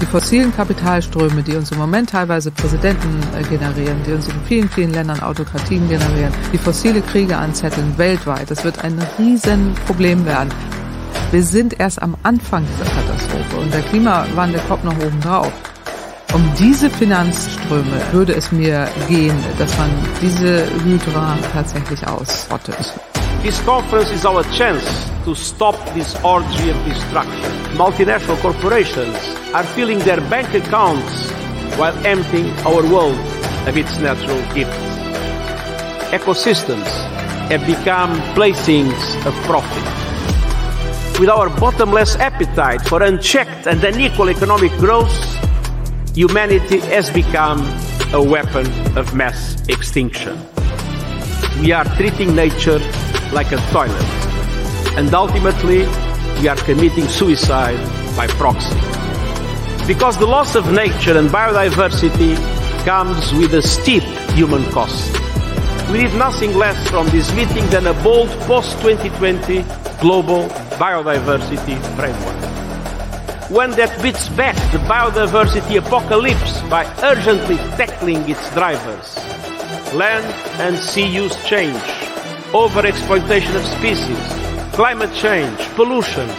Die fossilen Kapitalströme, die uns im Moment teilweise Präsidenten äh, generieren, die uns in vielen, vielen Ländern Autokratien generieren, die fossile Kriege anzetteln weltweit, das wird ein Riesenproblem werden. Wir sind erst am Anfang dieser Katastrophe und der Klimawandel kommt noch oben drauf. Um diese Finanzströme würde es mir gehen, dass man diese Hydra tatsächlich ausrottet. This conference is our chance to stop this orgy of destruction. Multinational corporations are filling their bank accounts while emptying our world of its natural gifts. Ecosystems have become playthings of profit. With our bottomless appetite for unchecked and unequal economic growth, humanity has become a weapon of mass extinction. We are treating nature like a toilet. And ultimately, we are committing suicide by proxy. Because the loss of nature and biodiversity comes with a steep human cost. We need nothing less from this meeting than a bold post-2020 global biodiversity framework. One that beats back the biodiversity apocalypse by urgently tackling its drivers. Land and sea use change, overexploitation of species, climate change, pollution,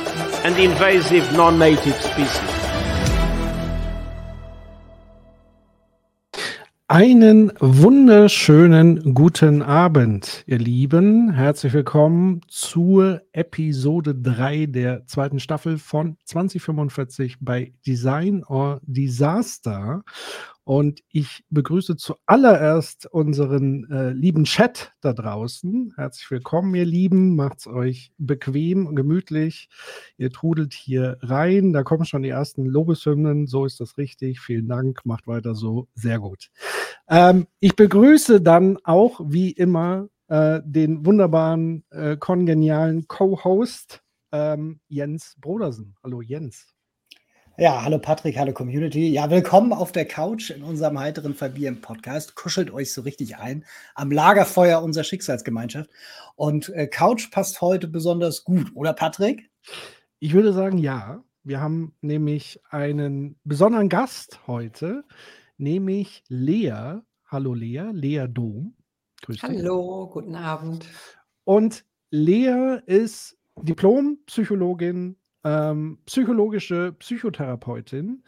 and invasive non-native species. Einen wunderschönen guten Abend, ihr Lieben. Herzlich willkommen zur Episode 3 der zweiten Staffel von 2045 bei Design or Disaster. Und ich begrüße zuallererst unseren äh, lieben Chat da draußen. Herzlich willkommen, ihr Lieben. Macht's euch bequem und gemütlich. Ihr trudelt hier rein. Da kommen schon die ersten Lobeshymnen. So ist das richtig. Vielen Dank. Macht weiter so. Sehr gut. Ähm, ich begrüße dann auch wie immer äh, den wunderbaren, äh, kongenialen Co-Host ähm, Jens Brodersen. Hallo Jens. Ja, hallo Patrick, hallo Community. Ja, willkommen auf der Couch in unserem heiteren Fabian Podcast. Kuschelt euch so richtig ein am Lagerfeuer unserer Schicksalsgemeinschaft. Und äh, Couch passt heute besonders gut, oder Patrick? Ich würde sagen, ja. Wir haben nämlich einen besonderen Gast heute, nämlich Lea. Hallo Lea, Lea Dom. Grüß hallo, dich. guten Abend. Und Lea ist Diplompsychologin, ähm, psychologische Psychotherapeutin,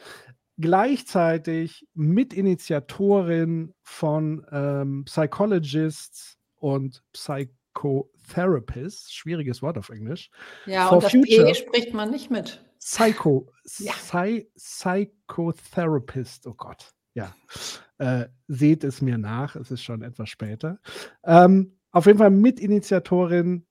gleichzeitig Mitinitiatorin von ähm, Psychologists und Psychotherapists, schwieriges Wort auf Englisch. Ja, und das Future. P spricht man nicht mit. Psycho, ja. Psy, Psychotherapist, oh Gott, ja. Äh, seht es mir nach, es ist schon etwas später. Ähm, auf jeden Fall Mitinitiatorin,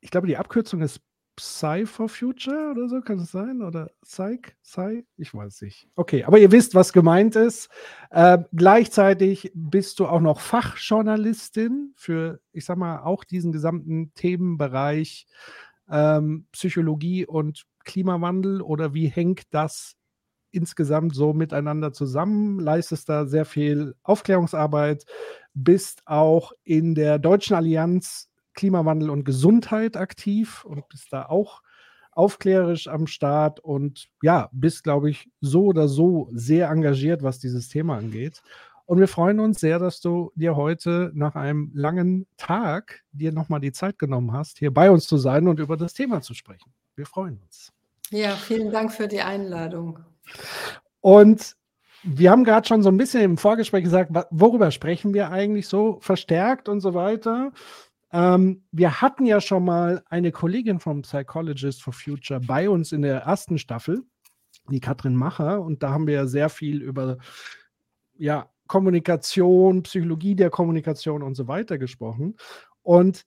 ich glaube, die Abkürzung ist Psy for Future oder so, kann es sein? Oder Psych? Psy? Ich weiß nicht. Okay, aber ihr wisst, was gemeint ist. Äh, gleichzeitig bist du auch noch Fachjournalistin für, ich sag mal, auch diesen gesamten Themenbereich ähm, Psychologie und Klimawandel oder wie hängt das insgesamt so miteinander zusammen? Leistest da sehr viel Aufklärungsarbeit, bist auch in der Deutschen Allianz Klimawandel und Gesundheit aktiv und bist da auch aufklärerisch am Start und ja, bist, glaube ich, so oder so sehr engagiert, was dieses Thema angeht. Und wir freuen uns sehr, dass du dir heute nach einem langen Tag dir nochmal die Zeit genommen hast, hier bei uns zu sein und über das Thema zu sprechen. Wir freuen uns. Ja, vielen Dank für die Einladung. Und wir haben gerade schon so ein bisschen im Vorgespräch gesagt, worüber sprechen wir eigentlich so verstärkt und so weiter. Ähm, wir hatten ja schon mal eine Kollegin vom Psychologist for Future bei uns in der ersten Staffel, die Katrin Macher, und da haben wir ja sehr viel über ja, Kommunikation, Psychologie der Kommunikation und so weiter gesprochen. Und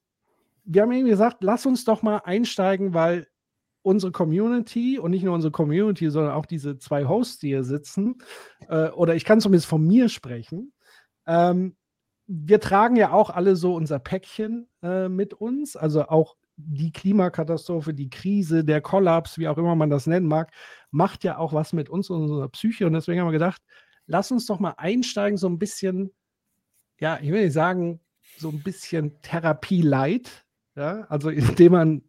wir haben eben gesagt, lass uns doch mal einsteigen, weil unsere Community und nicht nur unsere Community, sondern auch diese zwei Hosts, die hier sitzen, äh, oder ich kann zumindest von mir sprechen, ähm, wir tragen ja auch alle so unser Päckchen äh, mit uns, also auch die Klimakatastrophe, die Krise, der Kollaps, wie auch immer man das nennen mag, macht ja auch was mit uns und unserer Psyche. Und deswegen haben wir gedacht, lass uns doch mal einsteigen, so ein bisschen, ja, ich will nicht sagen, so ein bisschen Therapie-Light, ja, also indem man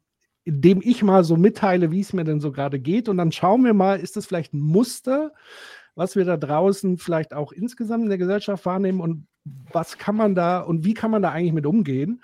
indem ich mal so mitteile, wie es mir denn so gerade geht. Und dann schauen wir mal, ist das vielleicht ein Muster, was wir da draußen vielleicht auch insgesamt in der Gesellschaft wahrnehmen und was kann man da und wie kann man da eigentlich mit umgehen?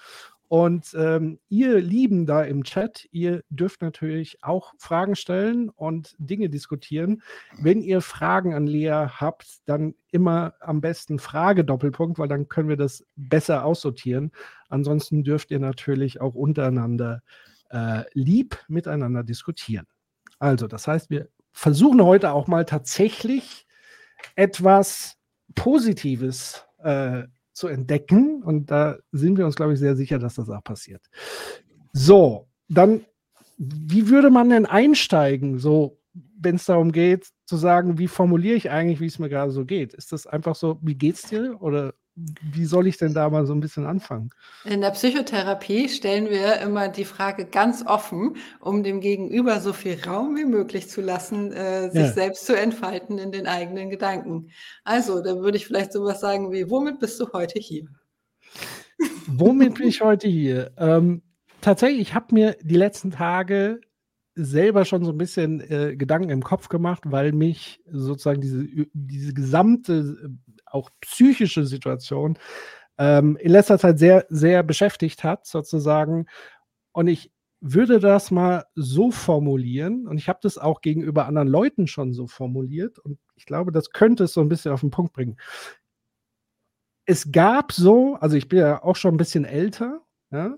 Und ähm, ihr Lieben da im Chat, ihr dürft natürlich auch Fragen stellen und Dinge diskutieren. Wenn ihr Fragen an Lea habt, dann immer am besten Frage Doppelpunkt, weil dann können wir das besser aussortieren. Ansonsten dürft ihr natürlich auch untereinander äh, lieb miteinander diskutieren. Also, das heißt, wir versuchen heute auch mal tatsächlich etwas Positives äh, zu entdecken. Und da sind wir uns, glaube ich, sehr sicher, dass das auch passiert. So, dann, wie würde man denn einsteigen, so, wenn es darum geht, zu sagen, wie formuliere ich eigentlich, wie es mir gerade so geht? Ist das einfach so, wie geht's dir? Oder wie soll ich denn da mal so ein bisschen anfangen? In der Psychotherapie stellen wir immer die Frage ganz offen, um dem Gegenüber so viel Raum wie möglich zu lassen, äh, sich ja. selbst zu entfalten in den eigenen Gedanken. Also, da würde ich vielleicht sowas sagen wie, womit bist du heute hier? Womit bin ich heute hier? Ähm, tatsächlich, ich habe mir die letzten Tage selber schon so ein bisschen äh, Gedanken im Kopf gemacht, weil mich sozusagen diese, diese gesamte auch psychische Situation ähm, in letzter Zeit sehr, sehr beschäftigt hat, sozusagen. Und ich würde das mal so formulieren, und ich habe das auch gegenüber anderen Leuten schon so formuliert, und ich glaube, das könnte es so ein bisschen auf den Punkt bringen. Es gab so, also ich bin ja auch schon ein bisschen älter, ja,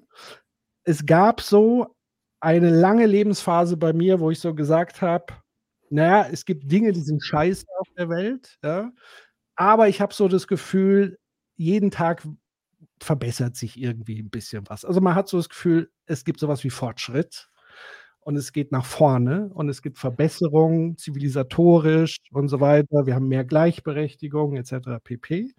es gab so eine lange Lebensphase bei mir, wo ich so gesagt habe, naja, es gibt Dinge, die sind scheiße auf der Welt, ja, aber ich habe so das Gefühl, jeden Tag verbessert sich irgendwie ein bisschen was. Also man hat so das Gefühl, es gibt sowas wie Fortschritt und es geht nach vorne und es gibt Verbesserungen zivilisatorisch und so weiter. Wir haben mehr Gleichberechtigung etc. pp.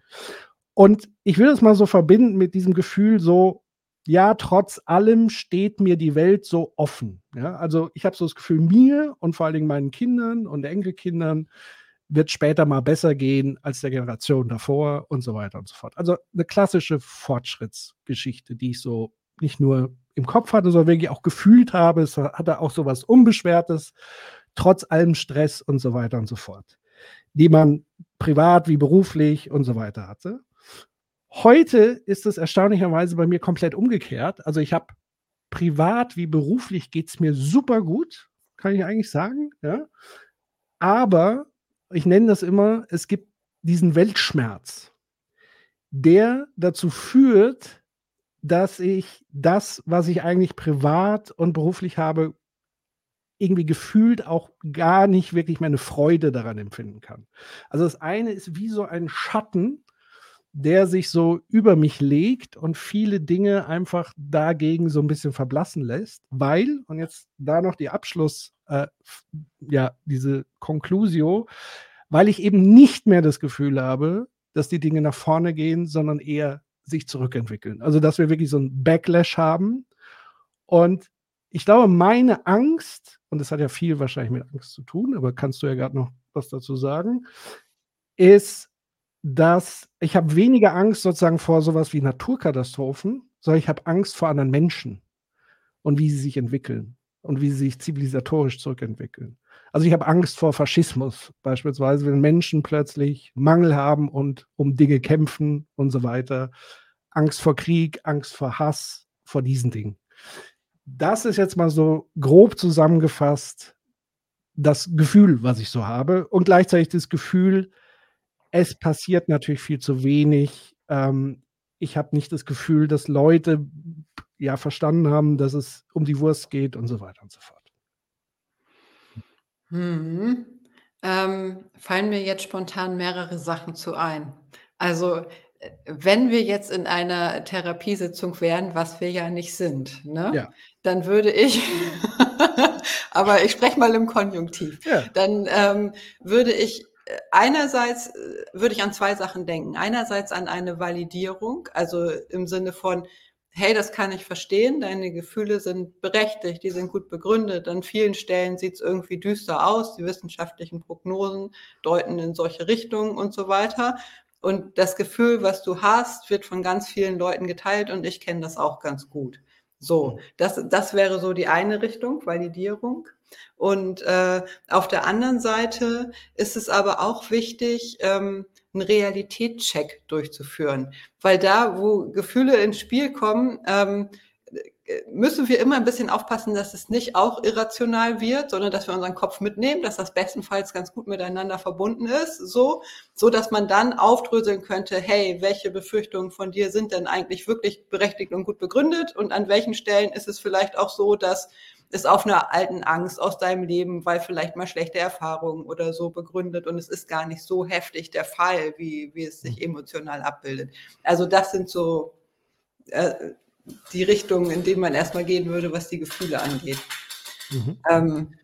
Und ich will das mal so verbinden mit diesem Gefühl so, ja, trotz allem steht mir die Welt so offen. Ja, also ich habe so das Gefühl, mir und vor allen Dingen meinen Kindern und Enkelkindern wird später mal besser gehen als der Generation davor und so weiter und so fort. Also eine klassische Fortschrittsgeschichte, die ich so nicht nur im Kopf hatte, sondern wirklich auch gefühlt habe. Es hatte auch so was Unbeschwertes, trotz allem Stress und so weiter und so fort, die man privat wie beruflich und so weiter hatte. Heute ist es erstaunlicherweise bei mir komplett umgekehrt. Also ich habe privat wie beruflich geht es mir super gut, kann ich eigentlich sagen. Ja? Aber ich nenne das immer, es gibt diesen Weltschmerz, der dazu führt, dass ich das, was ich eigentlich privat und beruflich habe, irgendwie gefühlt auch gar nicht wirklich meine Freude daran empfinden kann. Also das eine ist wie so ein Schatten, der sich so über mich legt und viele Dinge einfach dagegen so ein bisschen verblassen lässt, weil, und jetzt da noch die Abschluss, äh, ja, diese Conclusio, weil ich eben nicht mehr das Gefühl habe, dass die Dinge nach vorne gehen, sondern eher sich zurückentwickeln. Also, dass wir wirklich so ein Backlash haben. Und ich glaube, meine Angst, und das hat ja viel wahrscheinlich mit Angst zu tun, aber kannst du ja gerade noch was dazu sagen, ist, dass ich habe weniger Angst sozusagen vor sowas wie Naturkatastrophen, sondern ich habe Angst vor anderen Menschen und wie sie sich entwickeln und wie sie sich zivilisatorisch zurückentwickeln. Also ich habe Angst vor Faschismus beispielsweise, wenn Menschen plötzlich Mangel haben und um Dinge kämpfen und so weiter. Angst vor Krieg, Angst vor Hass, vor diesen Dingen. Das ist jetzt mal so grob zusammengefasst das Gefühl, was ich so habe und gleichzeitig das Gefühl, es passiert natürlich viel zu wenig. Ähm, ich habe nicht das Gefühl, dass Leute ja verstanden haben, dass es um die Wurst geht und so weiter und so fort. Mhm. Ähm, fallen mir jetzt spontan mehrere Sachen zu ein. Also, wenn wir jetzt in einer Therapiesitzung wären, was wir ja nicht sind, ne? Ja. Dann würde ich aber ich spreche mal im Konjunktiv. Ja. Dann, ähm, würde ich einerseits äh, würde ich an zwei Sachen denken. Einerseits an eine Validierung, also im Sinne von: hey, das kann ich verstehen, deine Gefühle sind berechtigt, die sind gut begründet. An vielen Stellen sieht es irgendwie düster aus, die wissenschaftlichen Prognosen deuten in solche Richtungen und so weiter. Und das Gefühl, was du hast, wird von ganz vielen Leuten geteilt und ich kenne das auch ganz gut. So, das, das wäre so die eine Richtung, Validierung. Und äh, auf der anderen Seite ist es aber auch wichtig, ähm, einen Realitätscheck durchzuführen. Weil da, wo Gefühle ins Spiel kommen, ähm, müssen wir immer ein bisschen aufpassen, dass es nicht auch irrational wird, sondern dass wir unseren Kopf mitnehmen, dass das bestenfalls ganz gut miteinander verbunden ist, so, so dass man dann aufdröseln könnte, hey, welche Befürchtungen von dir sind denn eigentlich wirklich berechtigt und gut begründet und an welchen Stellen ist es vielleicht auch so, dass es auf einer alten Angst aus deinem Leben, weil vielleicht mal schlechte Erfahrungen oder so begründet und es ist gar nicht so heftig der Fall, wie, wie es sich emotional abbildet. Also das sind so äh, die Richtung, in die man erstmal gehen würde, was die Gefühle angeht. Mhm. Ähm,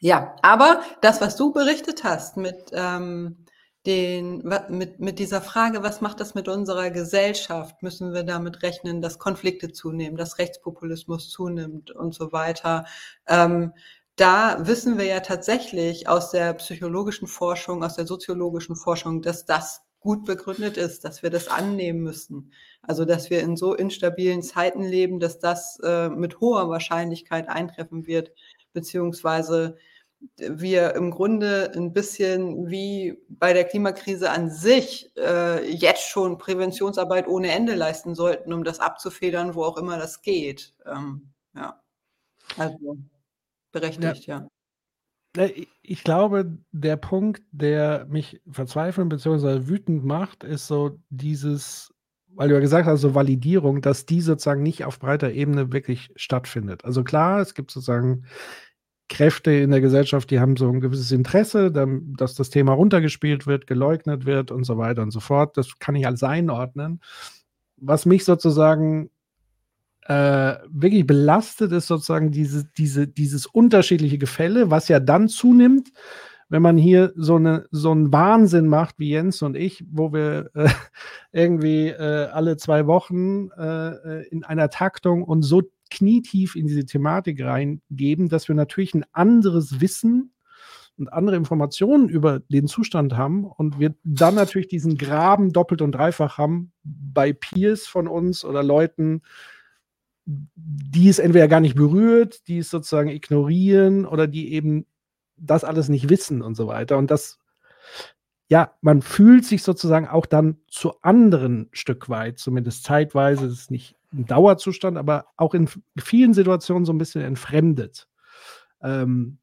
ja, aber das, was du berichtet hast mit, ähm, den, mit, mit dieser Frage, was macht das mit unserer Gesellschaft, müssen wir damit rechnen, dass Konflikte zunehmen, dass Rechtspopulismus zunimmt und so weiter. Ähm, da wissen wir ja tatsächlich aus der psychologischen Forschung, aus der soziologischen Forschung, dass das gut begründet ist, dass wir das annehmen müssen. Also dass wir in so instabilen Zeiten leben, dass das äh, mit hoher Wahrscheinlichkeit eintreffen wird, beziehungsweise wir im Grunde ein bisschen wie bei der Klimakrise an sich äh, jetzt schon Präventionsarbeit ohne Ende leisten sollten, um das abzufedern, wo auch immer das geht. Ähm, ja, also berechtigt, ja. ja. Ich glaube, der Punkt, der mich verzweifeln bzw. wütend macht, ist so dieses, weil du ja gesagt hast, so Validierung, dass die sozusagen nicht auf breiter Ebene wirklich stattfindet. Also klar, es gibt sozusagen Kräfte in der Gesellschaft, die haben so ein gewisses Interesse, dass das Thema runtergespielt wird, geleugnet wird und so weiter und so fort. Das kann ich alles einordnen. Was mich sozusagen äh, wirklich belastet, ist sozusagen diese, diese, dieses unterschiedliche Gefälle, was ja dann zunimmt, wenn man hier so, eine, so einen Wahnsinn macht wie Jens und ich, wo wir äh, irgendwie äh, alle zwei Wochen äh, äh in einer Taktung und so knietief in diese Thematik reingeben, dass wir natürlich ein anderes Wissen und andere Informationen über den Zustand haben und wir dann natürlich diesen Graben doppelt und dreifach haben bei Peers von uns oder Leuten, die es entweder gar nicht berührt, die es sozusagen ignorieren oder die eben das alles nicht wissen und so weiter. Und das, ja, man fühlt sich sozusagen auch dann zu anderen Stück weit, zumindest zeitweise, es ist nicht Dauerzustand, aber auch in vielen Situationen so ein bisschen entfremdet. Ähm,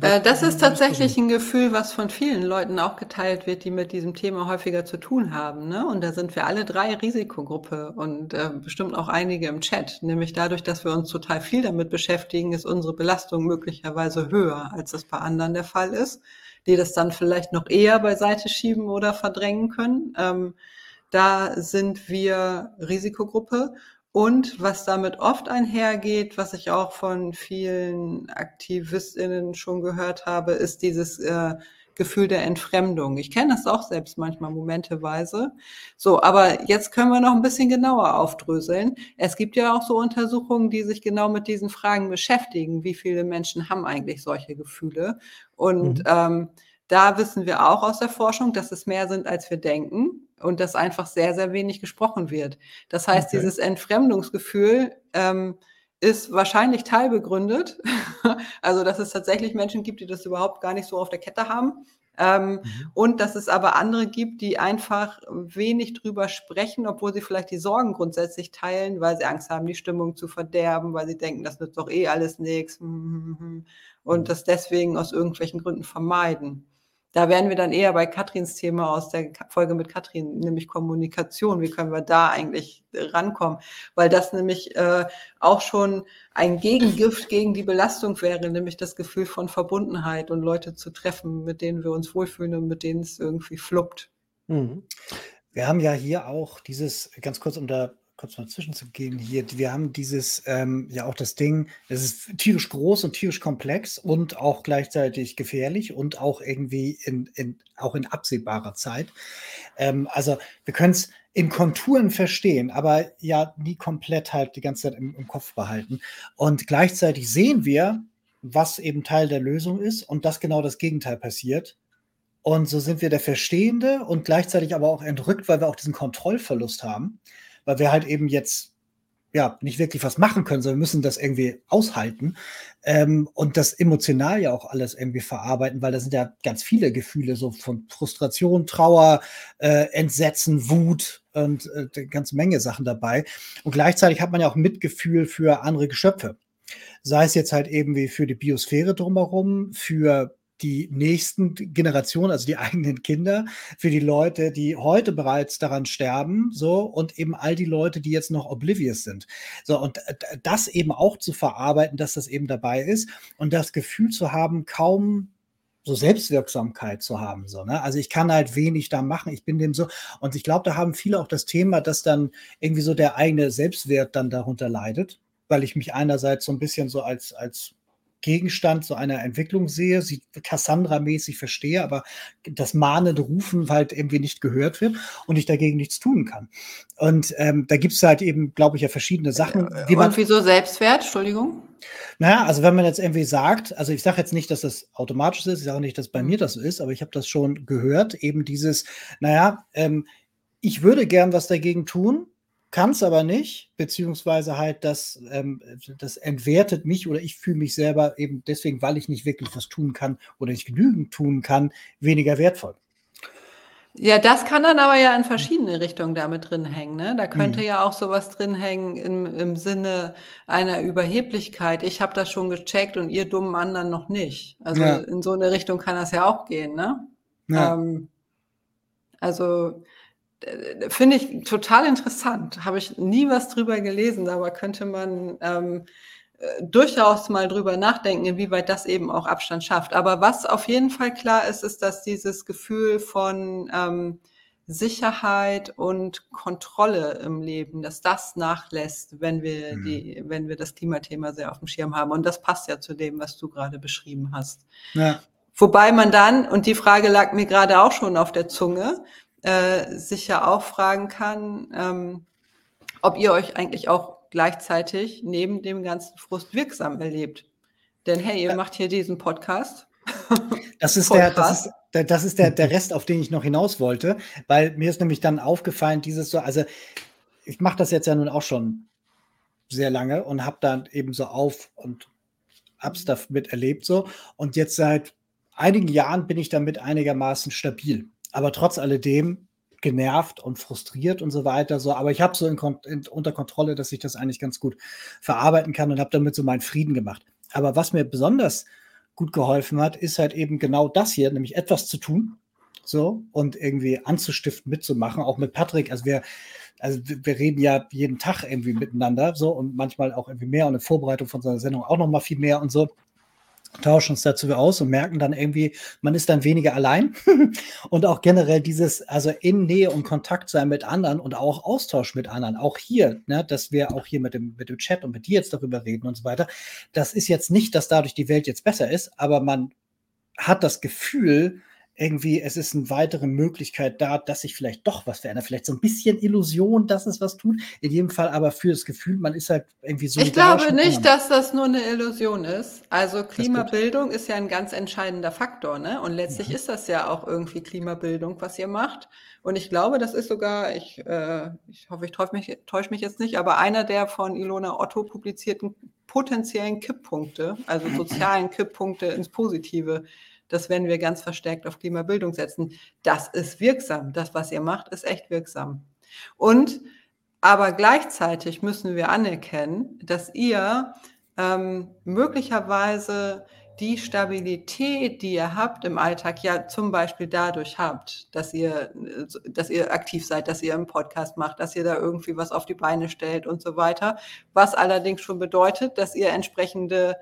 äh, das ist tatsächlich ein Gefühl, was von vielen Leuten auch geteilt wird, die mit diesem Thema häufiger zu tun haben. Ne? Und da sind wir alle drei Risikogruppe und äh, bestimmt auch einige im Chat. Nämlich dadurch, dass wir uns total viel damit beschäftigen, ist unsere Belastung möglicherweise höher, als das bei anderen der Fall ist, die das dann vielleicht noch eher beiseite schieben oder verdrängen können. Ähm, da sind wir Risikogruppe. Und was damit oft einhergeht, was ich auch von vielen AktivistInnen schon gehört habe, ist dieses äh, Gefühl der Entfremdung. Ich kenne das auch selbst manchmal momenteweise. So, aber jetzt können wir noch ein bisschen genauer aufdröseln. Es gibt ja auch so Untersuchungen, die sich genau mit diesen Fragen beschäftigen. Wie viele Menschen haben eigentlich solche Gefühle? Und mhm. ähm, da wissen wir auch aus der Forschung, dass es mehr sind, als wir denken und dass einfach sehr, sehr wenig gesprochen wird. Das heißt, okay. dieses Entfremdungsgefühl ähm, ist wahrscheinlich teilbegründet. also, dass es tatsächlich Menschen gibt, die das überhaupt gar nicht so auf der Kette haben. Ähm, mhm. Und dass es aber andere gibt, die einfach wenig drüber sprechen, obwohl sie vielleicht die Sorgen grundsätzlich teilen, weil sie Angst haben, die Stimmung zu verderben, weil sie denken, das nützt doch eh alles nichts. Und mhm. das deswegen aus irgendwelchen Gründen vermeiden. Da wären wir dann eher bei Katrins Thema aus der Folge mit Katrin, nämlich Kommunikation. Wie können wir da eigentlich rankommen? Weil das nämlich äh, auch schon ein Gegengift gegen die Belastung wäre, nämlich das Gefühl von Verbundenheit und Leute zu treffen, mit denen wir uns wohlfühlen und mit denen es irgendwie fluppt. Mhm. Wir haben ja hier auch dieses, ganz kurz um da kurz mal zwischenzugehen hier. Wir haben dieses, ähm, ja auch das Ding, es ist tierisch groß und tierisch komplex und auch gleichzeitig gefährlich und auch irgendwie in, in auch in absehbarer Zeit. Ähm, also wir können es in Konturen verstehen, aber ja nie komplett halt die ganze Zeit im, im Kopf behalten. Und gleichzeitig sehen wir, was eben Teil der Lösung ist und dass genau das Gegenteil passiert. Und so sind wir der Verstehende und gleichzeitig aber auch entrückt, weil wir auch diesen Kontrollverlust haben weil wir halt eben jetzt ja nicht wirklich was machen können, sondern müssen das irgendwie aushalten ähm, und das emotional ja auch alles irgendwie verarbeiten, weil da sind ja ganz viele Gefühle so von Frustration, Trauer, äh, Entsetzen, Wut und äh, eine ganze Menge Sachen dabei. Und gleichzeitig hat man ja auch Mitgefühl für andere Geschöpfe. Sei es jetzt halt eben wie für die Biosphäre drumherum, für die nächsten Generationen, also die eigenen Kinder, für die Leute, die heute bereits daran sterben, so und eben all die Leute, die jetzt noch oblivious sind. So und das eben auch zu verarbeiten, dass das eben dabei ist und das Gefühl zu haben, kaum so Selbstwirksamkeit zu haben. So, ne? Also ich kann halt wenig da machen. Ich bin dem so. Und ich glaube, da haben viele auch das Thema, dass dann irgendwie so der eigene Selbstwert dann darunter leidet, weil ich mich einerseits so ein bisschen so als, als Gegenstand so einer Entwicklung sehe, sie Cassandra-mäßig verstehe, aber das mahnende Rufen halt irgendwie nicht gehört wird und ich dagegen nichts tun kann. Und ähm, da gibt es halt eben, glaube ich, ja verschiedene Sachen. Wie man, und wieso Selbstwert? Entschuldigung? Naja, also wenn man jetzt irgendwie sagt, also ich sage jetzt nicht, dass das automatisch ist, ich sage nicht, dass bei mhm. mir das so ist, aber ich habe das schon gehört, eben dieses, naja, ähm, ich würde gern was dagegen tun, kann es aber nicht, beziehungsweise halt das, ähm, das entwertet mich oder ich fühle mich selber eben deswegen, weil ich nicht wirklich was tun kann oder nicht genügend tun kann, weniger wertvoll. Ja, das kann dann aber ja in verschiedene Richtungen damit drin hängen. Ne? Da könnte mhm. ja auch sowas drin hängen im, im Sinne einer Überheblichkeit. Ich habe das schon gecheckt und ihr dummen anderen noch nicht. Also ja. in so eine Richtung kann das ja auch gehen. Ne? Ja. Ähm, also finde ich total interessant. Habe ich nie was drüber gelesen, aber könnte man ähm, äh, durchaus mal drüber nachdenken, inwieweit das eben auch Abstand schafft. Aber was auf jeden Fall klar ist, ist, dass dieses Gefühl von ähm, Sicherheit und Kontrolle im Leben, dass das nachlässt, wenn wir mhm. die, wenn wir das Klimathema sehr auf dem Schirm haben. Und das passt ja zu dem, was du gerade beschrieben hast. Ja. Wobei man dann, und die Frage lag mir gerade auch schon auf der Zunge, äh, sich ja auch fragen kann, ähm, ob ihr euch eigentlich auch gleichzeitig neben dem ganzen Frust wirksam erlebt. Denn hey, ihr macht hier diesen Podcast. Das ist, der, das ist, der, das ist der, der Rest, auf den ich noch hinaus wollte, weil mir ist nämlich dann aufgefallen, dieses so, also ich mache das jetzt ja nun auch schon sehr lange und habe dann eben so auf und hab's damit erlebt so und jetzt seit einigen Jahren bin ich damit einigermaßen stabil aber trotz alledem genervt und frustriert und so weiter. So, aber ich habe so in, in, unter Kontrolle, dass ich das eigentlich ganz gut verarbeiten kann und habe damit so meinen Frieden gemacht. Aber was mir besonders gut geholfen hat, ist halt eben genau das hier, nämlich etwas zu tun, so und irgendwie anzustiften, mitzumachen, auch mit Patrick. Also wir, also wir reden ja jeden Tag irgendwie miteinander, so und manchmal auch irgendwie mehr und in Vorbereitung von so einer Sendung auch noch mal viel mehr und so tauschen uns dazu aus und merken dann irgendwie, man ist dann weniger allein und auch generell dieses, also in Nähe und Kontakt sein mit anderen und auch Austausch mit anderen, auch hier, ne, dass wir auch hier mit dem, mit dem Chat und mit dir jetzt darüber reden und so weiter. Das ist jetzt nicht, dass dadurch die Welt jetzt besser ist, aber man hat das Gefühl, irgendwie, es ist eine weitere Möglichkeit da, dass sich vielleicht doch was verändert. Vielleicht so ein bisschen Illusion, dass es was tut. In jedem Fall aber für das Gefühl, man ist halt irgendwie so. Ich glaube nicht, dass das nur eine Illusion ist. Also Klimabildung ist, ist, ja ein ganz entscheidender Faktor, ne? Und letztlich mhm. ist das ja auch irgendwie Klimabildung, was ihr macht. Und ich glaube, das ist sogar, ich, äh, ich hoffe, ich täusche mich, täusch mich jetzt nicht, aber einer der von Ilona Otto publizierten potenziellen Kipppunkte, also sozialen Kipppunkte ins Positive dass wenn wir ganz verstärkt auf Klimabildung setzen, das ist wirksam. Das, was ihr macht, ist echt wirksam. Und aber gleichzeitig müssen wir anerkennen, dass ihr ähm, möglicherweise die Stabilität, die ihr habt im Alltag, ja zum Beispiel dadurch habt, dass ihr, dass ihr aktiv seid, dass ihr einen Podcast macht, dass ihr da irgendwie was auf die Beine stellt und so weiter. Was allerdings schon bedeutet, dass ihr entsprechende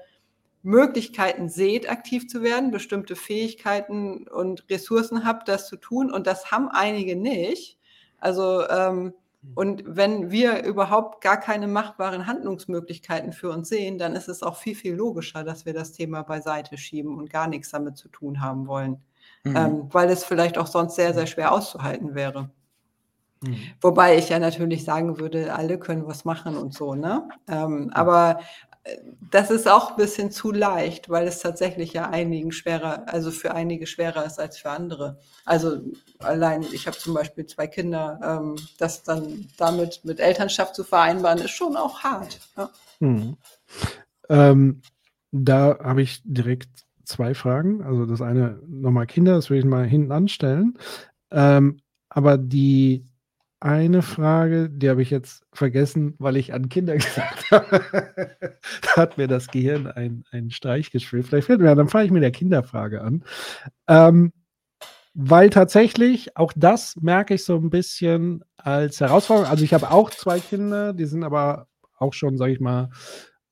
Möglichkeiten seht, aktiv zu werden, bestimmte Fähigkeiten und Ressourcen habt, das zu tun. Und das haben einige nicht. Also, ähm, und wenn wir überhaupt gar keine machbaren Handlungsmöglichkeiten für uns sehen, dann ist es auch viel, viel logischer, dass wir das Thema beiseite schieben und gar nichts damit zu tun haben wollen. Mhm. Ähm, weil es vielleicht auch sonst sehr, sehr schwer auszuhalten wäre. Mhm. Wobei ich ja natürlich sagen würde, alle können was machen und so, ne? Ähm, aber das ist auch ein bisschen zu leicht, weil es tatsächlich ja einigen schwerer, also für einige schwerer ist als für andere. Also allein, ich habe zum Beispiel zwei Kinder, ähm, das dann damit mit Elternschaft zu vereinbaren, ist schon auch hart. Ja. Hm. Ähm, da habe ich direkt zwei Fragen. Also das eine nochmal Kinder, das will ich mal hinten anstellen. Ähm, aber die eine Frage, die habe ich jetzt vergessen, weil ich an Kinder gesagt habe. da hat mir das Gehirn einen Streich gespielt. Vielleicht fällt mir, dann fange ich mit der Kinderfrage an. Ähm, weil tatsächlich, auch das merke ich so ein bisschen als Herausforderung. Also ich habe auch zwei Kinder, die sind aber auch schon, sage ich mal,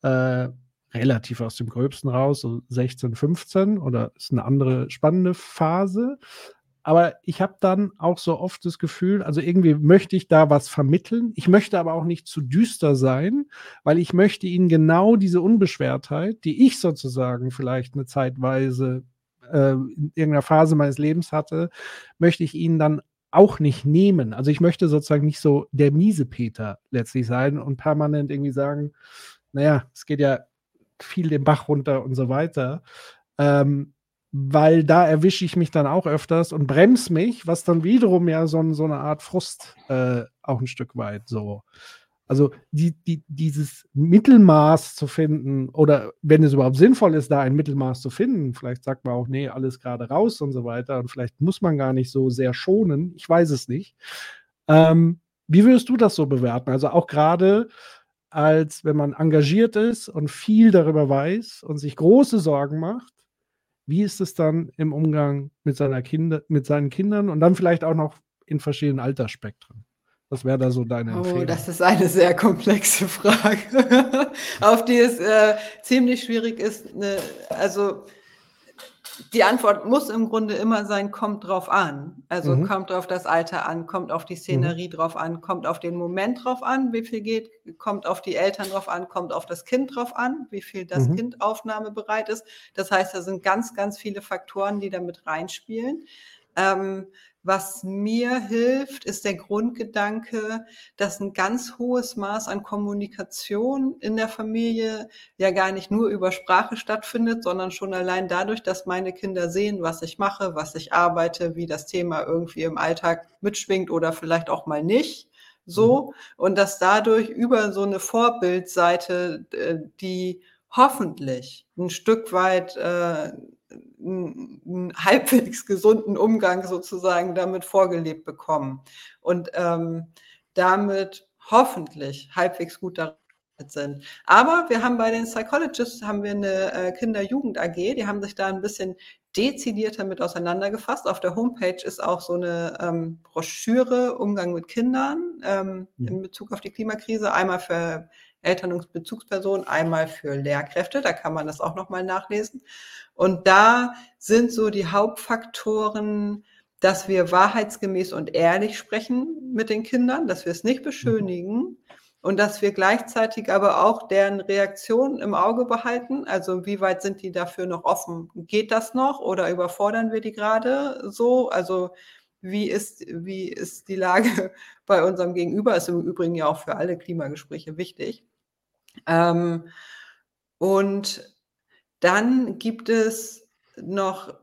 äh, relativ aus dem Gröbsten raus, so 16, 15 oder ist eine andere spannende Phase. Aber ich habe dann auch so oft das Gefühl, also irgendwie möchte ich da was vermitteln. Ich möchte aber auch nicht zu düster sein, weil ich möchte ihnen genau diese Unbeschwertheit, die ich sozusagen vielleicht eine Zeitweise äh, in irgendeiner Phase meines Lebens hatte, möchte ich ihnen dann auch nicht nehmen. Also ich möchte sozusagen nicht so der miese Peter letztlich sein und permanent irgendwie sagen, naja, es geht ja viel den Bach runter und so weiter. Ähm, weil da erwische ich mich dann auch öfters und bremse mich, was dann wiederum ja so, so eine Art Frust äh, auch ein Stück weit so. Also die, die, dieses Mittelmaß zu finden, oder wenn es überhaupt sinnvoll ist, da ein Mittelmaß zu finden, vielleicht sagt man auch, nee, alles gerade raus und so weiter, und vielleicht muss man gar nicht so sehr schonen, ich weiß es nicht. Ähm, wie würdest du das so bewerten? Also auch gerade als wenn man engagiert ist und viel darüber weiß und sich große Sorgen macht, wie ist es dann im Umgang mit, seiner Kinder, mit seinen Kindern und dann vielleicht auch noch in verschiedenen Altersspektren? Was wäre da so deine oh, Empfehlung? Oh, das ist eine sehr komplexe Frage, auf die es äh, ziemlich schwierig ist. Eine, also die Antwort muss im Grunde immer sein, kommt drauf an. Also mhm. kommt auf das Alter an, kommt auf die Szenerie mhm. drauf an, kommt auf den Moment drauf an, wie viel geht, kommt auf die Eltern drauf an, kommt auf das Kind drauf an, wie viel das mhm. Kind aufnahmebereit ist. Das heißt, da sind ganz, ganz viele Faktoren, die damit reinspielen. Ähm, was mir hilft, ist der Grundgedanke, dass ein ganz hohes Maß an Kommunikation in der Familie ja gar nicht nur über Sprache stattfindet, sondern schon allein dadurch, dass meine Kinder sehen, was ich mache, was ich arbeite, wie das Thema irgendwie im Alltag mitschwingt oder vielleicht auch mal nicht so. Mhm. Und dass dadurch über so eine Vorbildseite, äh, die hoffentlich ein Stück weit äh, einen halbwegs gesunden Umgang sozusagen damit vorgelebt bekommen und ähm, damit hoffentlich halbwegs gut daran sind. Aber wir haben bei den Psychologists haben wir eine äh, Kinder-Jugend-AG, die haben sich da ein bisschen dezidierter mit auseinandergefasst. Auf der Homepage ist auch so eine ähm, Broschüre Umgang mit Kindern ähm, mhm. in Bezug auf die Klimakrise, einmal für Eltern und Bezugspersonen, einmal für Lehrkräfte, da kann man das auch nochmal nachlesen. Und da sind so die Hauptfaktoren, dass wir wahrheitsgemäß und ehrlich sprechen mit den Kindern, dass wir es nicht beschönigen und dass wir gleichzeitig aber auch deren Reaktion im Auge behalten. Also wie weit sind die dafür noch offen? Geht das noch oder überfordern wir die gerade so? Also wie ist, wie ist die Lage bei unserem Gegenüber? Ist im Übrigen ja auch für alle Klimagespräche wichtig. Ähm, und dann gibt es noch,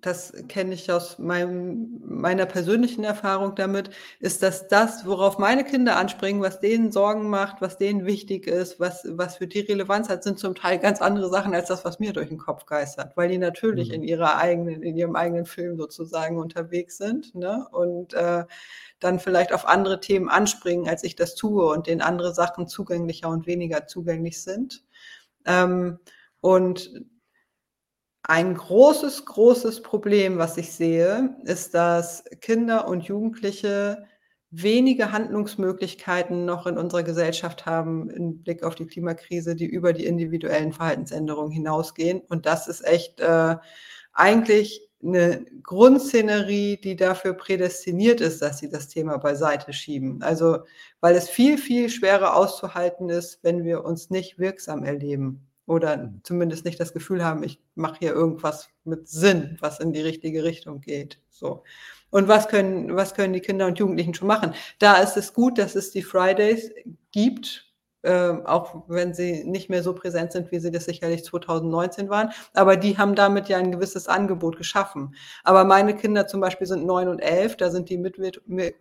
das kenne ich aus meinem, meiner persönlichen Erfahrung damit, ist, dass das, worauf meine Kinder anspringen, was denen Sorgen macht, was denen wichtig ist, was, was für die Relevanz hat, sind zum Teil ganz andere Sachen als das, was mir durch den Kopf geistert, weil die natürlich mhm. in ihrer eigenen, in ihrem eigenen Film sozusagen unterwegs sind, ne? Und äh, dann vielleicht auf andere Themen anspringen, als ich das tue und denen andere Sachen zugänglicher und weniger zugänglich sind. Ähm, und ein großes, großes Problem, was ich sehe, ist, dass Kinder und Jugendliche wenige Handlungsmöglichkeiten noch in unserer Gesellschaft haben im Blick auf die Klimakrise, die über die individuellen Verhaltensänderungen hinausgehen. Und das ist echt äh, eigentlich eine Grundszenerie, die dafür prädestiniert ist, dass sie das Thema beiseite schieben. Also, weil es viel, viel schwerer auszuhalten ist, wenn wir uns nicht wirksam erleben oder zumindest nicht das Gefühl haben, ich mache hier irgendwas mit Sinn, was in die richtige Richtung geht. So. Und was können, was können die Kinder und Jugendlichen schon machen? Da ist es gut, dass es die Fridays gibt, äh, auch wenn sie nicht mehr so präsent sind, wie sie das sicherlich 2019 waren. Aber die haben damit ja ein gewisses Angebot geschaffen. Aber meine Kinder zum Beispiel sind neun und elf, da sind die Mitwir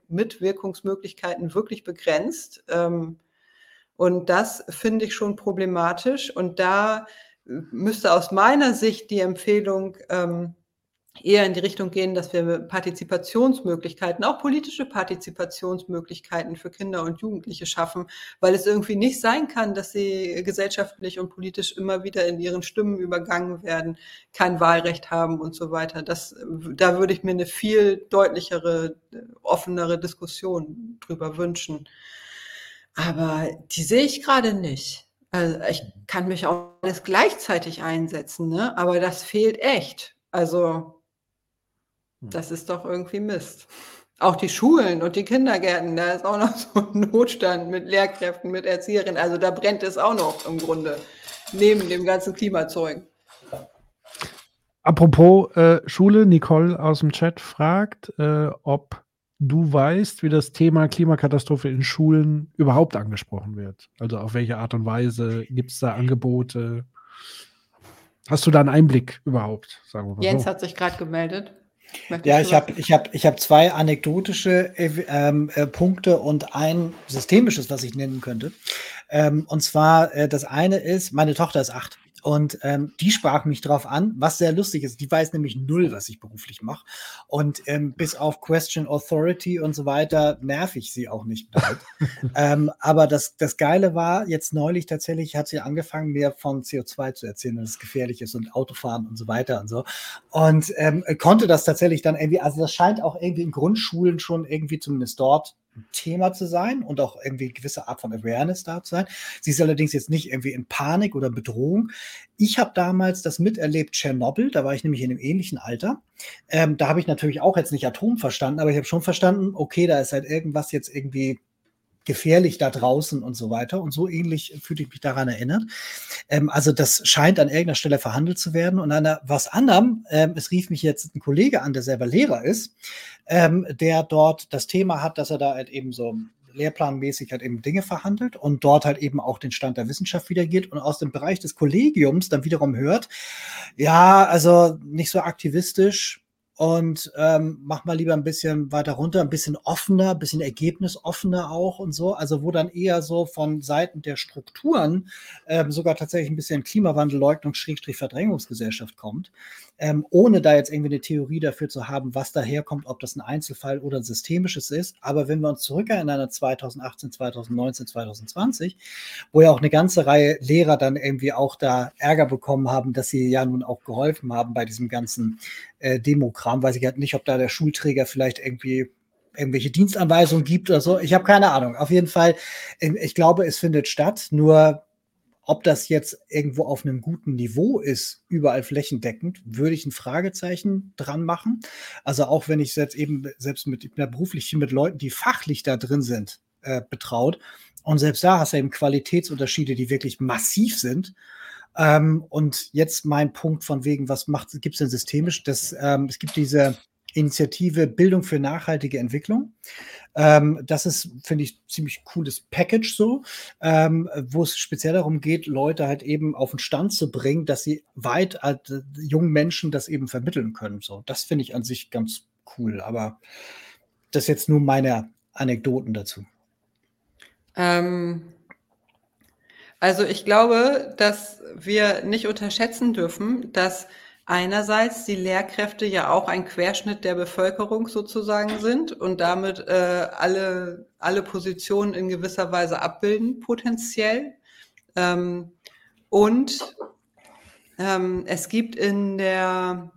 Mitwirkungsmöglichkeiten wirklich begrenzt. Ähm, und das finde ich schon problematisch. Und da müsste aus meiner Sicht die Empfehlung ähm, eher in die Richtung gehen, dass wir Partizipationsmöglichkeiten, auch politische Partizipationsmöglichkeiten für Kinder und Jugendliche schaffen, weil es irgendwie nicht sein kann, dass sie gesellschaftlich und politisch immer wieder in ihren Stimmen übergangen werden, kein Wahlrecht haben und so weiter. Das, da würde ich mir eine viel deutlichere, offenere Diskussion drüber wünschen. Aber die sehe ich gerade nicht. Also ich kann mich auch alles gleichzeitig einsetzen, ne? aber das fehlt echt. Also hm. Das ist doch irgendwie Mist. Auch die Schulen und die Kindergärten, da ist auch noch so ein Notstand mit Lehrkräften, mit Erzieherinnen. Also da brennt es auch noch im Grunde, neben dem ganzen Klimazeug. Apropos äh, Schule, Nicole aus dem Chat fragt, äh, ob du weißt, wie das Thema Klimakatastrophe in Schulen überhaupt angesprochen wird. Also auf welche Art und Weise gibt es da Angebote? Hast du da einen Einblick überhaupt? Sagen wir mal Jens so. hat sich gerade gemeldet. Ja, ich habe ich hab, ich hab zwei anekdotische ähm, äh, Punkte und ein systemisches, was ich nennen könnte. Ähm, und zwar, äh, das eine ist, meine Tochter ist acht. Und ähm, die sprach mich drauf an, was sehr lustig ist. Die weiß nämlich null, was ich beruflich mache. Und ähm, bis auf Question Authority und so weiter nerv ich sie auch nicht ähm, aber das, das Geile war, jetzt neulich tatsächlich hat sie angefangen, mir von CO2 zu erzählen, dass es gefährlich ist und Autofahren und so weiter und so. Und ähm, konnte das tatsächlich dann irgendwie, also das scheint auch irgendwie in Grundschulen schon irgendwie zumindest dort Thema zu sein und auch irgendwie gewisse Art von Awareness da zu sein. Sie ist allerdings jetzt nicht irgendwie in Panik oder Bedrohung. Ich habe damals das miterlebt, Tschernobyl, da war ich nämlich in einem ähnlichen Alter. Ähm, da habe ich natürlich auch jetzt nicht Atom verstanden, aber ich habe schon verstanden, okay, da ist halt irgendwas jetzt irgendwie gefährlich da draußen und so weiter. Und so ähnlich fühle ich mich daran erinnert. Ähm, also das scheint an irgendeiner Stelle verhandelt zu werden. Und an der, was anderem, ähm, es rief mich jetzt ein Kollege an, der selber Lehrer ist, ähm, der dort das Thema hat, dass er da halt eben so lehrplanmäßig halt eben Dinge verhandelt und dort halt eben auch den Stand der Wissenschaft wiedergeht und aus dem Bereich des Kollegiums dann wiederum hört, ja, also nicht so aktivistisch, und ähm, mach mal lieber ein bisschen weiter runter, ein bisschen offener, ein bisschen ergebnisoffener auch und so. Also wo dann eher so von Seiten der Strukturen ähm, sogar tatsächlich ein bisschen Klimawandelleugnung, Schrägstrich Verdrängungsgesellschaft kommt ähm, ohne da jetzt irgendwie eine Theorie dafür zu haben, was daherkommt, ob das ein Einzelfall oder ein systemisches ist. Aber wenn wir uns zurückerinnern an 2018, 2019, 2020, wo ja auch eine ganze Reihe Lehrer dann irgendwie auch da Ärger bekommen haben, dass sie ja nun auch geholfen haben bei diesem ganzen äh, Demokram, weiß ich halt nicht, ob da der Schulträger vielleicht irgendwie irgendwelche Dienstanweisungen gibt oder so. Ich habe keine Ahnung. Auf jeden Fall, ähm, ich glaube, es findet statt. Nur ob das jetzt irgendwo auf einem guten Niveau ist, überall flächendeckend, würde ich ein Fragezeichen dran machen. Also auch wenn ich jetzt eben selbst mit, ich beruflich mit Leuten, die fachlich da drin sind, äh, betraut. Und selbst da hast du eben Qualitätsunterschiede, die wirklich massiv sind. Ähm, und jetzt mein Punkt von wegen, was macht, gibt es denn systemisch? Das, ähm, es gibt diese Initiative Bildung für nachhaltige Entwicklung. Ähm, das ist, finde ich, ziemlich cooles Package so, ähm, wo es speziell darum geht, Leute halt eben auf den Stand zu bringen, dass sie weit äh, jungen Menschen das eben vermitteln können. So, das finde ich an sich ganz cool. Aber das jetzt nur meine Anekdoten dazu. Ähm, also ich glaube, dass wir nicht unterschätzen dürfen, dass einerseits die Lehrkräfte ja auch ein Querschnitt der Bevölkerung sozusagen sind und damit äh, alle, alle Positionen in gewisser Weise abbilden, potenziell. Ähm, und ähm, es gibt in der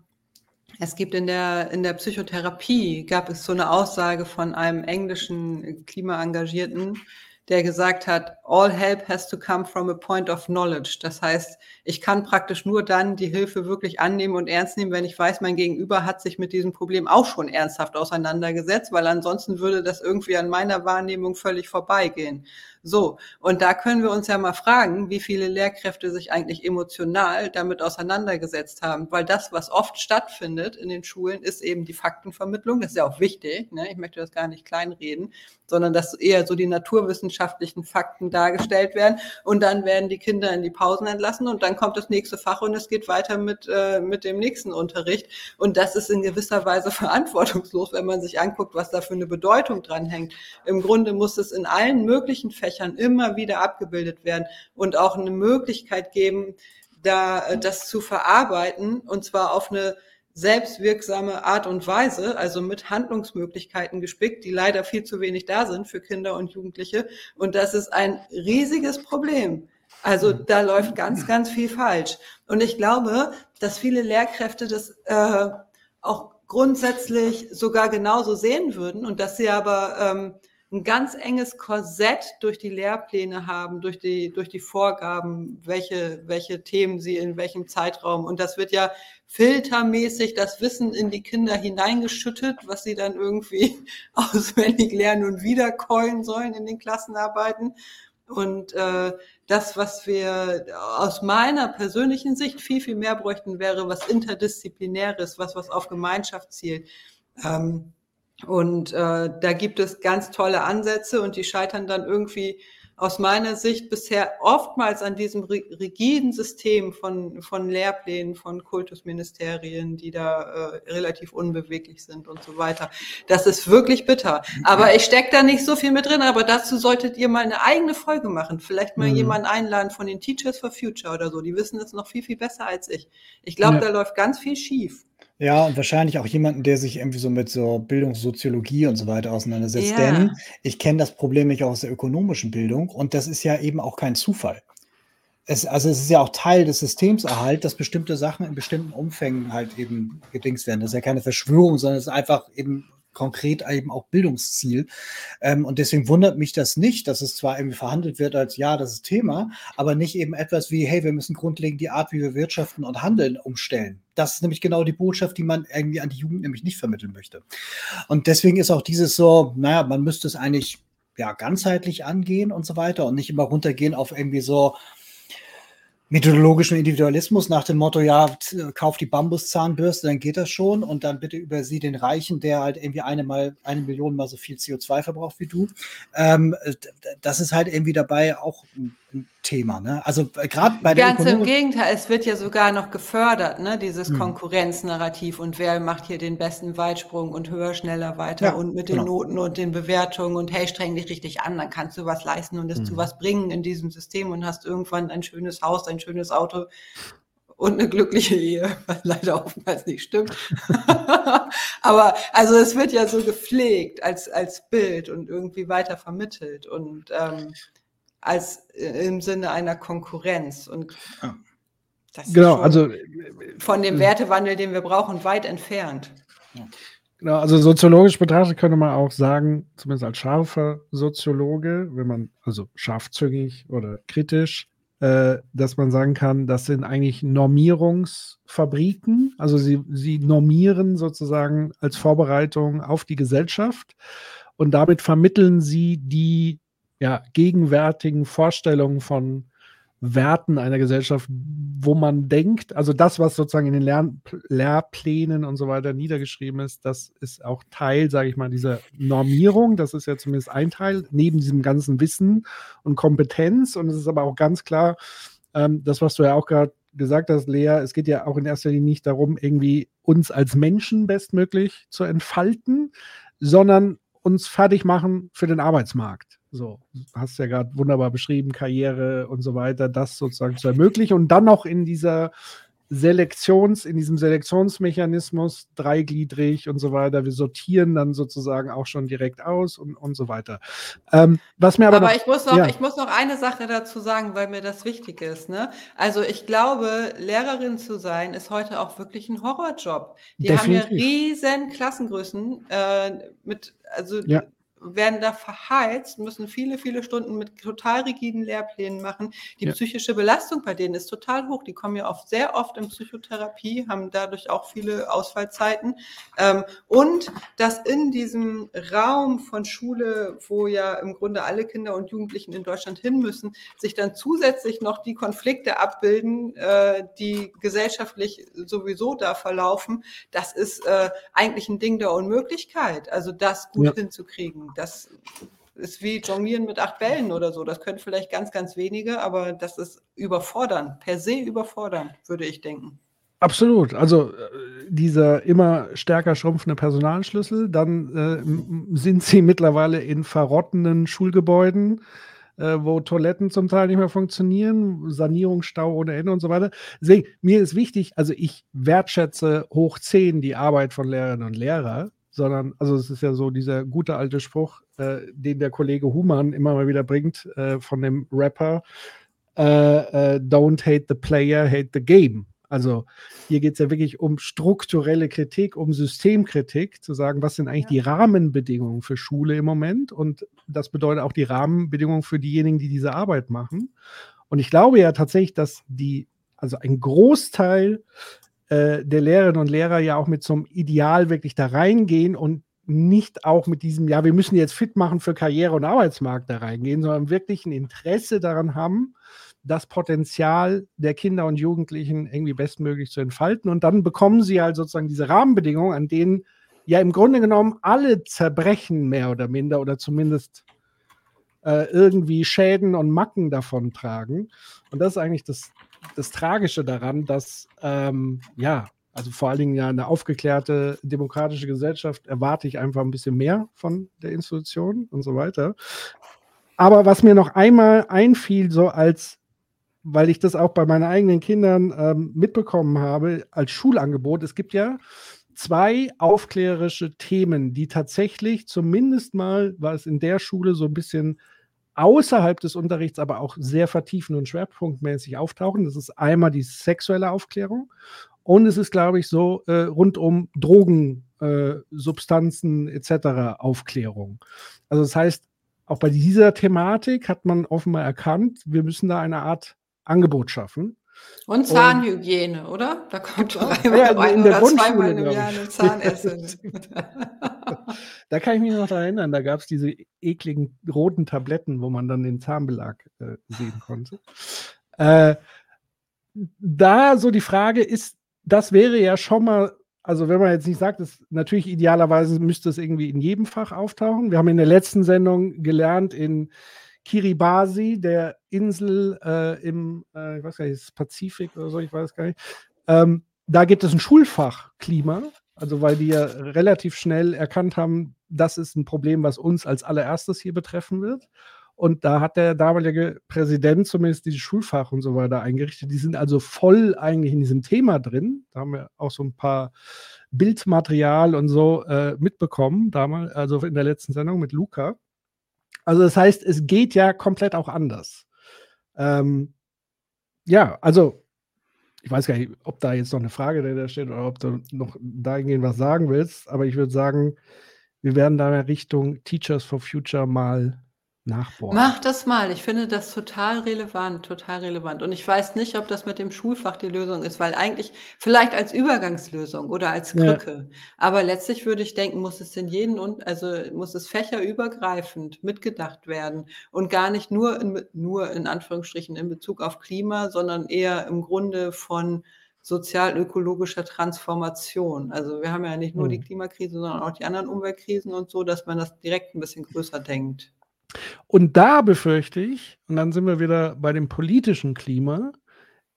es gibt in der, in der Psychotherapie, gab es so eine Aussage von einem englischen Klimaengagierten, der gesagt hat, all help has to come from a point of knowledge. Das heißt, ich kann praktisch nur dann die Hilfe wirklich annehmen und ernst nehmen, wenn ich weiß, mein Gegenüber hat sich mit diesem Problem auch schon ernsthaft auseinandergesetzt, weil ansonsten würde das irgendwie an meiner Wahrnehmung völlig vorbeigehen. So, und da können wir uns ja mal fragen, wie viele Lehrkräfte sich eigentlich emotional damit auseinandergesetzt haben, weil das, was oft stattfindet in den Schulen, ist eben die Faktenvermittlung. Das ist ja auch wichtig. Ne? Ich möchte das gar nicht kleinreden, sondern dass eher so die Naturwissenschaften wissenschaftlichen Fakten dargestellt werden und dann werden die Kinder in die Pausen entlassen und dann kommt das nächste Fach und es geht weiter mit, äh, mit dem nächsten Unterricht. Und das ist in gewisser Weise verantwortungslos, wenn man sich anguckt, was da für eine Bedeutung dran hängt. Im Grunde muss es in allen möglichen Fächern immer wieder abgebildet werden und auch eine Möglichkeit geben, da äh, das zu verarbeiten und zwar auf eine selbstwirksame Art und Weise, also mit Handlungsmöglichkeiten gespickt, die leider viel zu wenig da sind für Kinder und Jugendliche. Und das ist ein riesiges Problem. Also mhm. da läuft ganz, ganz viel falsch. Und ich glaube, dass viele Lehrkräfte das äh, auch grundsätzlich sogar genauso sehen würden und dass sie aber ähm, ein ganz enges Korsett durch die Lehrpläne haben, durch die, durch die Vorgaben, welche, welche Themen sie in welchem Zeitraum. Und das wird ja filtermäßig das Wissen in die Kinder hineingeschüttet, was sie dann irgendwie auswendig lernen und wiederkeulen sollen in den Klassenarbeiten. Und äh, das, was wir aus meiner persönlichen Sicht viel, viel mehr bräuchten, wäre was Interdisziplinäres, was, was auf Gemeinschaft zielt. Ähm, und äh, da gibt es ganz tolle Ansätze und die scheitern dann irgendwie aus meiner Sicht bisher oftmals an diesem rigiden System von, von Lehrplänen, von Kultusministerien, die da äh, relativ unbeweglich sind und so weiter. Das ist wirklich bitter. Aber ich stecke da nicht so viel mit drin, aber dazu solltet ihr mal eine eigene Folge machen. Vielleicht mal mhm. jemanden einladen von den Teachers for Future oder so. Die wissen das noch viel, viel besser als ich. Ich glaube, ja. da läuft ganz viel schief. Ja, und wahrscheinlich auch jemanden, der sich irgendwie so mit so Bildungssoziologie und so weiter auseinandersetzt. Ja. Denn ich kenne das Problem nicht aus der ökonomischen Bildung und das ist ja eben auch kein Zufall. Es, also es ist ja auch Teil des Systemserhalt, dass bestimmte Sachen in bestimmten Umfängen halt eben gedingst werden. Das ist ja keine Verschwörung, sondern es ist einfach eben konkret eben auch Bildungsziel. Ähm, und deswegen wundert mich das nicht, dass es zwar irgendwie verhandelt wird als ja, das ist Thema, aber nicht eben etwas wie, hey, wir müssen grundlegend die Art, wie wir wirtschaften und handeln, umstellen. Das ist nämlich genau die Botschaft, die man irgendwie an die Jugend nämlich nicht vermitteln möchte. Und deswegen ist auch dieses so, naja, man müsste es eigentlich ja ganzheitlich angehen und so weiter und nicht immer runtergehen auf irgendwie so, methodologischen Individualismus nach dem Motto, ja, kauf die Bambuszahnbürste, dann geht das schon und dann bitte über sie den Reichen, der halt irgendwie eine mal eine Million mal so viel CO2 verbraucht wie du. Ähm, das ist halt irgendwie dabei auch Thema. Ne? Also äh, gerade bei der Ganz im Gegenteil, es wird ja sogar noch gefördert, ne? dieses hm. Konkurrenznarrativ und wer macht hier den besten Weitsprung und höher, schneller, weiter ja, und mit den genau. Noten und den Bewertungen und hey, streng dich richtig an, dann kannst du was leisten und es hm. zu was bringen in diesem System und hast irgendwann ein schönes Haus, ein schönes Auto und eine glückliche Ehe, was leider oftmals nicht stimmt. Aber also es wird ja so gepflegt als, als Bild und irgendwie weiter vermittelt und ähm, als äh, im Sinne einer Konkurrenz. Und das genau, also von dem Wertewandel, den wir brauchen, weit entfernt. Genau, also soziologisch betrachtet könnte man auch sagen, zumindest als scharfer Soziologe, wenn man, also scharfzüngig oder kritisch, äh, dass man sagen kann, das sind eigentlich Normierungsfabriken. Also sie, sie normieren sozusagen als Vorbereitung auf die Gesellschaft und damit vermitteln sie die ja, gegenwärtigen Vorstellungen von Werten einer Gesellschaft, wo man denkt, also das, was sozusagen in den Lern Lehrplänen und so weiter niedergeschrieben ist, das ist auch Teil, sage ich mal, dieser Normierung. Das ist ja zumindest ein Teil, neben diesem ganzen Wissen und Kompetenz. Und es ist aber auch ganz klar, ähm, das, was du ja auch gerade gesagt hast, Lea, es geht ja auch in erster Linie nicht darum, irgendwie uns als Menschen bestmöglich zu entfalten, sondern uns fertig machen für den Arbeitsmarkt. So, hast ja gerade wunderbar beschrieben, Karriere und so weiter, das sozusagen zu ermöglichen und dann noch in dieser Selektions, in diesem Selektionsmechanismus dreigliedrig und so weiter. Wir sortieren dann sozusagen auch schon direkt aus und, und so weiter. Ähm, was mir aber, aber noch, ich muss noch, ja. ich muss noch eine Sache dazu sagen, weil mir das wichtig ist. Ne? Also ich glaube, Lehrerin zu sein ist heute auch wirklich ein Horrorjob. Die Definitiv. haben ja riesen Klassengrößen äh, mit, also ja werden da verheizt, müssen viele, viele Stunden mit total rigiden Lehrplänen machen. Die ja. psychische Belastung bei denen ist total hoch. Die kommen ja oft sehr oft in Psychotherapie, haben dadurch auch viele Ausfallzeiten. Ähm, und dass in diesem Raum von Schule, wo ja im Grunde alle Kinder und Jugendlichen in Deutschland hin müssen, sich dann zusätzlich noch die Konflikte abbilden, äh, die gesellschaftlich sowieso da verlaufen, das ist äh, eigentlich ein Ding der Unmöglichkeit. Also das gut ja. hinzukriegen das ist wie Jonglieren mit acht Bällen oder so. Das können vielleicht ganz, ganz wenige, aber das ist überfordern, per se überfordern, würde ich denken. Absolut. Also äh, dieser immer stärker schrumpfende Personalschlüssel, dann äh, sind sie mittlerweile in verrottenden Schulgebäuden, äh, wo Toiletten zum Teil nicht mehr funktionieren, Sanierungsstau ohne Ende und so weiter. Deswegen, mir ist wichtig, also ich wertschätze hoch 10 die Arbeit von Lehrerinnen und Lehrern, sondern, also es ist ja so dieser gute alte Spruch, äh, den der Kollege Humann immer mal wieder bringt, äh, von dem Rapper, äh, don't hate the player, hate the game. Also hier geht es ja wirklich um strukturelle Kritik, um Systemkritik, zu sagen, was sind eigentlich ja. die Rahmenbedingungen für Schule im Moment? Und das bedeutet auch die Rahmenbedingungen für diejenigen, die diese Arbeit machen. Und ich glaube ja tatsächlich, dass die, also ein Großteil äh, der Lehrerinnen und Lehrer ja auch mit so einem Ideal wirklich da reingehen und nicht auch mit diesem, ja, wir müssen jetzt fit machen für Karriere und Arbeitsmarkt da reingehen, sondern wirklich ein Interesse daran haben, das Potenzial der Kinder und Jugendlichen irgendwie bestmöglich zu entfalten. Und dann bekommen sie halt sozusagen diese Rahmenbedingungen, an denen ja im Grunde genommen alle zerbrechen, mehr oder minder, oder zumindest äh, irgendwie Schäden und Macken davon tragen. Und das ist eigentlich das, das Tragische daran, dass, ähm, ja, also vor allen Dingen ja eine aufgeklärte demokratische Gesellschaft erwarte ich einfach ein bisschen mehr von der Institution und so weiter. Aber was mir noch einmal einfiel, so als weil ich das auch bei meinen eigenen Kindern ähm, mitbekommen habe, als Schulangebot. Es gibt ja zwei aufklärerische Themen, die tatsächlich zumindest mal, war es in der Schule so ein bisschen außerhalb des Unterrichts, aber auch sehr vertiefend und schwerpunktmäßig auftauchen. Das ist einmal die sexuelle Aufklärung und es ist, glaube ich, so äh, rund um Drogen, äh, Substanzen etc. Aufklärung. Also das heißt, auch bei dieser Thematik hat man offenbar erkannt, wir müssen da eine Art Angebot schaffen. Und Zahnhygiene, und, oder? Da kommt einmal ja, ein in der oder zweimal im Jahr eine Zahnessen. da kann ich mich noch daran erinnern, da gab es diese ekligen roten Tabletten, wo man dann den Zahnbelag äh, sehen konnte. Äh, da so die Frage ist, das wäre ja schon mal, also wenn man jetzt nicht sagt, dass natürlich idealerweise müsste es irgendwie in jedem Fach auftauchen. Wir haben in der letzten Sendung gelernt, in Kiribati, der Insel äh, im, äh, ich weiß gar nicht, Pazifik oder so, ich weiß gar nicht. Ähm, da gibt es ein Schulfach Klima, also weil die ja relativ schnell erkannt haben, das ist ein Problem, was uns als allererstes hier betreffen wird. Und da hat der damalige Präsident zumindest dieses Schulfach und so weiter eingerichtet. Die sind also voll eigentlich in diesem Thema drin. Da haben wir auch so ein paar Bildmaterial und so äh, mitbekommen, damals, also in der letzten Sendung mit Luca. Also das heißt, es geht ja komplett auch anders. Ähm, ja, also ich weiß gar nicht, ob da jetzt noch eine Frage dahinter steht oder ob du noch dahingehend was sagen willst, aber ich würde sagen, wir werden da in Richtung Teachers for Future mal nachbohren. Mach das mal. Ich finde das total relevant, total relevant. Und ich weiß nicht, ob das mit dem Schulfach die Lösung ist, weil eigentlich vielleicht als Übergangslösung oder als Krücke. Ja. Aber letztlich würde ich denken, muss es in jeden und also muss es fächerübergreifend mitgedacht werden und gar nicht nur in, nur in Anführungsstrichen in Bezug auf Klima, sondern eher im Grunde von sozial-ökologischer Transformation. Also wir haben ja nicht nur hm. die Klimakrise, sondern auch die anderen Umweltkrisen und so, dass man das direkt ein bisschen größer denkt. Und da befürchte ich, und dann sind wir wieder bei dem politischen Klima,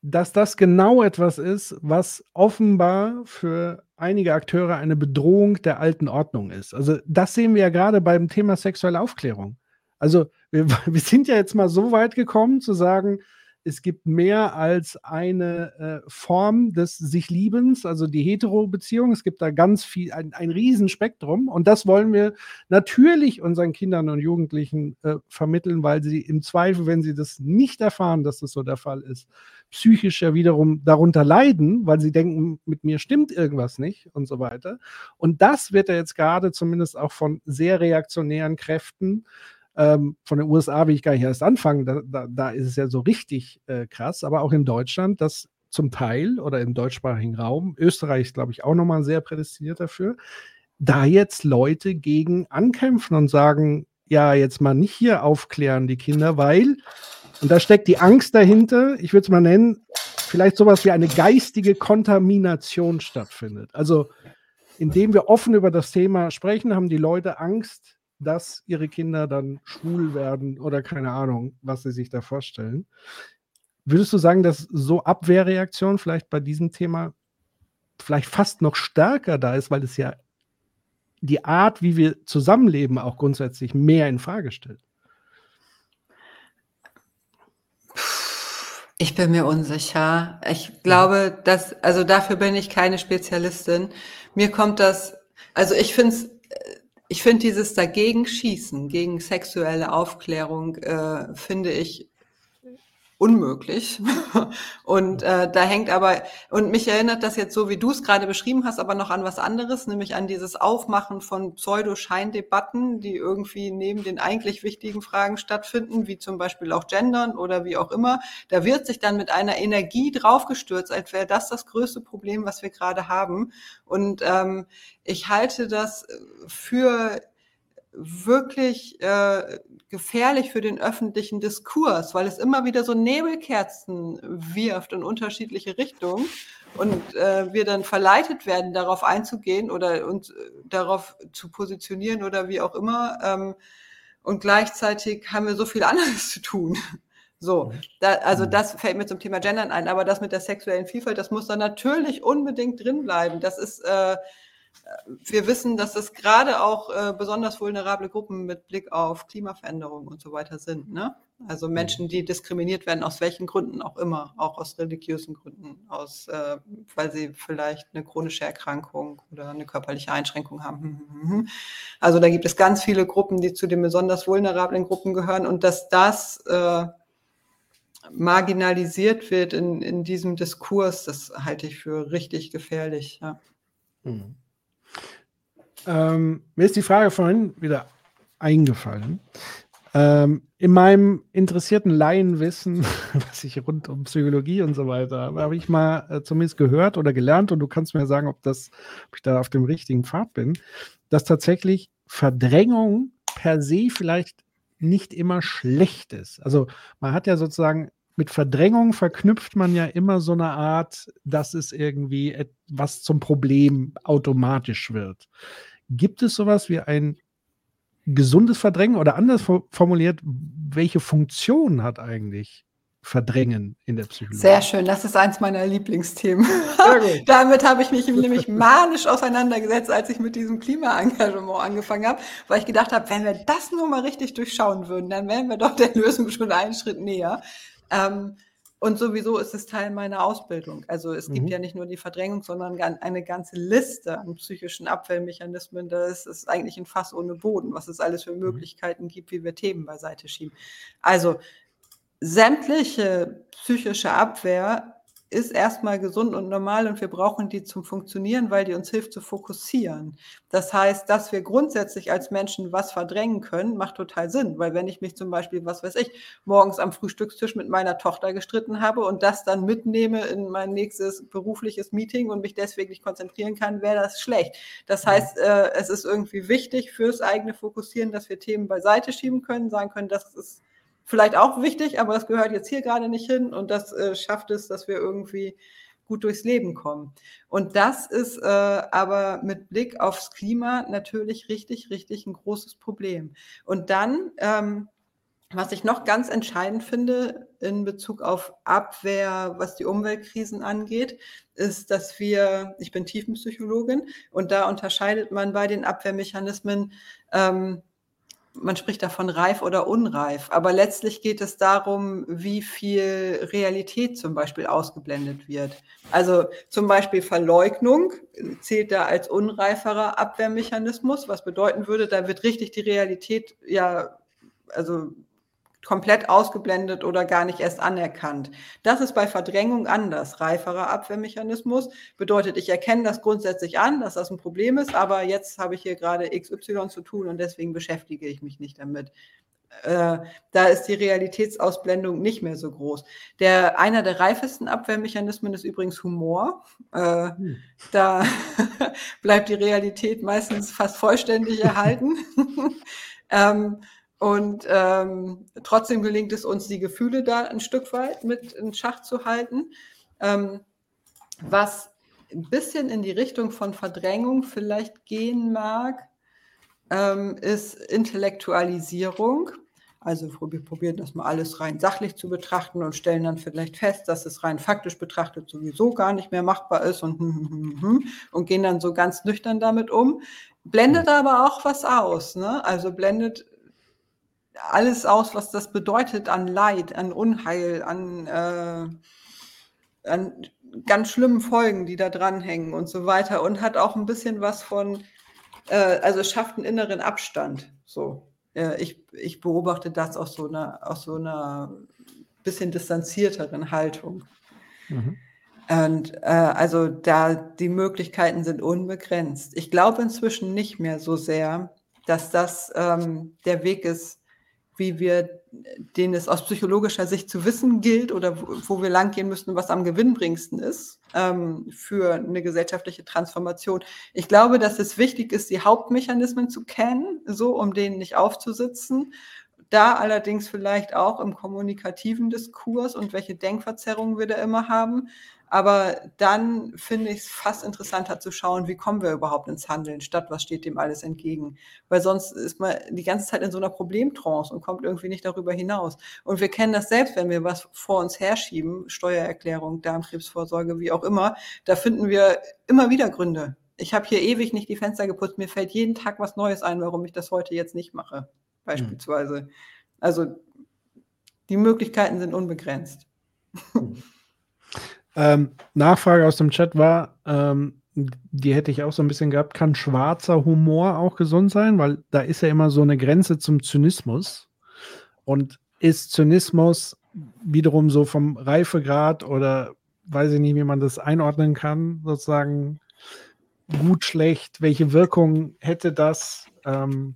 dass das genau etwas ist, was offenbar für einige Akteure eine Bedrohung der alten Ordnung ist. Also das sehen wir ja gerade beim Thema sexuelle Aufklärung. Also wir, wir sind ja jetzt mal so weit gekommen zu sagen, es gibt mehr als eine äh, Form des sich Liebens, also die Hetero-Beziehung. Es gibt da ganz viel, ein, ein Riesenspektrum. Und das wollen wir natürlich unseren Kindern und Jugendlichen äh, vermitteln, weil sie im Zweifel, wenn sie das nicht erfahren, dass das so der Fall ist, psychisch ja wiederum darunter leiden, weil sie denken, mit mir stimmt irgendwas nicht und so weiter. Und das wird ja jetzt gerade zumindest auch von sehr reaktionären Kräften ähm, von den USA will ich gar nicht erst anfangen, da, da, da ist es ja so richtig äh, krass, aber auch in Deutschland, dass zum Teil oder im deutschsprachigen Raum, Österreich ist, glaube ich, auch nochmal sehr prädestiniert dafür, da jetzt Leute gegen ankämpfen und sagen, ja, jetzt mal nicht hier aufklären, die Kinder, weil, und da steckt die Angst dahinter, ich würde es mal nennen, vielleicht sowas wie eine geistige Kontamination stattfindet. Also, indem wir offen über das Thema sprechen, haben die Leute Angst, dass ihre Kinder dann schwul werden oder keine Ahnung, was sie sich da vorstellen. Würdest du sagen, dass so Abwehrreaktion vielleicht bei diesem Thema vielleicht fast noch stärker da ist, weil es ja die Art, wie wir zusammenleben, auch grundsätzlich mehr in Frage stellt? Ich bin mir unsicher. Ich glaube, dass, also dafür bin ich keine Spezialistin. Mir kommt das, also ich finde es ich finde dieses Dagegenschießen gegen sexuelle Aufklärung, äh, finde ich unmöglich. und äh, da hängt aber, und mich erinnert das jetzt so, wie du es gerade beschrieben hast, aber noch an was anderes, nämlich an dieses Aufmachen von Pseudo-Scheindebatten, die irgendwie neben den eigentlich wichtigen Fragen stattfinden, wie zum Beispiel auch Gendern oder wie auch immer. Da wird sich dann mit einer Energie draufgestürzt, als wäre das das größte Problem, was wir gerade haben. Und ähm, ich halte das für wirklich äh, gefährlich für den öffentlichen Diskurs, weil es immer wieder so Nebelkerzen wirft in unterschiedliche Richtungen und äh, wir dann verleitet werden, darauf einzugehen oder uns äh, darauf zu positionieren oder wie auch immer. Ähm, und gleichzeitig haben wir so viel anderes zu tun. So, da, also mhm. das fällt mir zum Thema Gendern ein, aber das mit der sexuellen Vielfalt, das muss dann natürlich unbedingt drin bleiben. Das ist äh, wir wissen, dass es gerade auch äh, besonders vulnerable Gruppen mit Blick auf Klimaveränderungen und so weiter sind. Ne? Also Menschen, die diskriminiert werden, aus welchen Gründen auch immer, auch aus religiösen Gründen, aus, äh, weil sie vielleicht eine chronische Erkrankung oder eine körperliche Einschränkung haben. Hm, hm, hm, also da gibt es ganz viele Gruppen, die zu den besonders vulnerablen Gruppen gehören und dass das äh, marginalisiert wird in, in diesem Diskurs, das halte ich für richtig gefährlich. Ja. Mhm. Ähm, mir ist die Frage vorhin wieder eingefallen. Ähm, in meinem interessierten Laienwissen, was ich rund um Psychologie und so weiter habe, habe ich mal äh, zumindest gehört oder gelernt, und du kannst mir sagen, ob, das, ob ich da auf dem richtigen Pfad bin, dass tatsächlich Verdrängung per se vielleicht nicht immer schlecht ist. Also man hat ja sozusagen mit Verdrängung verknüpft man ja immer so eine Art, dass es irgendwie etwas zum Problem automatisch wird. Gibt es sowas wie ein gesundes Verdrängen oder anders formuliert, welche Funktion hat eigentlich Verdrängen in der Psychologie? Sehr schön, das ist eins meiner Lieblingsthemen. Damit habe ich mich nämlich manisch auseinandergesetzt, als ich mit diesem Klimaengagement angefangen habe, weil ich gedacht habe, wenn wir das nur mal richtig durchschauen würden, dann wären wir doch der Lösung schon einen Schritt näher. Ähm, und sowieso ist es Teil meiner Ausbildung. Also es gibt mhm. ja nicht nur die Verdrängung, sondern eine ganze Liste an psychischen Abwehrmechanismen. Da ist es eigentlich ein Fass ohne Boden, was es alles für mhm. Möglichkeiten gibt, wie wir Themen beiseite schieben. Also sämtliche psychische Abwehr ist erstmal gesund und normal und wir brauchen die zum Funktionieren, weil die uns hilft zu fokussieren. Das heißt, dass wir grundsätzlich als Menschen was verdrängen können, macht total Sinn, weil wenn ich mich zum Beispiel, was weiß ich, morgens am Frühstückstisch mit meiner Tochter gestritten habe und das dann mitnehme in mein nächstes berufliches Meeting und mich deswegen nicht konzentrieren kann, wäre das schlecht. Das heißt, äh, es ist irgendwie wichtig fürs eigene Fokussieren, dass wir Themen beiseite schieben können, sagen können, das ist vielleicht auch wichtig, aber das gehört jetzt hier gerade nicht hin und das äh, schafft es, dass wir irgendwie gut durchs Leben kommen. Und das ist äh, aber mit Blick aufs Klima natürlich richtig, richtig ein großes Problem. Und dann, ähm, was ich noch ganz entscheidend finde in Bezug auf Abwehr, was die Umweltkrisen angeht, ist, dass wir, ich bin Tiefenpsychologin und da unterscheidet man bei den Abwehrmechanismen ähm, man spricht davon reif oder unreif, aber letztlich geht es darum, wie viel Realität zum Beispiel ausgeblendet wird. Also zum Beispiel Verleugnung zählt da als unreiferer Abwehrmechanismus, was bedeuten würde, da wird richtig die Realität ja, also komplett ausgeblendet oder gar nicht erst anerkannt. Das ist bei Verdrängung anders. Reiferer Abwehrmechanismus bedeutet, ich erkenne das grundsätzlich an, dass das ein Problem ist, aber jetzt habe ich hier gerade XY zu tun und deswegen beschäftige ich mich nicht damit. Äh, da ist die Realitätsausblendung nicht mehr so groß. Der, einer der reifesten Abwehrmechanismen ist übrigens Humor. Äh, hm. Da bleibt die Realität meistens fast vollständig erhalten. ähm, und ähm, trotzdem gelingt es uns, die Gefühle da ein Stück weit mit in Schach zu halten. Ähm, was ein bisschen in die Richtung von Verdrängung vielleicht gehen mag, ähm, ist Intellektualisierung. Also wir probieren das mal alles rein sachlich zu betrachten und stellen dann vielleicht fest, dass es rein faktisch betrachtet sowieso gar nicht mehr machbar ist und, hm, hm, hm, und gehen dann so ganz nüchtern damit um. Blendet aber auch was aus. Ne? Also blendet alles aus, was das bedeutet an Leid, an Unheil, an, äh, an ganz schlimmen Folgen, die da dranhängen und so weiter. Und hat auch ein bisschen was von, äh, also schafft einen inneren Abstand. So. Äh, ich, ich beobachte das aus so einer, aus so einer bisschen distanzierteren Haltung. Mhm. Und äh, also da die Möglichkeiten sind unbegrenzt. Ich glaube inzwischen nicht mehr so sehr, dass das ähm, der Weg ist, wie wir, den es aus psychologischer Sicht zu wissen gilt oder wo, wo wir langgehen müssen, was am gewinnbringendsten ist ähm, für eine gesellschaftliche Transformation. Ich glaube, dass es wichtig ist, die Hauptmechanismen zu kennen, so um denen nicht aufzusitzen. Da allerdings vielleicht auch im kommunikativen Diskurs und welche Denkverzerrungen wir da immer haben, aber dann finde ich es fast interessanter zu schauen, wie kommen wir überhaupt ins Handeln, statt was steht dem alles entgegen. Weil sonst ist man die ganze Zeit in so einer Problemtrance und kommt irgendwie nicht darüber hinaus. Und wir kennen das selbst, wenn wir was vor uns herschieben, Steuererklärung, Darmkrebsvorsorge, wie auch immer, da finden wir immer wieder Gründe. Ich habe hier ewig nicht die Fenster geputzt, mir fällt jeden Tag was Neues ein, warum ich das heute jetzt nicht mache, beispielsweise. Mhm. Also die Möglichkeiten sind unbegrenzt. Ähm, Nachfrage aus dem Chat war, ähm, die hätte ich auch so ein bisschen gehabt, kann schwarzer Humor auch gesund sein? Weil da ist ja immer so eine Grenze zum Zynismus. Und ist Zynismus wiederum so vom Reifegrad oder weiß ich nicht, wie man das einordnen kann, sozusagen gut, schlecht, welche Wirkung hätte das? Ähm,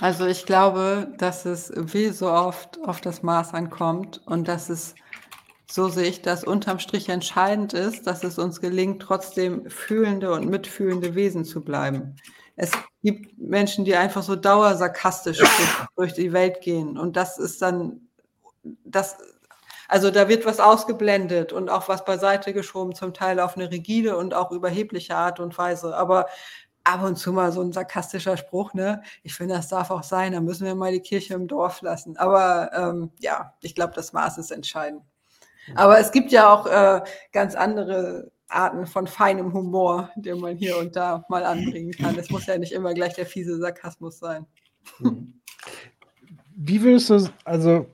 also ich glaube, dass es wie so oft auf das Maß ankommt und dass es so sehe ich das unterm Strich entscheidend ist, dass es uns gelingt, trotzdem fühlende und mitfühlende Wesen zu bleiben. Es gibt Menschen, die einfach so dauersarkastisch durch die Welt gehen. Und das ist dann, das, also da wird was ausgeblendet und auch was beiseite geschoben, zum Teil auf eine rigide und auch überhebliche Art und Weise. Aber ab und zu mal so ein sarkastischer Spruch, ne? Ich finde, das darf auch sein, da müssen wir mal die Kirche im Dorf lassen. Aber ähm, ja, ich glaube, das Maß ist entscheidend. Aber es gibt ja auch äh, ganz andere Arten von feinem Humor, den man hier und da mal anbringen kann. Es muss ja nicht immer gleich der fiese Sarkasmus sein. Wie würdest du, also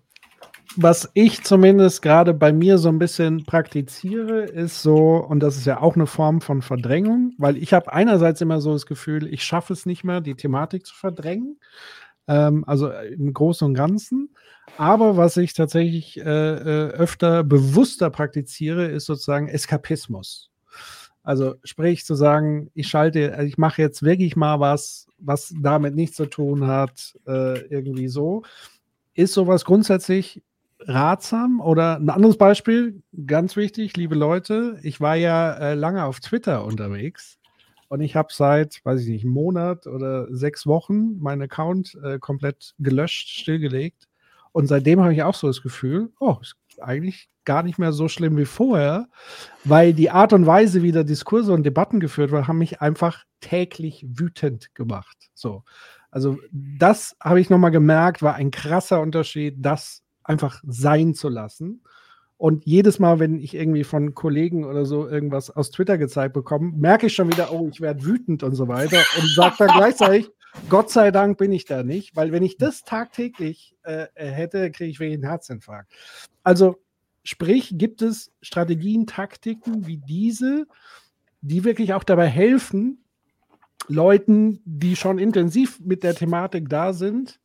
was ich zumindest gerade bei mir so ein bisschen praktiziere, ist so, und das ist ja auch eine Form von Verdrängung, weil ich habe einerseits immer so das Gefühl, ich schaffe es nicht mehr, die Thematik zu verdrängen, ähm, also im Großen und Ganzen. Aber was ich tatsächlich äh, äh, öfter bewusster praktiziere, ist sozusagen Eskapismus. Also sprich zu sagen, ich schalte, also ich mache jetzt wirklich mal was, was damit nichts zu tun hat, äh, irgendwie so. Ist sowas grundsätzlich ratsam? Oder ein anderes Beispiel, ganz wichtig, liebe Leute, ich war ja äh, lange auf Twitter unterwegs und ich habe seit, weiß ich nicht, einem Monat oder sechs Wochen meinen Account äh, komplett gelöscht, stillgelegt. Und seitdem habe ich auch so das Gefühl, oh, ist eigentlich gar nicht mehr so schlimm wie vorher, weil die Art und Weise, wie da Diskurse und Debatten geführt wurden, haben mich einfach täglich wütend gemacht. So. Also, das habe ich nochmal gemerkt, war ein krasser Unterschied, das einfach sein zu lassen. Und jedes Mal, wenn ich irgendwie von Kollegen oder so irgendwas aus Twitter gezeigt bekomme, merke ich schon wieder, oh, ich werde wütend und so weiter und sage dann gleichzeitig, Gott sei Dank bin ich da nicht, weil wenn ich das tagtäglich äh, hätte, kriege ich wirklich einen Herzinfarkt. Also sprich, gibt es Strategien, Taktiken wie diese, die wirklich auch dabei helfen, Leuten, die schon intensiv mit der Thematik da sind,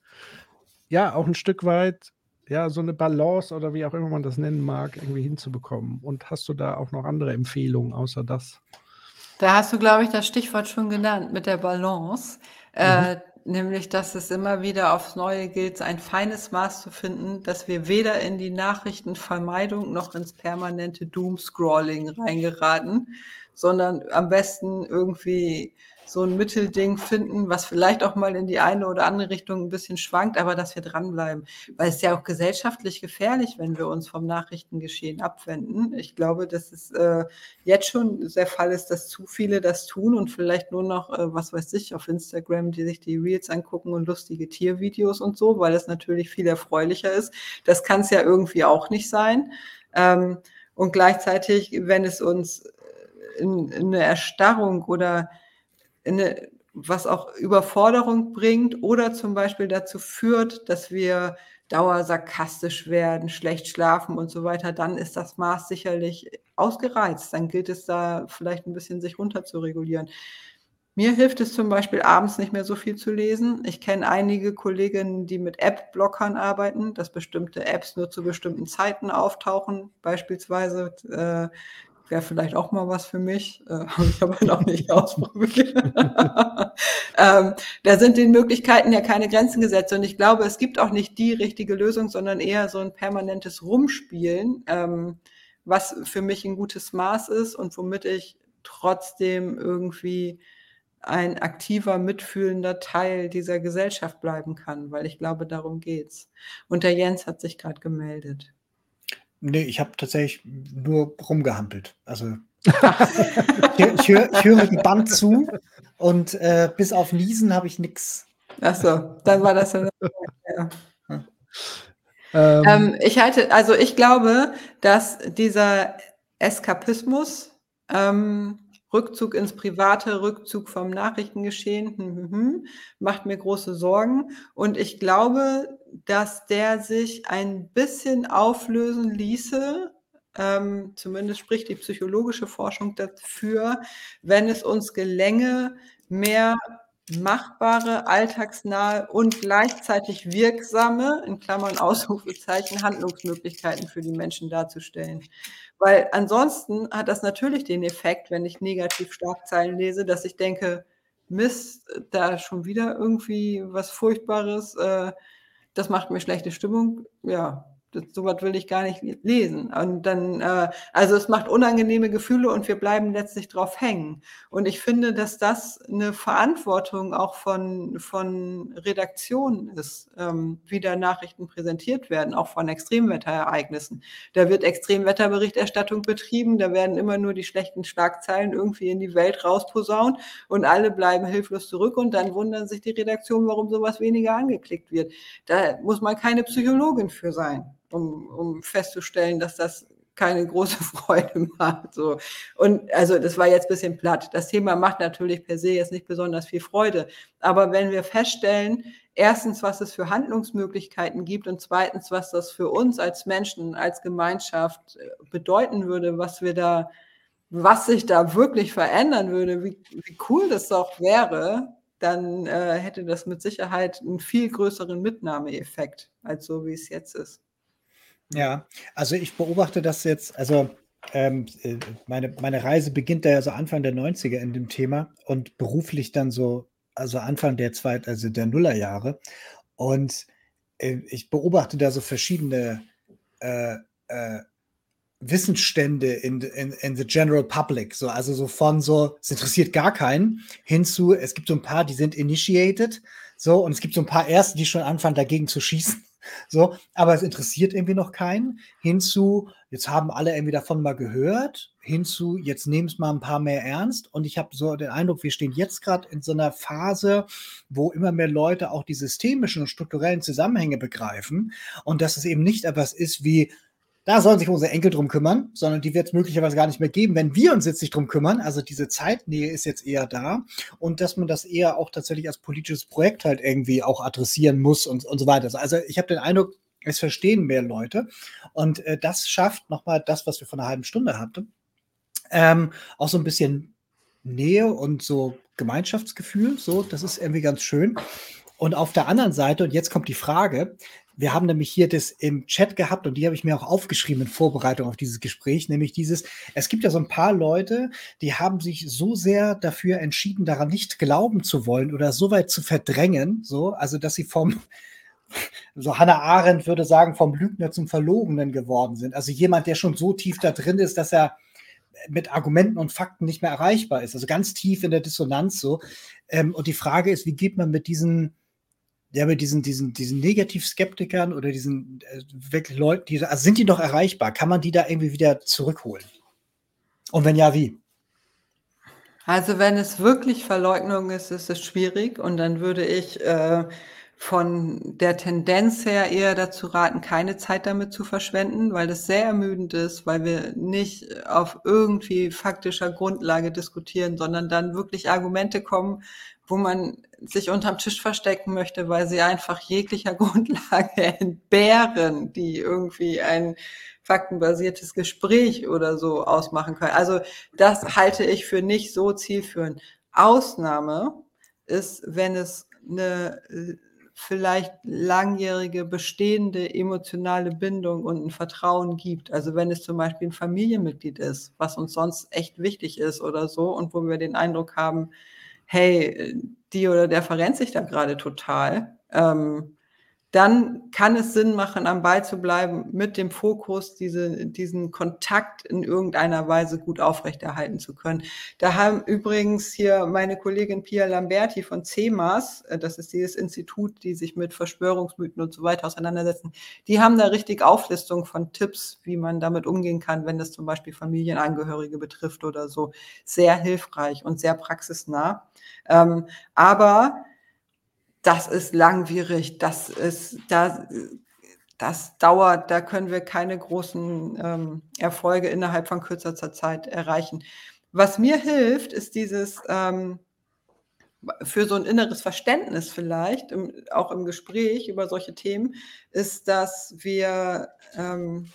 ja, auch ein Stück weit, ja, so eine Balance oder wie auch immer man das nennen mag, irgendwie hinzubekommen. Und hast du da auch noch andere Empfehlungen außer das? Da hast du, glaube ich, das Stichwort schon genannt mit der Balance. Äh, mhm. nämlich, dass es immer wieder aufs Neue gilt, ein feines Maß zu finden, dass wir weder in die Nachrichtenvermeidung noch ins permanente Doomscrolling reingeraten, sondern am besten irgendwie so ein Mittelding finden, was vielleicht auch mal in die eine oder andere Richtung ein bisschen schwankt, aber dass wir dranbleiben. Weil es ist ja auch gesellschaftlich gefährlich, wenn wir uns vom Nachrichtengeschehen abwenden. Ich glaube, dass es äh, jetzt schon der Fall ist, dass zu viele das tun und vielleicht nur noch, äh, was weiß ich, auf Instagram, die sich die Reels angucken und lustige Tiervideos und so, weil es natürlich viel erfreulicher ist. Das kann es ja irgendwie auch nicht sein. Ähm, und gleichzeitig, wenn es uns in, in eine Erstarrung oder eine, was auch Überforderung bringt oder zum Beispiel dazu führt, dass wir dauersarkastisch werden, schlecht schlafen und so weiter, dann ist das Maß sicherlich ausgereizt. Dann gilt es da vielleicht ein bisschen sich runter zu regulieren. Mir hilft es zum Beispiel abends nicht mehr so viel zu lesen. Ich kenne einige Kolleginnen, die mit App-Blockern arbeiten, dass bestimmte Apps nur zu bestimmten Zeiten auftauchen. Beispielsweise äh, wäre vielleicht auch mal was für mich. Äh, Habe ich aber noch nicht ausprobiert. ähm, da sind den Möglichkeiten ja keine Grenzen gesetzt. Und ich glaube, es gibt auch nicht die richtige Lösung, sondern eher so ein permanentes Rumspielen, ähm, was für mich ein gutes Maß ist und womit ich trotzdem irgendwie ein aktiver, mitfühlender Teil dieser Gesellschaft bleiben kann, weil ich glaube, darum geht's. Und der Jens hat sich gerade gemeldet. Nee, ich habe tatsächlich nur rumgehampelt. Also ich, ich, höre, ich höre die Band zu und äh, bis auf Niesen habe ich nichts. Achso, dann war das ja. ja. Ähm, ähm, ich halte, also ich glaube, dass dieser Eskapismus ähm, Rückzug ins Private, Rückzug vom Nachrichtengeschehen, hm, hm, hm, macht mir große Sorgen. Und ich glaube, dass der sich ein bisschen auflösen ließe. Ähm, zumindest spricht die psychologische Forschung dafür, wenn es uns gelänge, mehr machbare, alltagsnahe und gleichzeitig wirksame, in Klammern Ausrufezeichen, Handlungsmöglichkeiten für die Menschen darzustellen. Weil ansonsten hat das natürlich den Effekt, wenn ich negativ Schlagzeilen lese, dass ich denke, Mist, da schon wieder irgendwie was Furchtbares, äh, das macht mir schlechte Stimmung. Ja, sowas will ich gar nicht lesen. Und dann, äh, also es macht unangenehme Gefühle und wir bleiben letztlich drauf hängen. Und ich finde, dass das eine Verantwortung auch von, von Redaktionen ist, ähm, wie da Nachrichten präsentiert werden, auch von Extremwetterereignissen. Da wird Extremwetterberichterstattung betrieben, da werden immer nur die schlechten Schlagzeilen irgendwie in die Welt rausposaunt und alle bleiben hilflos zurück und dann wundern sich die Redaktionen, warum sowas weniger angeklickt wird. Da muss man keine Psychologin für sein um, um festzustellen, dass das keine große Freude macht. So. Und also das war jetzt ein bisschen platt. Das Thema macht natürlich per se jetzt nicht besonders viel Freude. Aber wenn wir feststellen, erstens, was es für Handlungsmöglichkeiten gibt und zweitens, was das für uns als Menschen, als Gemeinschaft äh, bedeuten würde, was wir da, was sich da wirklich verändern würde, wie, wie cool das doch wäre, dann äh, hätte das mit Sicherheit einen viel größeren Mitnahmeeffekt als so, wie es jetzt ist. Ja, also ich beobachte das jetzt, also ähm, äh, meine, meine Reise beginnt da ja so Anfang der 90er in dem Thema und beruflich dann so, also Anfang der zwei, also der Nullerjahre. Und äh, ich beobachte da so verschiedene äh, äh, Wissensstände in, in, in the general public. So, also so von so, es interessiert gar keinen, hinzu, es gibt so ein paar, die sind initiated, so, und es gibt so ein paar Erste, die schon anfangen, dagegen zu schießen. So, aber es interessiert irgendwie noch keinen. Hinzu, jetzt haben alle irgendwie davon mal gehört. Hinzu, jetzt nehmen es mal ein paar mehr ernst. Und ich habe so den Eindruck, wir stehen jetzt gerade in so einer Phase, wo immer mehr Leute auch die systemischen und strukturellen Zusammenhänge begreifen. Und dass es eben nicht etwas ist wie, da sollen sich unsere Enkel drum kümmern, sondern die wird es möglicherweise gar nicht mehr geben, wenn wir uns jetzt nicht drum kümmern. Also diese Zeitnähe ist jetzt eher da und dass man das eher auch tatsächlich als politisches Projekt halt irgendwie auch adressieren muss und, und so weiter. Also ich habe den Eindruck, es verstehen mehr Leute und äh, das schafft nochmal das, was wir vor einer halben Stunde hatten, ähm, auch so ein bisschen Nähe und so Gemeinschaftsgefühl. So, das ist irgendwie ganz schön. Und auf der anderen Seite, und jetzt kommt die Frage, wir haben nämlich hier das im Chat gehabt und die habe ich mir auch aufgeschrieben in Vorbereitung auf dieses Gespräch, nämlich dieses, es gibt ja so ein paar Leute, die haben sich so sehr dafür entschieden, daran nicht glauben zu wollen oder so weit zu verdrängen, so, also dass sie vom, so Hannah Arendt würde sagen, vom Lügner zum Verlogenen geworden sind. Also jemand, der schon so tief da drin ist, dass er mit Argumenten und Fakten nicht mehr erreichbar ist. Also ganz tief in der Dissonanz so. Ähm, und die Frage ist, wie geht man mit diesen, ja, mit diesen, diesen, diesen Negativ-Skeptikern oder diesen äh, wirklich Leuten, die, also sind die noch erreichbar? Kann man die da irgendwie wieder zurückholen? Und wenn ja, wie? Also wenn es wirklich Verleugnung ist, ist es schwierig und dann würde ich äh, von der Tendenz her eher dazu raten, keine Zeit damit zu verschwenden, weil das sehr ermüdend ist, weil wir nicht auf irgendwie faktischer Grundlage diskutieren, sondern dann wirklich Argumente kommen, wo man sich unterm Tisch verstecken möchte, weil sie einfach jeglicher Grundlage entbehren, die irgendwie ein faktenbasiertes Gespräch oder so ausmachen können. Also das halte ich für nicht so zielführend. Ausnahme ist, wenn es eine vielleicht langjährige bestehende emotionale Bindung und ein Vertrauen gibt. Also wenn es zum Beispiel ein Familienmitglied ist, was uns sonst echt wichtig ist oder so und wo wir den Eindruck haben, hey, die oder der verrennt sich da gerade total. Ähm, dann kann es Sinn machen, am Ball zu bleiben, mit dem Fokus, diese, diesen Kontakt in irgendeiner Weise gut aufrechterhalten zu können. Da haben übrigens hier meine Kollegin Pia Lamberti von CEMAS, äh, das ist dieses Institut, die sich mit Verschwörungsmythen und so weiter auseinandersetzen, die haben da richtig Auflistung von Tipps, wie man damit umgehen kann, wenn das zum Beispiel Familienangehörige betrifft oder so. Sehr hilfreich und sehr praxisnah. Ähm, aber das ist langwierig, das ist, das, das dauert, da können wir keine großen ähm, Erfolge innerhalb von kürzester Zeit erreichen. Was mir hilft, ist dieses ähm, für so ein inneres Verständnis vielleicht, im, auch im Gespräch über solche Themen, ist, dass wir ähm,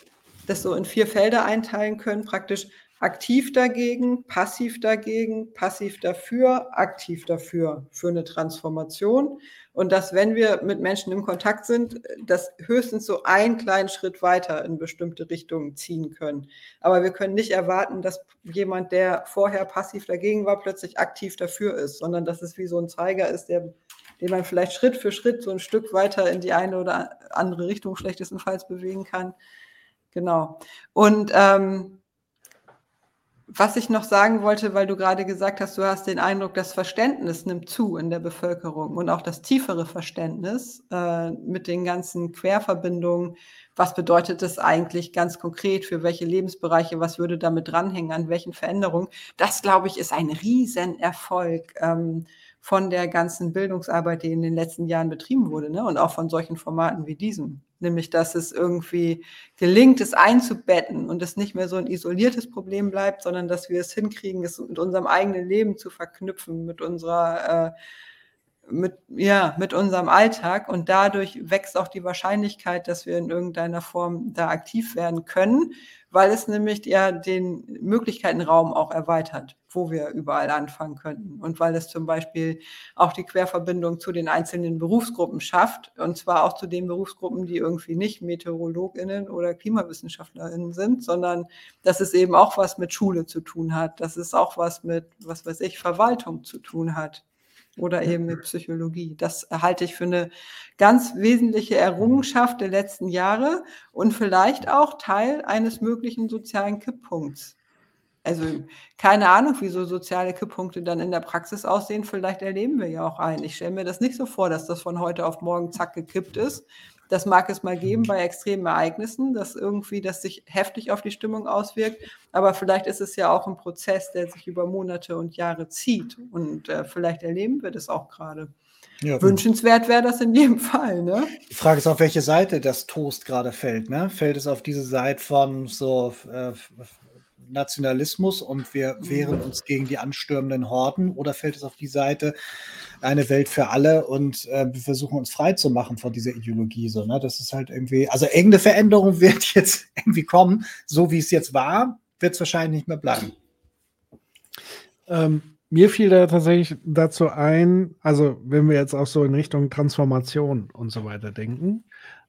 das so in vier Felder einteilen können, praktisch aktiv dagegen, passiv dagegen, passiv dafür, aktiv dafür, für eine Transformation. Und dass, wenn wir mit Menschen im Kontakt sind, das höchstens so einen kleinen Schritt weiter in bestimmte Richtungen ziehen können. Aber wir können nicht erwarten, dass jemand, der vorher passiv dagegen war, plötzlich aktiv dafür ist, sondern dass es wie so ein Zeiger ist, der, den man vielleicht Schritt für Schritt so ein Stück weiter in die eine oder andere Richtung schlechtestenfalls bewegen kann. Genau. Und ähm, was ich noch sagen wollte, weil du gerade gesagt hast, du hast den Eindruck, das Verständnis nimmt zu in der Bevölkerung und auch das tiefere Verständnis äh, mit den ganzen Querverbindungen. Was bedeutet das eigentlich ganz konkret für welche Lebensbereiche? Was würde damit dranhängen? An welchen Veränderungen? Das, glaube ich, ist ein Riesenerfolg ähm, von der ganzen Bildungsarbeit, die in den letzten Jahren betrieben wurde ne? und auch von solchen Formaten wie diesem nämlich dass es irgendwie gelingt, es einzubetten und es nicht mehr so ein isoliertes Problem bleibt, sondern dass wir es hinkriegen, es mit unserem eigenen Leben zu verknüpfen, mit unserer äh, mit, ja, mit unserem Alltag und dadurch wächst auch die Wahrscheinlichkeit, dass wir in irgendeiner Form da aktiv werden können, weil es nämlich ja den Möglichkeitenraum auch erweitert, wo wir überall anfangen könnten. Und weil es zum Beispiel auch die Querverbindung zu den einzelnen Berufsgruppen schafft und zwar auch zu den Berufsgruppen, die irgendwie nicht Meteorologinnen oder Klimawissenschaftlerinnen sind, sondern dass es eben auch was mit Schule zu tun hat, dass es auch was mit, was weiß ich, Verwaltung zu tun hat oder eben mit Psychologie. Das halte ich für eine ganz wesentliche Errungenschaft der letzten Jahre und vielleicht auch Teil eines möglichen sozialen Kipppunkts. Also keine Ahnung, wie so soziale Kipppunkte dann in der Praxis aussehen. Vielleicht erleben wir ja auch einen. Ich stelle mir das nicht so vor, dass das von heute auf morgen zack gekippt ist, das mag es mal geben bei extremen Ereignissen, dass irgendwie das sich heftig auf die Stimmung auswirkt. Aber vielleicht ist es ja auch ein Prozess, der sich über Monate und Jahre zieht. Und äh, vielleicht erleben wir das auch gerade. Ja, Wünschenswert wäre das in jedem Fall. Ne? Die Frage ist, auf welche Seite das Toast gerade fällt. Ne? Fällt es auf diese Seite von so äh, Nationalismus und wir wehren uns gegen die anstürmenden Horden oder fällt es auf die Seite eine Welt für alle und äh, wir versuchen uns frei zu machen von dieser Ideologie. So, ne? Das ist halt irgendwie, also irgendeine Veränderung wird jetzt irgendwie kommen. So wie es jetzt war, wird es wahrscheinlich nicht mehr bleiben. Ähm, mir fiel da tatsächlich dazu ein, also wenn wir jetzt auch so in Richtung Transformation und so weiter denken,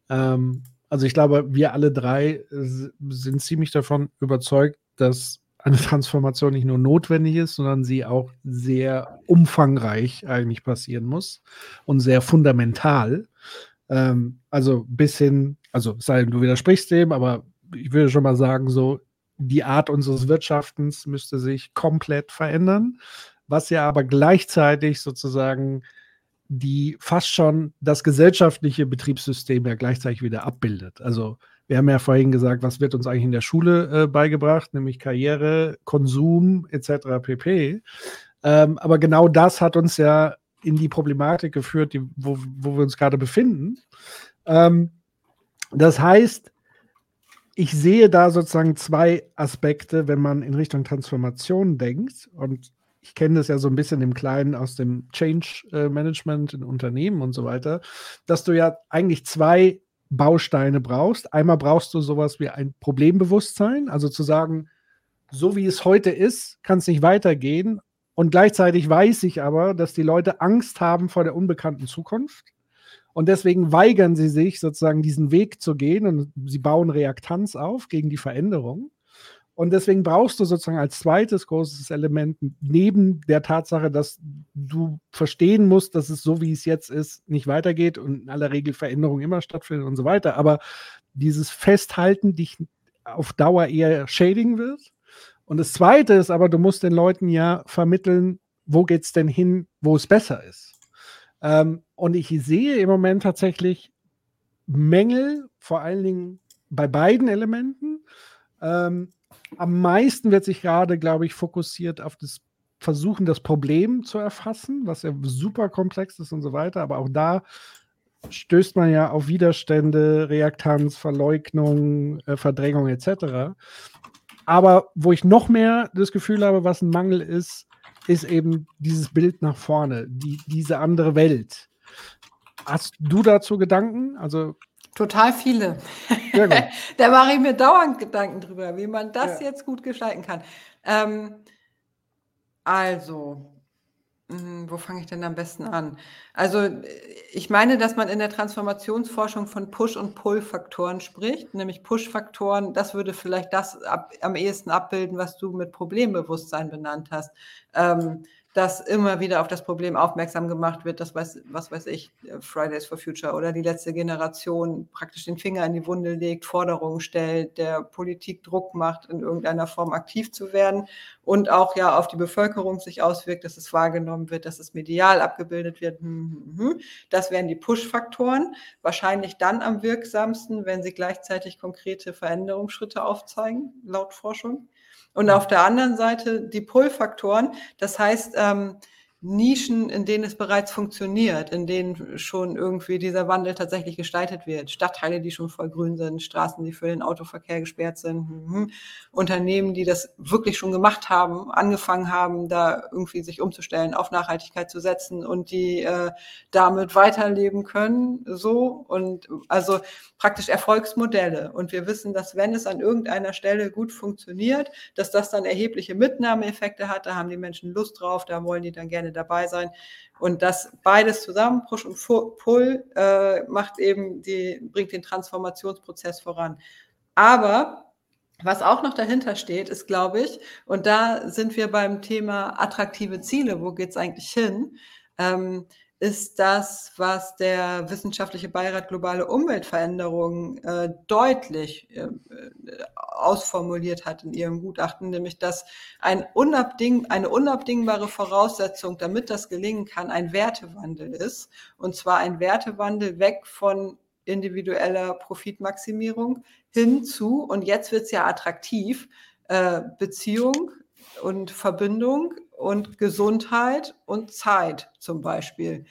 ähm, also ich glaube, wir alle drei sind ziemlich davon überzeugt, dass eine Transformation nicht nur notwendig ist, sondern sie auch sehr umfangreich eigentlich passieren muss und sehr fundamental. Ähm, also bis hin, also sei denn, du widersprichst dem, aber ich würde schon mal sagen, so die Art unseres Wirtschaftens müsste sich komplett verändern, was ja aber gleichzeitig sozusagen die fast schon das gesellschaftliche Betriebssystem ja gleichzeitig wieder abbildet. Also wir haben ja vorhin gesagt, was wird uns eigentlich in der Schule äh, beigebracht, nämlich Karriere, Konsum etc. pp. Ähm, aber genau das hat uns ja in die Problematik geführt, die, wo, wo wir uns gerade befinden. Ähm, das heißt, ich sehe da sozusagen zwei Aspekte, wenn man in Richtung Transformation denkt. Und ich kenne das ja so ein bisschen im Kleinen aus dem Change äh, Management in Unternehmen und so weiter, dass du ja eigentlich zwei Bausteine brauchst. Einmal brauchst du sowas wie ein Problembewusstsein, also zu sagen, so wie es heute ist, kann es nicht weitergehen. Und gleichzeitig weiß ich aber, dass die Leute Angst haben vor der unbekannten Zukunft. Und deswegen weigern sie sich sozusagen diesen Weg zu gehen und sie bauen Reaktanz auf gegen die Veränderung. Und deswegen brauchst du sozusagen als zweites großes Element neben der Tatsache, dass du verstehen musst, dass es so, wie es jetzt ist, nicht weitergeht und in aller Regel Veränderungen immer stattfinden und so weiter. Aber dieses Festhalten dich auf Dauer eher schädigen wird. Und das zweite ist aber, du musst den Leuten ja vermitteln, wo geht es denn hin, wo es besser ist. Ähm, und ich sehe im Moment tatsächlich Mängel, vor allen Dingen bei beiden Elementen. Ähm, am meisten wird sich gerade, glaube ich, fokussiert auf das Versuchen, das Problem zu erfassen, was ja super komplex ist und so weiter. Aber auch da stößt man ja auf Widerstände, Reaktanz, Verleugnung, äh, Verdrängung etc. Aber wo ich noch mehr das Gefühl habe, was ein Mangel ist, ist eben dieses Bild nach vorne, die, diese andere Welt. Hast du dazu Gedanken? Also Total viele. da mache ich mir dauernd Gedanken drüber, wie man das ja. jetzt gut gestalten kann. Ähm, also, hm, wo fange ich denn am besten an? Also, ich meine, dass man in der Transformationsforschung von Push- und Pull-Faktoren spricht, nämlich Push-Faktoren, das würde vielleicht das ab, am ehesten abbilden, was du mit Problembewusstsein benannt hast. Ähm, dass immer wieder auf das Problem aufmerksam gemacht wird, dass weiß, was weiß ich, äh, Fridays for Future oder die letzte Generation praktisch den Finger in die Wunde legt, Forderungen stellt, der Politik Druck macht, in irgendeiner Form aktiv zu werden und auch ja auf die Bevölkerung sich auswirkt, dass es wahrgenommen wird, dass es medial abgebildet wird. Hm, hm, hm. Das wären die Push-Faktoren, wahrscheinlich dann am wirksamsten, wenn sie gleichzeitig konkrete Veränderungsschritte aufzeigen, laut Forschung. Und auf der anderen Seite die Pull-Faktoren, das heißt, ähm, Nischen, in denen es bereits funktioniert, in denen schon irgendwie dieser Wandel tatsächlich gestaltet wird. Stadtteile, die schon voll grün sind, Straßen, die für den Autoverkehr gesperrt sind, mhm. Unternehmen, die das wirklich schon gemacht haben, angefangen haben, da irgendwie sich umzustellen, auf Nachhaltigkeit zu setzen und die äh, damit weiterleben können. So und also praktisch Erfolgsmodelle. Und wir wissen, dass wenn es an irgendeiner Stelle gut funktioniert, dass das dann erhebliche Mitnahmeeffekte hat. Da haben die Menschen Lust drauf, da wollen die dann gerne dabei sein. Und das beides zusammen, Push und Pull, äh, macht eben die, bringt den Transformationsprozess voran. Aber was auch noch dahinter steht, ist, glaube ich, und da sind wir beim Thema attraktive Ziele, wo geht es eigentlich hin? Ähm, ist das, was der Wissenschaftliche Beirat Globale Umweltveränderungen äh, deutlich äh, ausformuliert hat in ihrem Gutachten, nämlich dass ein unabding, eine unabdingbare Voraussetzung, damit das gelingen kann, ein Wertewandel ist. Und zwar ein Wertewandel weg von individueller Profitmaximierung hin zu, und jetzt wird es ja attraktiv, äh, Beziehung und Verbindung und Gesundheit und Zeit zum Beispiel.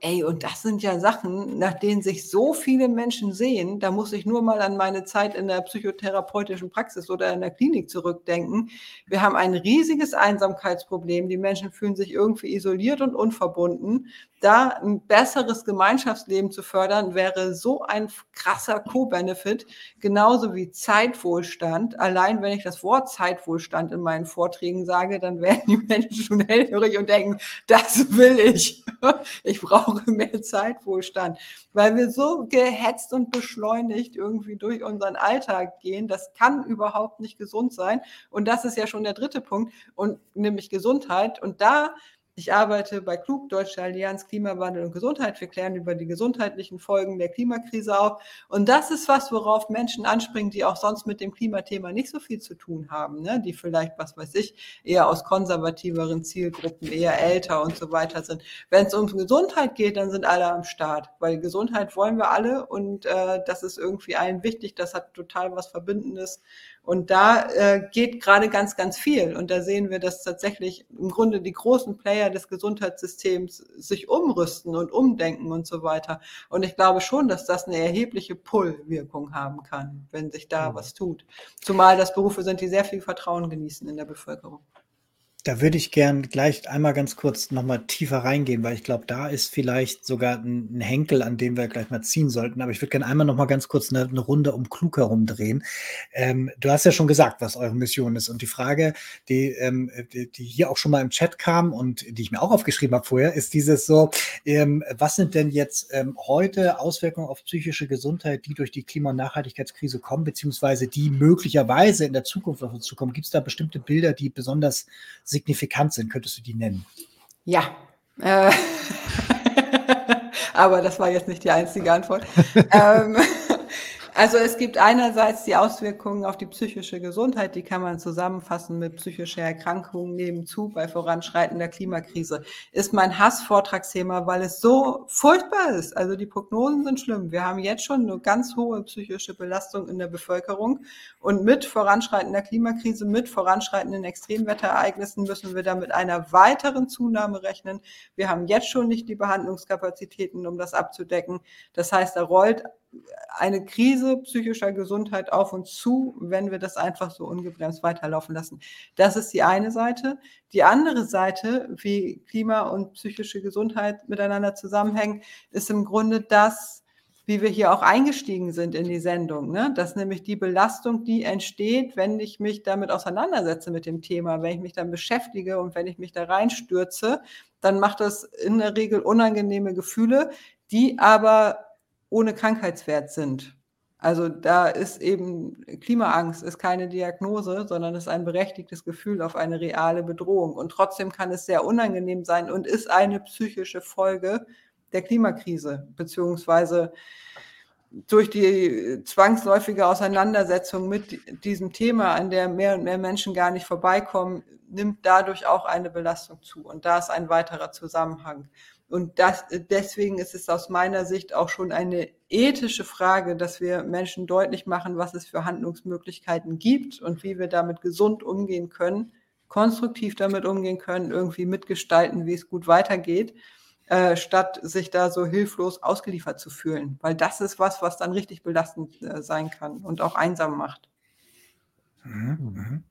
Ey, und das sind ja Sachen, nach denen sich so viele Menschen sehen. Da muss ich nur mal an meine Zeit in der psychotherapeutischen Praxis oder in der Klinik zurückdenken. Wir haben ein riesiges Einsamkeitsproblem. Die Menschen fühlen sich irgendwie isoliert und unverbunden. Da ein besseres Gemeinschaftsleben zu fördern, wäre so ein krasser Co-Benefit, genauso wie Zeitwohlstand. Allein wenn ich das Wort Zeitwohlstand in meinen Vorträgen sage, dann werden die Menschen schon hellhörig und denken, das will ich. Ich brauche mehr Zeitwohlstand, weil wir so gehetzt und beschleunigt irgendwie durch unseren Alltag gehen. Das kann überhaupt nicht gesund sein. Und das ist ja schon der dritte Punkt, und nämlich Gesundheit. Und da Ich arbeite bei Klug, Deutsche Allianz Klimawandel und Gesundheit. Wir klären über die gesundheitlichen Folgen der Klimakrise auf. Und das ist was, worauf Menschen anspringen, die auch sonst mit dem Klimathema nicht so viel zu tun haben, ne? die vielleicht, was weiß ich, eher aus konservativeren Zielgruppen, eher älter und so weiter sind. Wenn es um Gesundheit geht, dann sind alle am Start, weil Gesundheit wollen wir alle und äh, das ist irgendwie allen wichtig. Das hat total was Verbindendes. Und da äh, geht gerade ganz, ganz viel. Und da sehen wir, dass tatsächlich im Grunde die großen Player des Gesundheitssystems sich umrüsten und umdenken und so weiter. Und ich glaube schon, dass das eine erhebliche Pull-Wirkung haben kann, wenn sich da mhm. was tut. Zumal das Berufe sind, die sehr viel Vertrauen genießen in der Bevölkerung. Da würde ich gern gleich einmal ganz kurz nochmal tiefer reingehen, weil ich glaube, da ist vielleicht sogar ein, ein, Henkel, an dem wir gleich mal ziehen sollten. Aber ich würde gerne einmal nochmal ganz kurz eine, eine, Runde um Klug herumdrehen. Ähm, du hast ja schon gesagt, was eure Mission ist. Und die Frage, die, ähm, die, die, hier auch schon mal im Chat kam und die ich mir auch aufgeschrieben habe vorher, ist dieses so, ähm, was sind denn jetzt ähm, heute Auswirkungen auf psychische Gesundheit, die durch die Klima- und Nachhaltigkeitskrise kommen, beziehungsweise die möglicherweise in der Zukunft auf uns zukommen? Gibt es da bestimmte Bilder, die besonders signifikant sind. Könntest du die nennen? Ja. Äh, aber das war jetzt nicht die einzige Antwort. ähm, also es gibt einerseits die Auswirkungen auf die psychische Gesundheit, die kann man zusammenfassen mit psychischer Erkrankungen nebenzu bei voranschreitender Klimakrise. Ist mein Hassvortragsthema, weil es so furchtbar ist. Also die Prognosen sind schlimm. Wir haben jetzt schon eine ganz hohe psychische Belastung in der Bevölkerung und mit voranschreitender Klimakrise, mit voranschreitenden Extremwetterereignissen müssen wir da mit einer weiteren Zunahme rechnen. Wir haben jetzt schon nicht die Behandlungskapazitäten, um das abzudecken. Das heißt, da rollt eine Krise psychischer Gesundheit auf uns zu, wenn wir das einfach so ungebremst weiterlaufen lassen. Das ist die eine Seite. Die andere Seite, wie Klima und psychische Gesundheit miteinander zusammenhängen, ist im Grunde das, wie wir hier auch eingestiegen sind in die Sendung. Ne? Das nämlich die Belastung, die entsteht, wenn ich mich damit auseinandersetze mit dem Thema, wenn ich mich dann beschäftige und wenn ich mich da reinstürze, dann macht das in der Regel unangenehme Gefühle, die aber ohne Krankheitswert sind. Also da ist eben Klimaangst ist keine Diagnose, sondern ist ein berechtigtes Gefühl auf eine reale Bedrohung. Und trotzdem kann es sehr unangenehm sein und ist eine psychische Folge der Klimakrise, beziehungsweise durch die zwangsläufige Auseinandersetzung mit diesem Thema, an der mehr und mehr Menschen gar nicht vorbeikommen, nimmt dadurch auch eine Belastung zu. Und da ist ein weiterer Zusammenhang. Und das, deswegen ist es aus meiner Sicht auch schon eine ethische Frage, dass wir Menschen deutlich machen, was es für Handlungsmöglichkeiten gibt und wie wir damit gesund umgehen können, konstruktiv damit umgehen können, irgendwie mitgestalten, wie es gut weitergeht, äh, statt sich da so hilflos ausgeliefert zu fühlen. Weil das ist was, was dann richtig belastend äh, sein kann und auch einsam macht. Mhm.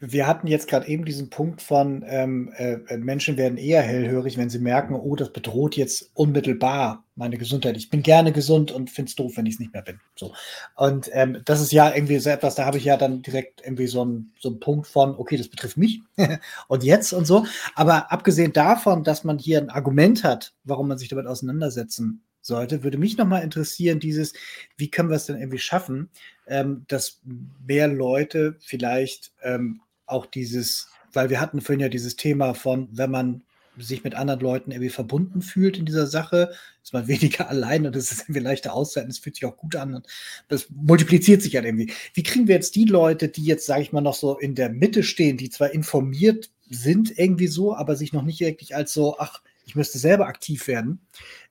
Wir hatten jetzt gerade eben diesen Punkt von, ähm, äh, Menschen werden eher hellhörig, wenn sie merken, oh, das bedroht jetzt unmittelbar meine Gesundheit. Ich bin gerne gesund und finde es doof, wenn ich es nicht mehr bin. So. Und ähm, das ist ja irgendwie so etwas, da habe ich ja dann direkt irgendwie so einen so Punkt von, okay, das betrifft mich und jetzt und so. Aber abgesehen davon, dass man hier ein Argument hat, warum man sich damit auseinandersetzen sollte, würde mich nochmal interessieren, dieses, wie können wir es denn irgendwie schaffen, ähm, dass mehr Leute vielleicht ähm, auch dieses, weil wir hatten vorhin ja dieses Thema von, wenn man sich mit anderen Leuten irgendwie verbunden fühlt in dieser Sache, ist man weniger allein und es ist irgendwie leichter auszuhalten, es fühlt sich auch gut an und das multipliziert sich ja irgendwie. Wie kriegen wir jetzt die Leute, die jetzt, sage ich mal, noch so in der Mitte stehen, die zwar informiert sind irgendwie so, aber sich noch nicht wirklich als so, ach, ich müsste selber aktiv werden.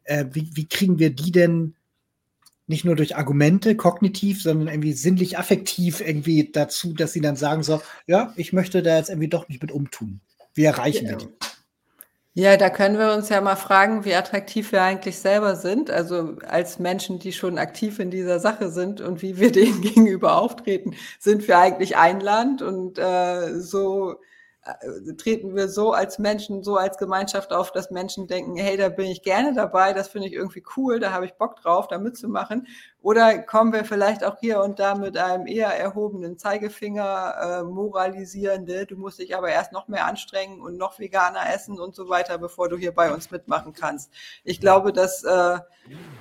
Äh, wie, wie kriegen wir die denn nicht nur durch Argumente kognitiv, sondern irgendwie sinnlich affektiv irgendwie dazu, dass sie dann sagen so, ja, ich möchte da jetzt irgendwie doch nicht mit umtun. Wie erreichen ja. wir die? Ja, da können wir uns ja mal fragen, wie attraktiv wir eigentlich selber sind, also als Menschen, die schon aktiv in dieser Sache sind und wie wir denen gegenüber auftreten. Sind wir eigentlich einladend und äh, so treten wir so als Menschen, so als Gemeinschaft auf, dass Menschen denken, hey, da bin ich gerne dabei, das finde ich irgendwie cool, da habe ich Bock drauf, da mitzumachen. Oder kommen wir vielleicht auch hier und da mit einem eher erhobenen Zeigefinger, äh, moralisierende, du musst dich aber erst noch mehr anstrengen und noch veganer essen und so weiter, bevor du hier bei uns mitmachen kannst. Ich glaube, dass äh,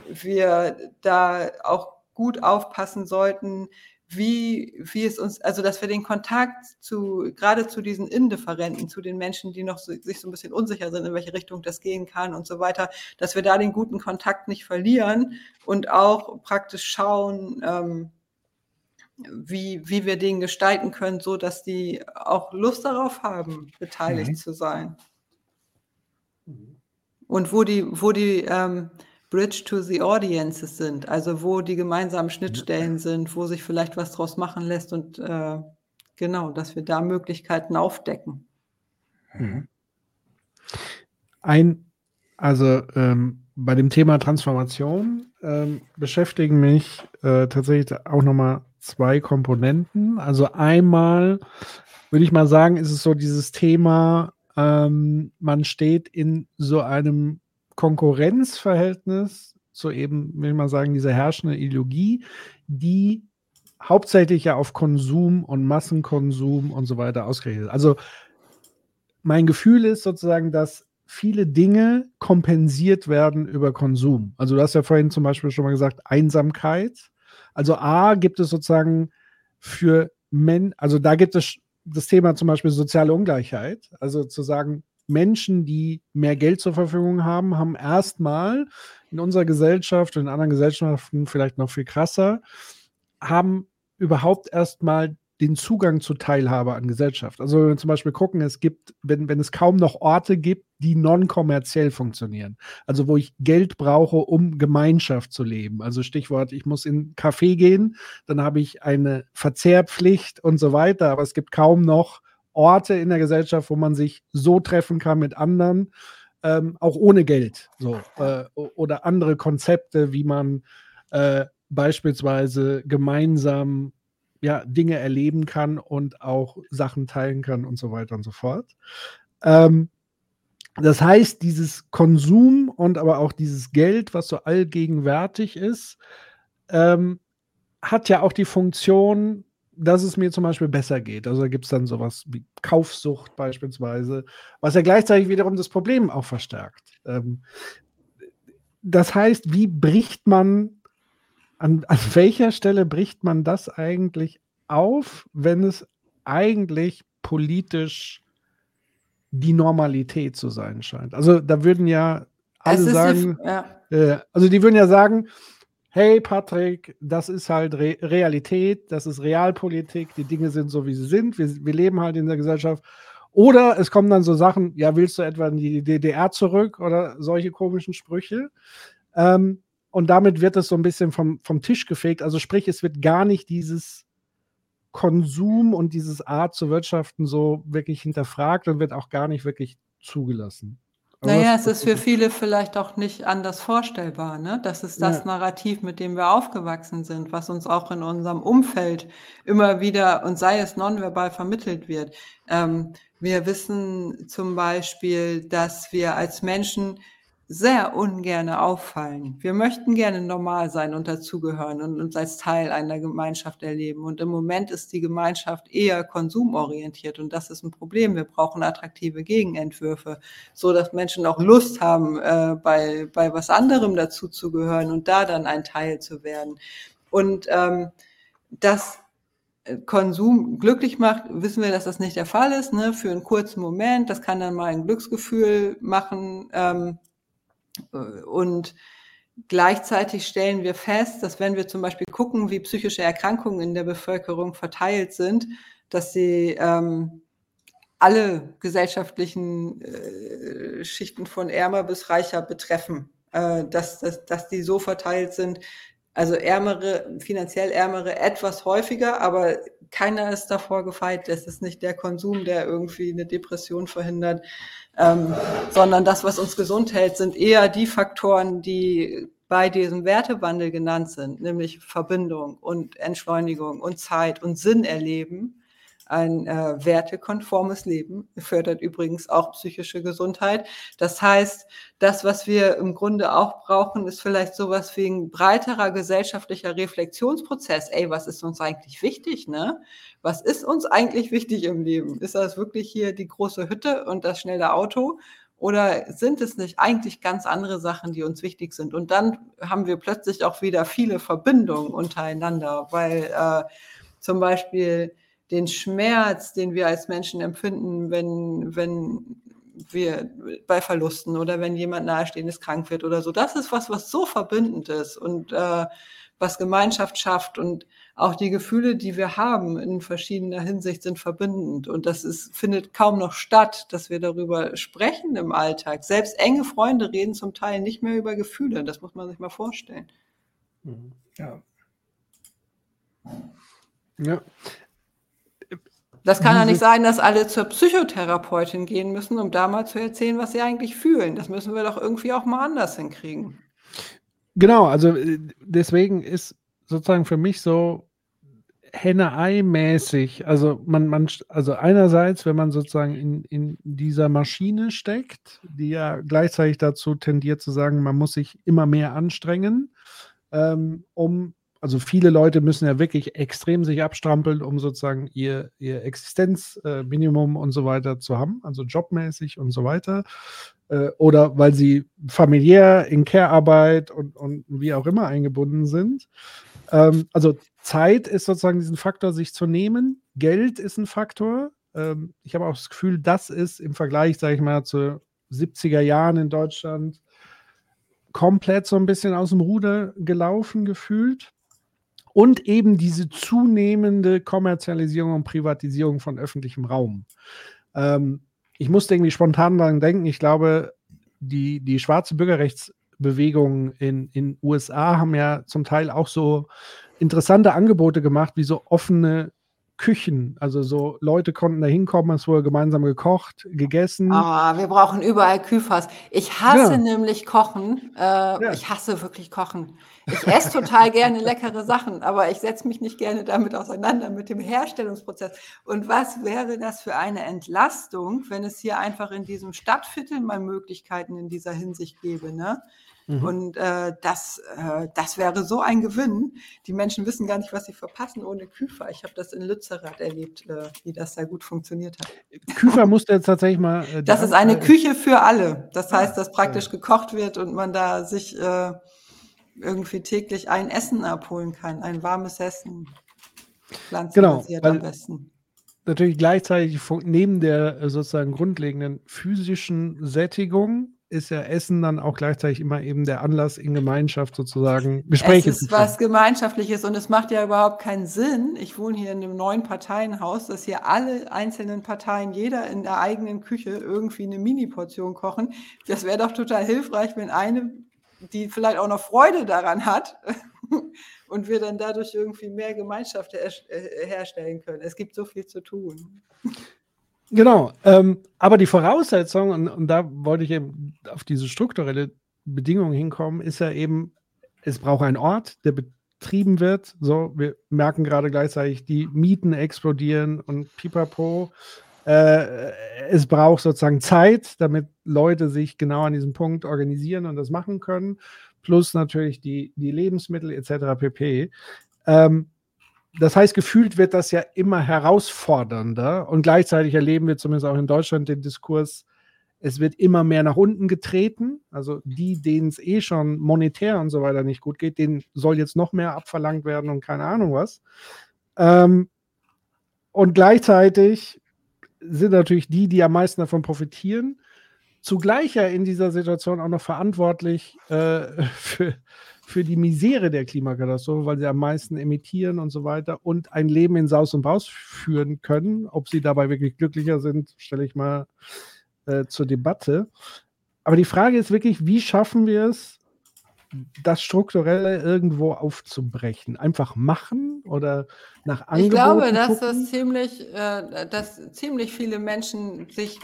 wir da auch gut aufpassen sollten, wie, wie es uns, also dass wir den Kontakt zu, gerade zu diesen Indifferenten, zu den Menschen, die noch so, sich so ein bisschen unsicher sind, in welche Richtung das gehen kann und so weiter, dass wir da den guten Kontakt nicht verlieren und auch praktisch schauen, ähm, wie, wie wir den gestalten können, so dass die auch Lust darauf haben, beteiligt mhm. zu sein. Und wo die, wo die ähm, Bridge to the Audiences sind, also wo die gemeinsamen Schnittstellen sind, wo sich vielleicht was draus machen lässt und äh, genau, dass wir da Möglichkeiten aufdecken. Mhm. Ein, also ähm, bei dem Thema Transformation ähm, beschäftigen mich äh, tatsächlich auch nochmal zwei Komponenten. Also einmal würde ich mal sagen, ist es so dieses Thema, ähm, man steht in so einem Konkurrenzverhältnis zu eben, will ich mal sagen, dieser herrschenden Ideologie, die hauptsächlich ja auf Konsum und Massenkonsum und so weiter ausgerichtet ist. Also mein Gefühl ist sozusagen, dass viele Dinge kompensiert werden über Konsum. Also du hast ja vorhin zum Beispiel schon mal gesagt, Einsamkeit. Also A gibt es sozusagen für Men, also da gibt es das Thema zum Beispiel soziale Ungleichheit. Also zu sagen, Menschen, die mehr Geld zur Verfügung haben, haben erstmal in unserer Gesellschaft und in anderen Gesellschaften vielleicht noch viel krasser, haben überhaupt erstmal den Zugang zur Teilhabe an Gesellschaft. Also wenn wir zum Beispiel gucken, es gibt, wenn, wenn es kaum noch Orte gibt, die non-kommerziell funktionieren. Also wo ich Geld brauche, um Gemeinschaft zu leben. Also Stichwort, ich muss in Café gehen, dann habe ich eine Verzehrpflicht und so weiter, aber es gibt kaum noch Orte in der Gesellschaft, wo man sich so treffen kann mit anderen, ähm, auch ohne Geld. So, äh, oder andere Konzepte, wie man äh, beispielsweise gemeinsam ja, Dinge erleben kann und auch Sachen teilen kann und so weiter und so fort. Ähm, das heißt, dieses Konsum und aber auch dieses Geld, was so allgegenwärtig ist, ähm, hat ja auch die Funktion, dass es mir zum Beispiel besser geht. Also da gibt es dann sowas wie Kaufsucht beispielsweise, was ja gleichzeitig wiederum das Problem auch verstärkt. Ähm, das heißt, wie bricht man an, an welcher Stelle bricht man das eigentlich auf, wenn es eigentlich politisch die Normalität zu sein scheint? Also da würden ja alle sagen, die, ja. äh, also die würden ja sagen, hey Patrick, das ist halt Re Realität, das ist Realpolitik, die Dinge sind so, wie sie sind, wir, wir leben halt in der Gesellschaft. Oder es kommen dann so Sachen, ja, willst du etwa in die DDR zurück oder solche komischen Sprüche? Ähm, und damit wird es so ein bisschen vom, vom Tisch gefegt. Also sprich, es wird gar nicht dieses Konsum und dieses Art zu wirtschaften so wirklich hinterfragt und wird auch gar nicht wirklich zugelassen. Naja, es ist für viele vielleicht auch nicht anders vorstellbar. Ne? Das ist das ja. Narrativ, mit dem wir aufgewachsen sind, was uns auch in unserem Umfeld immer wieder, und sei es nonverbal, vermittelt wird. Ähm, wir wissen zum Beispiel, dass wir als Menschen sehr ungerne auffallen. Wir möchten gerne normal sein und dazugehören und uns als Teil einer Gemeinschaft erleben. Und im Moment ist die Gemeinschaft eher konsumorientiert und das ist ein Problem. Wir brauchen attraktive Gegenentwürfe, so dass Menschen auch Lust haben, äh, bei, bei was anderem dazuzugehören und da dann ein Teil zu werden. Und ähm, das äh, Konsum glücklich macht, wissen wir, dass das nicht der Fall ist, ne? für einen kurzen Moment. Das kann dann mal ein Glücksgefühl machen. Ähm, und gleichzeitig stellen wir fest, dass wenn wir zum Beispiel gucken, wie psychische Erkrankungen in der Bevölkerung verteilt sind, dass sie ähm, alle gesellschaftlichen äh, Schichten von ärmer bis reicher betreffen, äh, dass, dass, dass die so verteilt sind, also ärmere, finanziell ärmere etwas häufiger, aber keiner ist davor gefeit. Es ist nicht der Konsum, der irgendwie eine Depression verhindert, ähm, sondern das, was uns gesund hält, sind eher die Faktoren, die bei diesem Wertewandel genannt sind, nämlich Verbindung und Entschleunigung und Zeit und Sinn erleben ein äh, wertekonformes Leben, fördert übrigens auch psychische Gesundheit. Das heißt, das, was wir im Grunde auch brauchen, ist vielleicht sowas wie ein breiterer gesellschaftlicher Reflexionsprozess. Ey, was ist uns eigentlich wichtig, ne? Was ist uns eigentlich wichtig im Leben? Ist das wirklich hier die große Hütte und das schnelle Auto? Oder sind es nicht eigentlich ganz andere Sachen, die uns wichtig sind? Und dann haben wir plötzlich auch wieder viele Verbindungen untereinander, weil äh, zum Beispiel den Schmerz, den wir als Menschen empfinden, wenn, wenn wir bei Verlusten oder wenn jemand nahestehendes krank wird oder so. Das ist was, was so verbindend ist und äh, was Gemeinschaft schafft und auch die Gefühle, die wir haben in verschiedener Hinsicht sind verbindend und das ist, findet kaum noch statt, dass wir darüber sprechen im Alltag. Selbst enge Freunde reden zum Teil nicht mehr über Gefühle. Das muss man sich mal vorstellen. Ja. Ja, Das kann ja nicht sein, dass alle zur Psychotherapeutin gehen müssen, um da mal zu erzählen, was sie eigentlich fühlen. Das müssen wir doch irgendwie auch mal anders hinkriegen. Genau, also äh, deswegen ist sozusagen für mich so Henne-Ei-mäßig. Also man, man, also einerseits, wenn man sozusagen in, in dieser Maschine steckt, die ja gleichzeitig dazu tendiert zu sagen, man muss sich immer mehr anstrengen, ähm, um also viele Leute müssen ja wirklich extrem sich abstrampeln, um sozusagen ihr, ihr Existenzminimum äh, und so weiter zu haben, also jobmäßig und so weiter. Äh, oder weil sie familiär in Care-Arbeit und, und wie auch immer eingebunden sind. Ähm, also Zeit ist sozusagen diesen Faktor, sich zu nehmen. Geld ist ein Faktor. Ähm, ich habe auch das Gefühl, das ist im Vergleich, sage ich mal, zu 70er Jahren in Deutschland komplett so ein bisschen aus dem Ruder gelaufen gefühlt und eben diese zunehmende Kommerzialisierung und Privatisierung von öffentlichem Raum. Ähm, ich musste irgendwie spontan daran denken, ich glaube, die, die schwarze Bürgerrechtsbewegung in den USA haben ja zum Teil auch so interessante Angebote gemacht, wie so offene Küchen. Also so Leute konnten da hinkommen, es wurde gemeinsam gekocht, gegessen. Ah, wir brauchen überall Küfers. Ich hasse ja. nämlich Kochen. Äh, ja. Ich hasse wirklich Kochen. Ich esse total gerne leckere Sachen, aber ich setze mich nicht gerne damit auseinander, mit dem Herstellungsprozess. Und was wäre das für eine Entlastung, wenn es hier einfach in diesem Stadtviertel mal Möglichkeiten in dieser Hinsicht gäbe? Ne? Mhm. Und äh, das, äh, das wäre so ein Gewinn. Die Menschen wissen gar nicht, was sie verpassen ohne Küfer. Ich habe das in Lützerath erlebt, äh, wie das da gut funktioniert hat. Küfer musste jetzt tatsächlich mal. Äh, das ist eine Küche für alle. Das heißt, dass praktisch gekocht wird und man da sich äh, irgendwie täglich ein Essen abholen kann, ein warmes Essen. Genau, weil, am besten natürlich gleichzeitig neben der äh, sozusagen grundlegenden physischen Sättigung ist ja Essen dann auch gleichzeitig immer eben der Anlass in Gemeinschaft sozusagen Gespräche zu führen. Es ist was Gemeinschaftliches und es macht ja überhaupt keinen Sinn. Ich wohne hier in einem neuen Parteienhaus, dass hier alle einzelnen Parteien, jeder in der eigenen Küche irgendwie eine Mini-Portion kochen. Das wäre doch total hilfreich, wenn eine, die vielleicht auch noch Freude daran hat und wir dann dadurch irgendwie mehr Gemeinschaft her äh, herstellen können. Es gibt so viel zu tun. Genau, ähm, aber die Voraussetzung, und, und da wollte ich eben auf diese strukturelle Bedingung hinkommen, ist ja eben, es braucht einen Ort, der betrieben wird. So, wir merken gerade gleichzeitig, die Mieten explodieren und pipapo. Äh, es braucht sozusagen Zeit, damit Leute sich genau an diesem Punkt organisieren und das machen können. Plus natürlich die, die Lebensmittel etc. pp. Ähm, das heißt, gefühlt wird das ja immer herausfordernder und gleichzeitig erleben wir zumindest auch in Deutschland den Diskurs, es wird immer mehr nach unten getreten. Also die, denen es eh schon monetär und so weiter nicht gut geht, denen soll jetzt noch mehr abverlangt werden und keine Ahnung was. Ähm, und gleichzeitig sind natürlich die, die am meisten davon profitieren, zugleich ja in dieser Situation auch noch verantwortlich äh, für, für die Misere der Klimakatastrophe, weil sie am meisten emittieren und so weiter und ein Leben in Saus und Braus führen können. Ob sie dabei wirklich glücklicher sind, stelle ich mal äh, zur Debatte. Aber die Frage ist wirklich, wie schaffen wir es, das Strukturelle irgendwo aufzubrechen? Einfach machen oder nach Angeboten Ich glaube, dass das ziemlich, äh, dass ziemlich viele Menschen sich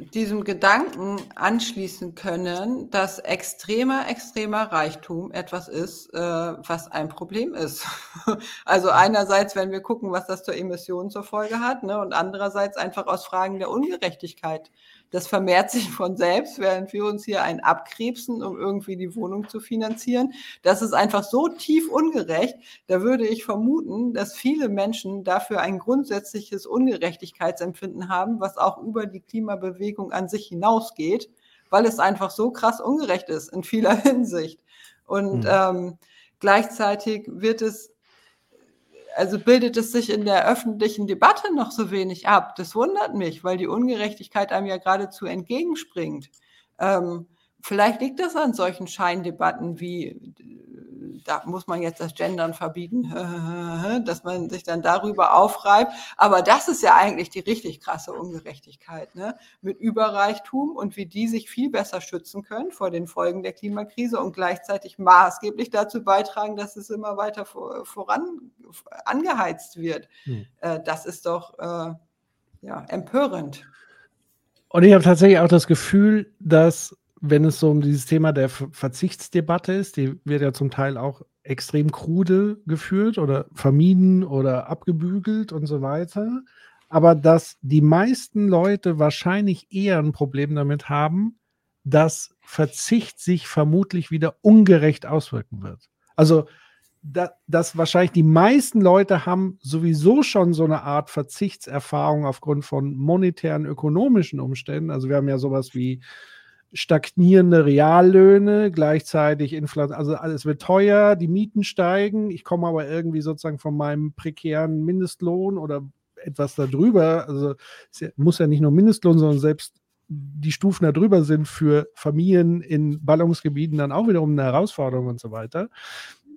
diesem Gedanken anschließen können, dass extremer, extremer Reichtum etwas ist, äh, was ein Problem ist. also einerseits, wenn wir gucken, was das zur Emission zur Folge hat, ne, und andererseits einfach aus Fragen der Ungerechtigkeit das vermehrt sich von selbst, während wir uns hier einen abkrebsen, um irgendwie die Wohnung zu finanzieren. Das ist einfach so tief ungerecht. Da würde ich vermuten, dass viele Menschen dafür ein grundsätzliches Ungerechtigkeitsempfinden haben, was auch über die Klimabewegung an sich hinausgeht, weil es einfach so krass ungerecht ist in vieler Hinsicht. Und mhm. ähm, gleichzeitig wird es also bildet es sich in der öffentlichen Debatte noch so wenig ab. Das wundert mich, weil die Ungerechtigkeit einem ja geradezu entgegenspringt. Ähm, vielleicht liegt das an solchen Scheindebatten wie da muss man jetzt das Gendern verbieten, dass man sich dann darüber aufreibt. Aber das ist ja eigentlich die richtig krasse Ungerechtigkeit, ne? mit Überreichtum und wie die sich viel besser schützen können vor den Folgen der Klimakrise und gleichzeitig maßgeblich dazu beitragen, dass es immer weiter voran angeheizt wird. Hm. Äh, das ist doch äh, ja, empörend. Und ich habe tatsächlich auch das Gefühl, dass wenn es so um dieses Thema der Verzichtsdebatte ist, die wird ja zum Teil auch extrem krude geführt oder vermieden oder abgebügelt und so weiter. Aber dass die meisten Leute wahrscheinlich eher ein Problem damit haben, dass Verzicht sich vermutlich wieder ungerecht auswirken wird. Also, da, dass wahrscheinlich die meisten Leute haben sowieso schon so eine Art Verzichtserfahrung aufgrund von monetären, ökonomischen Umständen. Also wir haben ja sowas wie stagnierende Reallöhne, gleichzeitig Inflation, also alles wird teuer, die Mieten steigen, ich komme aber irgendwie sozusagen von meinem prekären Mindestlohn oder etwas darüber, also es muss ja nicht nur Mindestlohn, sondern selbst die Stufen darüber sind für Familien in Ballungsgebieten dann auch wiederum eine Herausforderung und so weiter.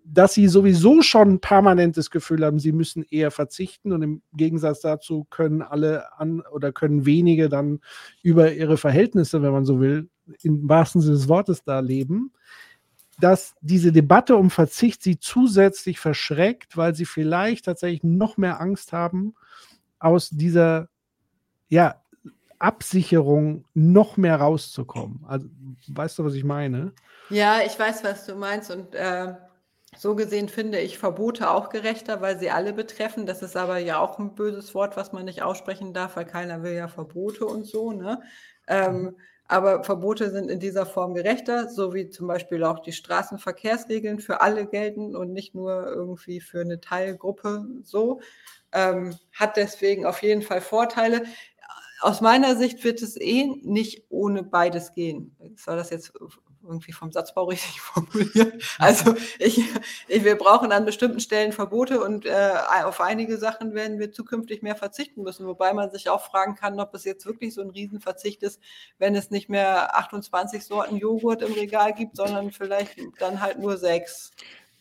Dass sie sowieso schon permanentes Gefühl haben, sie müssen eher verzichten und im Gegensatz dazu können alle an oder können wenige dann über ihre Verhältnisse, wenn man so will, im wahrsten Sinne des Wortes da leben, dass diese Debatte um Verzicht sie zusätzlich verschreckt, weil sie vielleicht tatsächlich noch mehr Angst haben, aus dieser ja, Absicherung noch mehr rauszukommen. Also, weißt du, was ich meine? Ja, ich weiß, was du meinst und äh so gesehen finde ich Verbote auch gerechter, weil sie alle betreffen. Das ist aber ja auch ein böses Wort, was man nicht aussprechen darf, weil keiner will ja Verbote und so. Ne? Ähm. Aber Verbote sind in dieser Form gerechter, so wie zum Beispiel auch die Straßenverkehrsregeln für alle gelten und nicht nur irgendwie für eine Teilgruppe so. Ähm, hat deswegen auf jeden Fall Vorteile. Aus meiner Sicht wird es eh nicht ohne beides gehen. Soll das jetzt irgendwie vom Satzbau richtig formuliert. Also ich, ich, wir brauchen an bestimmten Stellen Verbote und äh, auf einige Sachen werden wir zukünftig mehr verzichten müssen, wobei man sich auch fragen kann, ob es jetzt wirklich so ein Riesenverzicht ist, wenn es nicht mehr 28 Sorten Joghurt im Regal gibt, sondern vielleicht dann halt nur sechs.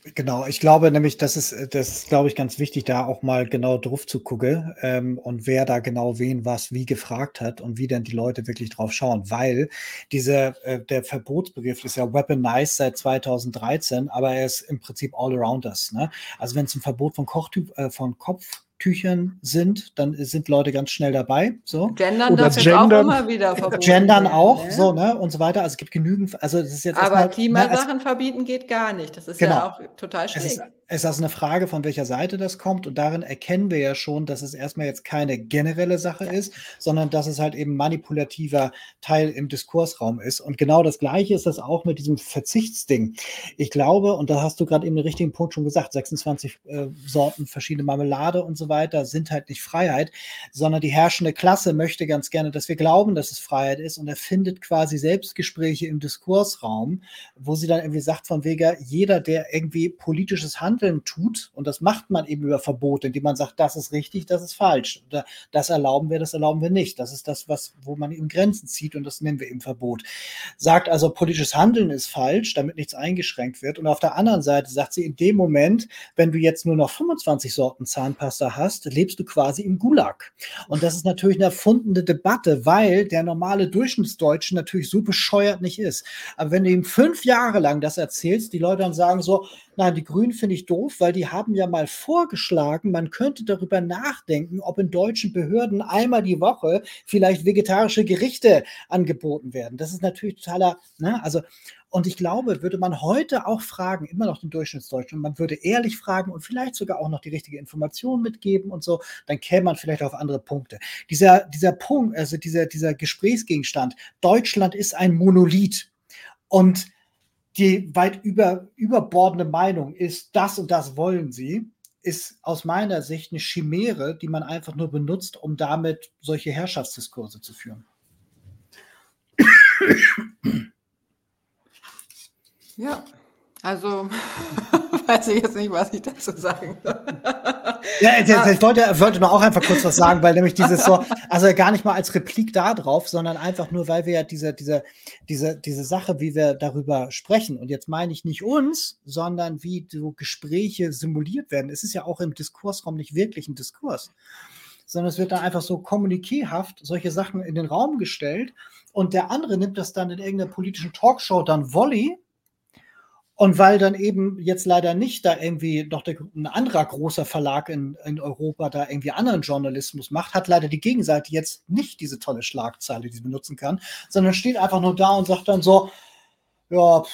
Genau, ich glaube nämlich, das ist, das ist, glaube ich, ganz wichtig, da auch mal genau drauf zu gucken ähm, und wer da genau wen was wie gefragt hat und wie denn die Leute wirklich drauf schauen, weil dieser, äh, der Verbotsbegriff ist ja weaponized seit 2013, aber er ist im Prinzip all around us. Ne? Also wenn es ein Verbot von, Kochtyp, äh, von Kopf Tüchern sind, dann sind Leute ganz schnell dabei. So. Gendern Oder darf gendern, auch immer wieder verboten Gendern auch, ne? so, ne? Und so weiter. Also es gibt genügend, also das ist jetzt. Aber ne, Klimasachen ne, verbieten geht gar nicht. Das ist genau. ja auch total schräg es ist eine Frage, von welcher Seite das kommt. Und darin erkennen wir ja schon, dass es erstmal jetzt keine generelle Sache ist, sondern dass es halt eben manipulativer Teil im Diskursraum ist. Und genau das Gleiche ist das auch mit diesem Verzichtsding. Ich glaube, und da hast du gerade eben den richtigen Punkt schon gesagt, 26 äh, Sorten verschiedene Marmelade und so weiter sind halt nicht Freiheit, sondern die herrschende Klasse möchte ganz gerne, dass wir glauben, dass es Freiheit ist und er findet quasi Selbstgespräche im Diskursraum, wo sie dann irgendwie sagt von wegen, jeder, der irgendwie politisches Handeln Handeln tut, und das macht man eben über Verbote, indem man sagt, das ist richtig, das ist falsch. Oder das erlauben wir, das erlauben wir nicht. Das ist das, was, wo man eben Grenzen zieht und das nennen wir eben Verbot. Sagt also, politisches Handeln ist falsch, damit nichts eingeschränkt wird. Und auf der anderen Seite sagt sie, in dem Moment, wenn du jetzt nur noch 25 Sorten Zahnpasta hast, lebst du quasi im Gulag. Und das ist natürlich eine erfundene Debatte, weil der normale Durchschnittsdeutsche natürlich so bescheuert nicht ist. Aber wenn du ihm fünf Jahre lang das erzählst, die Leute dann sagen so, Nein, die Grünen finde ich doof, weil die haben ja mal vorgeschlagen, man könnte darüber nachdenken, ob in deutschen Behörden einmal die Woche vielleicht vegetarische Gerichte angeboten werden. Das ist natürlich totaler, ne? also und ich glaube, würde man heute auch fragen, immer noch den Durchschnittsdeutschen, man würde ehrlich fragen und vielleicht sogar auch noch die richtige Information mitgeben und so, dann käme man vielleicht auf andere Punkte. Dieser, dieser Punkt, also dieser, dieser Gesprächsgegenstand, Deutschland ist ein Monolith. Und die weit über, überbordende Meinung ist, das und das wollen sie, ist aus meiner Sicht eine Chimäre, die man einfach nur benutzt, um damit solche Herrschaftsdiskurse zu führen. Ja, Also, weiß ich jetzt nicht, was ich dazu sagen soll. Ja, ich, ich wollte, wollte noch auch einfach kurz was sagen, weil nämlich dieses so, also gar nicht mal als Replik da drauf, sondern einfach nur, weil wir ja diese, diese, diese, diese Sache, wie wir darüber sprechen, und jetzt meine ich nicht uns, sondern wie so Gespräche simuliert werden. Es ist ja auch im Diskursraum nicht wirklich ein Diskurs, sondern es wird dann einfach so kommunikierhaft solche Sachen in den Raum gestellt und der andere nimmt das dann in irgendeiner politischen Talkshow dann Volley und weil dann eben jetzt leider nicht da irgendwie noch der, ein anderer großer Verlag in, in Europa da irgendwie anderen Journalismus macht, hat leider die Gegenseite jetzt nicht diese tolle Schlagzeile, die sie benutzen kann, sondern steht einfach nur da und sagt dann so, ja,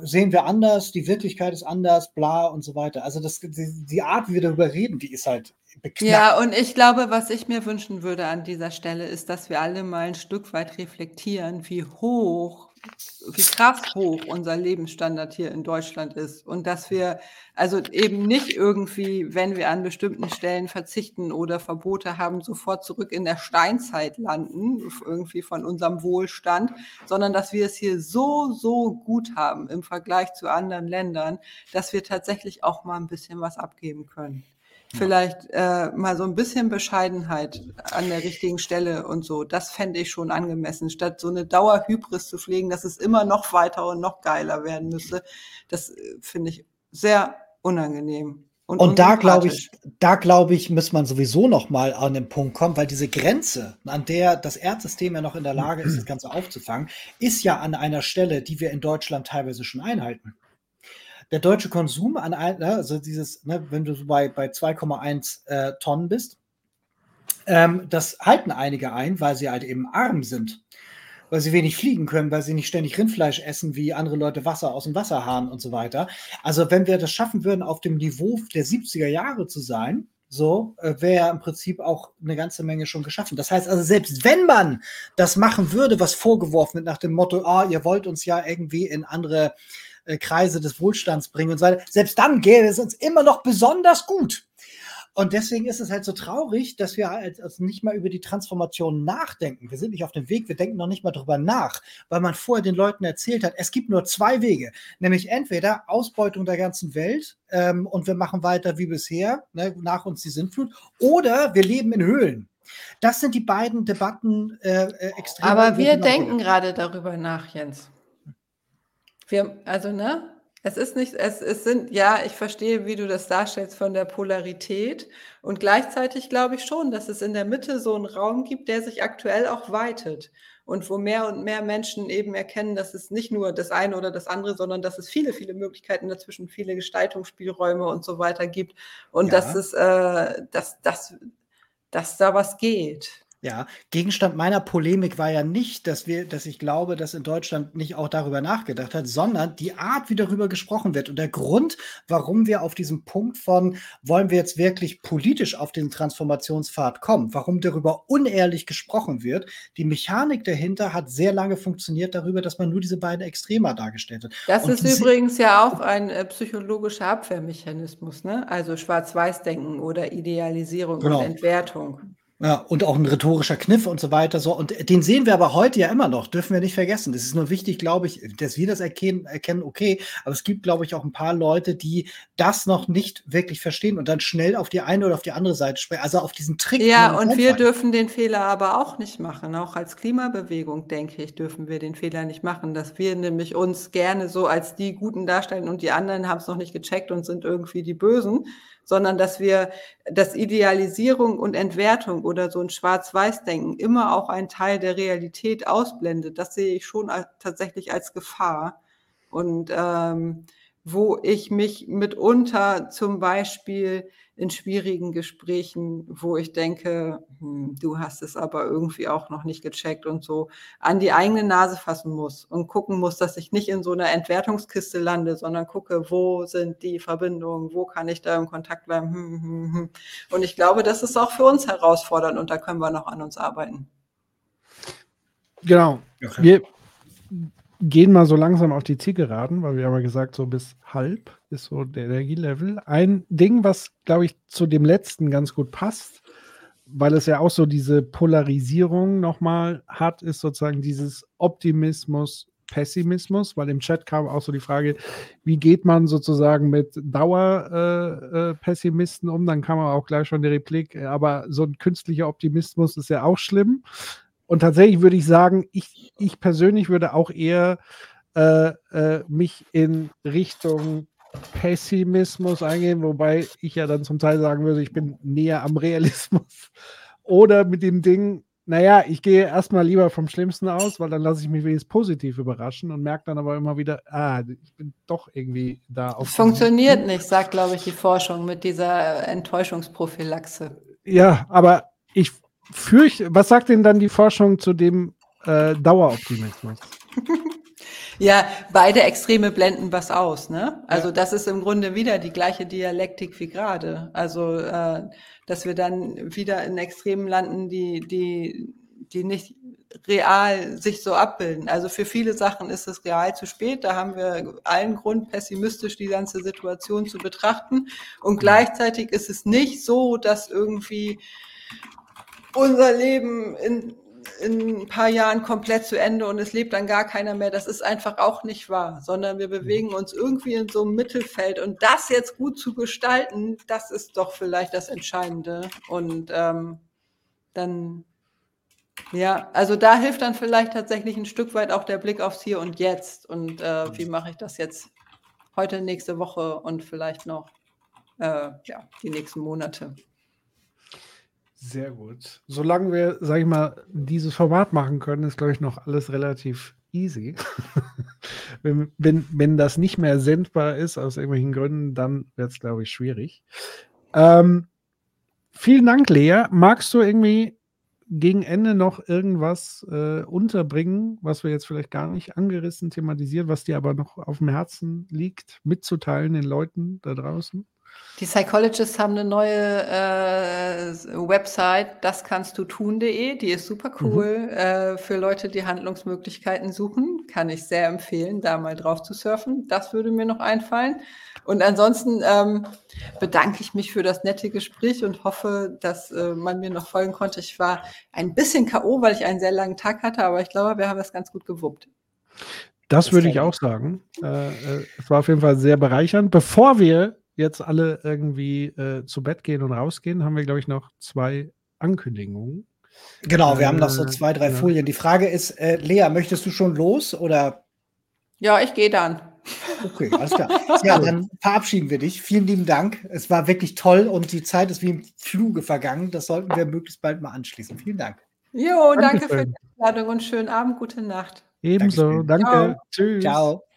sehen wir anders, die Wirklichkeit ist anders, bla und so weiter. Also das, die, die Art, wie wir darüber reden, die ist halt beknackt. Ja, und ich glaube, was ich mir wünschen würde an dieser Stelle, ist, dass wir alle mal ein Stück weit reflektieren, wie hoch wie krass hoch unser Lebensstandard hier in Deutschland ist. Und dass wir also eben nicht irgendwie, wenn wir an bestimmten Stellen verzichten oder Verbote haben, sofort zurück in der Steinzeit landen, irgendwie von unserem Wohlstand, sondern dass wir es hier so, so gut haben im Vergleich zu anderen Ländern, dass wir tatsächlich auch mal ein bisschen was abgeben können vielleicht äh, mal so ein bisschen Bescheidenheit an der richtigen Stelle und so. Das fände ich schon angemessen, statt so eine Dauerhybris zu pflegen, dass es immer noch weiter und noch geiler werden müsste. Das äh, finde ich sehr unangenehm. Und, und da glaube ich, da glaube ich, muss man sowieso noch mal an den Punkt kommen, weil diese Grenze, an der das Erdsystem ja noch in der Lage ist, das Ganze aufzufangen, ist ja an einer Stelle, die wir in Deutschland teilweise schon einhalten der deutsche Konsum an ein, ne, also dieses, ne, wenn du bei, bei 2,1 äh, Tonnen bist, ähm, das halten einige ein, weil sie halt eben arm sind. Weil sie wenig fliegen können, weil sie nicht ständig Rindfleisch essen, wie andere Leute Wasser aus dem Wasserhahn und so weiter. Also, wenn wir das schaffen würden, auf dem Niveau der 70er Jahre zu sein, so äh, wäre ja im Prinzip auch eine ganze Menge schon geschaffen. Das heißt also, selbst wenn man das machen würde, was vorgeworfen wird nach dem Motto, ah, ihr wollt uns ja irgendwie in andere äh, Kreise des Wohlstands bringen und so weiter. Selbst dann gäbe es uns immer noch besonders gut. Und deswegen ist es halt so traurig, dass wir halt also nicht mal über die Transformation nachdenken. Wir sind nicht auf dem Weg, wir denken noch nicht mal darüber nach, weil man vorher den Leuten erzählt hat, es gibt nur zwei Wege, nämlich entweder Ausbeutung der ganzen Welt ähm, und wir machen weiter wie bisher, ne, nach uns die Sintflut, oder wir leben in Höhlen. Das sind die beiden Debatten äh, äh extrem. Aber wir denken gerade darüber nach, Jens. Wir, also, ne? Es ist nicht, es, es sind, ja, ich verstehe, wie du das darstellst von der Polarität. Und gleichzeitig glaube ich schon, dass es in der Mitte so einen Raum gibt, der sich aktuell auch weitet. Und wo mehr und mehr Menschen eben erkennen, dass es nicht nur das eine oder das andere, sondern dass es viele, viele Möglichkeiten dazwischen, viele Gestaltungsspielräume und so weiter gibt. Und ja. dass es, äh, dass, dass, dass da was geht. Ja, Gegenstand meiner Polemik war ja nicht, dass wir, dass ich glaube, dass in Deutschland nicht auch darüber nachgedacht hat, sondern die Art, wie darüber gesprochen wird und der Grund, warum wir auf diesem Punkt von, wollen wir jetzt wirklich politisch auf den Transformationspfad kommen, warum darüber unehrlich gesprochen wird. Die Mechanik dahinter hat sehr lange funktioniert darüber, dass man nur diese beiden Extremer dargestellt hat. Das und ist übrigens ja auch ein äh, psychologischer Abwehrmechanismus, ne? Also Schwarz-Weiß-Denken oder Idealisierung genau. und Entwertung. Ja, und auch ein rhetorischer Kniff und so weiter. So. Und den sehen wir aber heute ja immer noch, dürfen wir nicht vergessen. Das ist nur wichtig, glaube ich, dass wir das erkennen, erkennen, okay. Aber es gibt, glaube ich, auch ein paar Leute, die das noch nicht wirklich verstehen und dann schnell auf die eine oder auf die andere Seite sprechen. Also auf diesen Trick. Ja, und wir dürfen den Fehler aber auch nicht machen. Auch als Klimabewegung, denke ich, dürfen wir den Fehler nicht machen, dass wir nämlich uns gerne so als die Guten darstellen und die anderen haben es noch nicht gecheckt und sind irgendwie die Bösen sondern dass wir, dass Idealisierung und Entwertung oder so ein Schwarz-Weiß-Denken immer auch einen Teil der Realität ausblendet. Das sehe ich schon als, tatsächlich als Gefahr. Und ähm, wo ich mich mitunter zum Beispiel in schwierigen Gesprächen, wo ich denke, hm, du hast es aber irgendwie auch noch nicht gecheckt und so, an die eigene Nase fassen muss und gucken muss, dass ich nicht in so einer Entwertungskiste lande, sondern gucke, wo sind die Verbindungen, wo kann ich da im Kontakt bleiben. Hm, hm, hm. Und ich glaube, das ist auch für uns herausfordernd und da können wir noch an uns arbeiten. Genau. Okay. Wir gehen mal so langsam auf die Zielgeraden, weil wir haben ja gesagt, so bis halb ist so der Energielevel. Ein Ding, was, glaube ich, zu dem letzten ganz gut passt, weil es ja auch so diese Polarisierung nochmal hat, ist sozusagen dieses Optimismus Pessimismus, weil im Chat kam auch so die Frage, wie geht man sozusagen mit Dauerpessimisten äh, äh, um? Dann kam auch gleich schon die Replik, aber so ein künstlicher Optimismus ist ja auch schlimm. Und tatsächlich würde ich sagen, ich, ich persönlich würde auch eher äh, äh, mich in Richtung Pessimismus eingehen, wobei ich ja dann zum Teil sagen würde, ich bin näher am Realismus. Oder mit dem Ding, naja, ich gehe erstmal lieber vom Schlimmsten aus, weil dann lasse ich mich wenigstens positiv überraschen und merke dann aber immer wieder, ah, ich bin doch irgendwie da auf. Funktioniert nicht, sagt, glaube ich, die Forschung mit dieser Enttäuschungsprophylaxe. Ja, aber ich fürchte, was sagt denn dann die Forschung zu dem äh, Daueroptimismus? Ja, beide Extreme blenden was aus, ne? Also ja. das ist im Grunde wieder die gleiche Dialektik wie gerade. Also äh, dass wir dann wieder in Extremen landen, die, die, die nicht real sich so abbilden. Also für viele Sachen ist es real zu spät. Da haben wir allen Grund, pessimistisch die ganze Situation zu betrachten. Und gleichzeitig ist es nicht so, dass irgendwie unser Leben in in ein paar Jahren komplett zu Ende und es lebt dann gar keiner mehr. Das ist einfach auch nicht wahr, sondern wir bewegen uns irgendwie in so einem Mittelfeld und das jetzt gut zu gestalten, das ist doch vielleicht das Entscheidende. Und ähm, dann, ja, also da hilft dann vielleicht tatsächlich ein Stück weit auch der Blick aufs Hier und Jetzt und äh, wie mache ich das jetzt heute, nächste Woche und vielleicht noch äh, ja, die nächsten Monate. Sehr gut. Solange wir, sag ich mal, dieses Format machen können, ist, glaube ich, noch alles relativ easy. wenn, wenn, wenn das nicht mehr sendbar ist, aus irgendwelchen Gründen, dann wird es, glaube ich, schwierig. Ähm, vielen Dank, Lea. Magst du irgendwie gegen Ende noch irgendwas äh, unterbringen, was wir jetzt vielleicht gar nicht angerissen thematisiert, was dir aber noch auf dem Herzen liegt, mitzuteilen den Leuten da draußen? Die Psychologists haben eine neue äh, Website, das kannst du tun.de. Die ist super cool mhm. äh, für Leute, die Handlungsmöglichkeiten suchen. Kann ich sehr empfehlen, da mal drauf zu surfen. Das würde mir noch einfallen. Und ansonsten ähm, bedanke ich mich für das nette Gespräch und hoffe, dass äh, man mir noch folgen konnte. Ich war ein bisschen K.O., weil ich einen sehr langen Tag hatte, aber ich glaube, wir haben das ganz gut gewuppt. Das, das würde ich auch sagen. Äh, äh, es war auf jeden Fall sehr bereichernd. Bevor wir jetzt alle irgendwie äh, zu Bett gehen und rausgehen, haben wir, glaube ich, noch zwei Ankündigungen. Genau, wir äh, haben noch so äh, zwei, drei ja. Folien. Die Frage ist, äh, Lea, möchtest du schon los oder? Ja, ich gehe dann. Okay, alles klar. Ja, dann verabschieden wir dich. Vielen lieben Dank. Es war wirklich toll und die Zeit ist wie im Fluge vergangen. Das sollten wir möglichst bald mal anschließen. Vielen Dank. Jo, danke, danke für die Einladung und schönen Abend, gute Nacht. Ebenso, danke. Ciao. Tschüss. Ciao.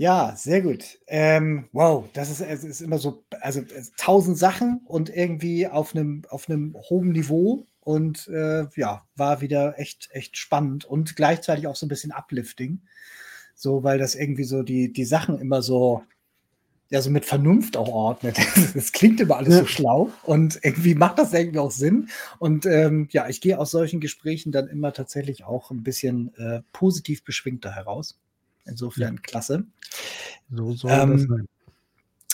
Ja, sehr gut. Ähm, wow, das ist, es ist immer so, also tausend Sachen und irgendwie auf einem auf einem hohen Niveau und äh, ja, war wieder echt echt spannend und gleichzeitig auch so ein bisschen uplifting, so weil das irgendwie so die die Sachen immer so ja so mit Vernunft auch ordnet. Es klingt immer alles so schlau und irgendwie macht das irgendwie auch Sinn und ähm, ja, ich gehe aus solchen Gesprächen dann immer tatsächlich auch ein bisschen äh, positiv beschwingter heraus. Insofern ja. klasse. So soll ähm, das sein.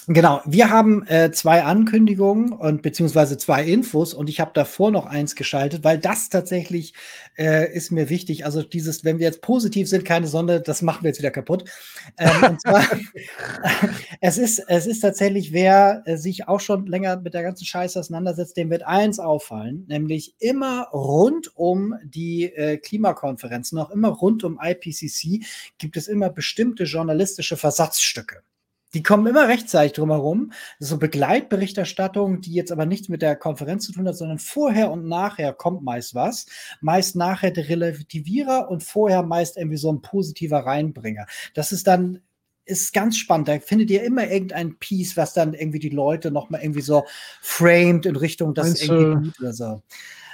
Genau, wir haben äh, zwei Ankündigungen und beziehungsweise zwei Infos und ich habe davor noch eins geschaltet, weil das tatsächlich äh, ist mir wichtig. Also dieses, wenn wir jetzt positiv sind, keine Sonde, das machen wir jetzt wieder kaputt. Ähm, und zwar, es ist es ist tatsächlich, wer äh, sich auch schon länger mit der ganzen Scheiße auseinandersetzt, dem wird eins auffallen, nämlich immer rund um die äh, Klimakonferenzen, auch immer rund um IPCC gibt es immer bestimmte journalistische Versatzstücke. Die kommen immer rechtzeitig drumherum. Das ist so Begleitberichterstattung, die jetzt aber nichts mit der Konferenz zu tun hat, sondern vorher und nachher kommt meist was. Meist nachher der Relativierer und vorher meist irgendwie so ein positiver Reinbringer. Das ist dann ist ganz spannend. Da findet ihr immer irgendein Piece, was dann irgendwie die Leute nochmal irgendwie so framed in Richtung das Meinst irgendwie gut oder so.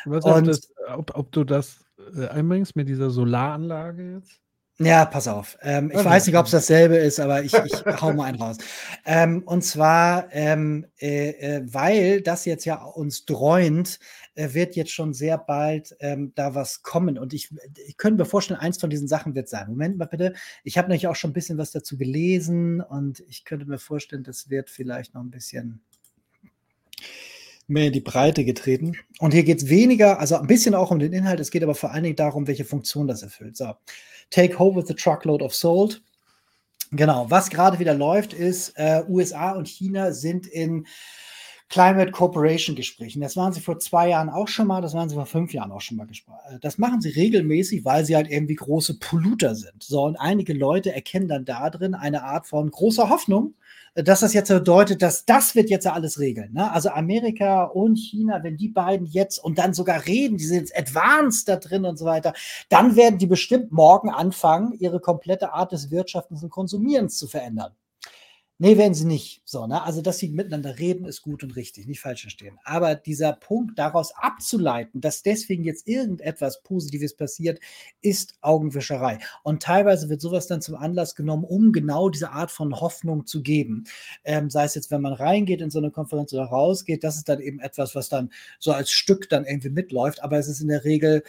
Und, das, ob, ob, du das äh, einbringst mit dieser Solaranlage jetzt? Ja, pass auf. Ähm, ich okay. weiß nicht, ob es dasselbe ist, aber ich, ich hau mal einen raus. Ähm, und zwar, ähm, äh, äh, weil das jetzt ja uns dreunt, äh, wird jetzt schon sehr bald ähm, da was kommen. Und ich, ich könnte mir vorstellen, eins von diesen Sachen wird sein. Moment mal bitte. Ich habe nämlich auch schon ein bisschen was dazu gelesen und ich könnte mir vorstellen, das wird vielleicht noch ein bisschen mehr in die Breite getreten. Und hier geht es weniger, also ein bisschen auch um den Inhalt, es geht aber vor allen Dingen darum, welche Funktion das erfüllt. So, take home with a truckload of salt. Genau, was gerade wieder läuft, ist, äh, USA und China sind in Climate Cooperation Gesprächen. Das waren sie vor zwei Jahren auch schon mal, das waren sie vor fünf Jahren auch schon mal gesprochen. Äh, das machen sie regelmäßig, weil sie halt irgendwie große Polluter sind. So, und einige Leute erkennen dann da drin eine Art von großer Hoffnung, dass das jetzt bedeutet, dass das wird jetzt alles regeln. Ne? Also Amerika und China, wenn die beiden jetzt und dann sogar reden, die sind jetzt advanced da drin und so weiter, dann werden die bestimmt morgen anfangen, ihre komplette Art des Wirtschaftens und Konsumierens zu verändern. Nee, werden sie nicht. So, ne? Also, dass sie miteinander reden, ist gut und richtig, nicht falsch verstehen. Aber dieser Punkt, daraus abzuleiten, dass deswegen jetzt irgendetwas Positives passiert, ist Augenwischerei. Und teilweise wird sowas dann zum Anlass genommen, um genau diese Art von Hoffnung zu geben. Ähm, sei es jetzt, wenn man reingeht in so eine Konferenz oder rausgeht, das ist dann eben etwas, was dann so als Stück dann irgendwie mitläuft. Aber es ist in der Regel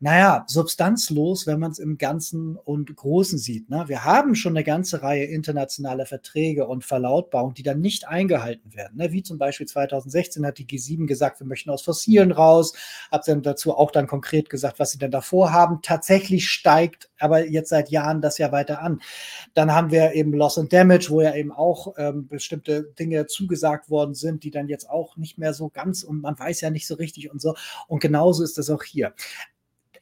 naja, substanzlos, wenn man es im Ganzen und Großen sieht. Ne? Wir haben schon eine ganze Reihe internationaler Verträge und Verlautbarungen, die dann nicht eingehalten werden. Ne? Wie zum Beispiel 2016 hat die G7 gesagt, wir möchten aus Fossilen raus, hat dann dazu auch dann konkret gesagt, was sie denn davor haben. Tatsächlich steigt aber jetzt seit Jahren das ja weiter an. Dann haben wir eben Loss and Damage, wo ja eben auch ähm, bestimmte Dinge zugesagt worden sind, die dann jetzt auch nicht mehr so ganz und man weiß ja nicht so richtig und so. Und genauso ist das auch hier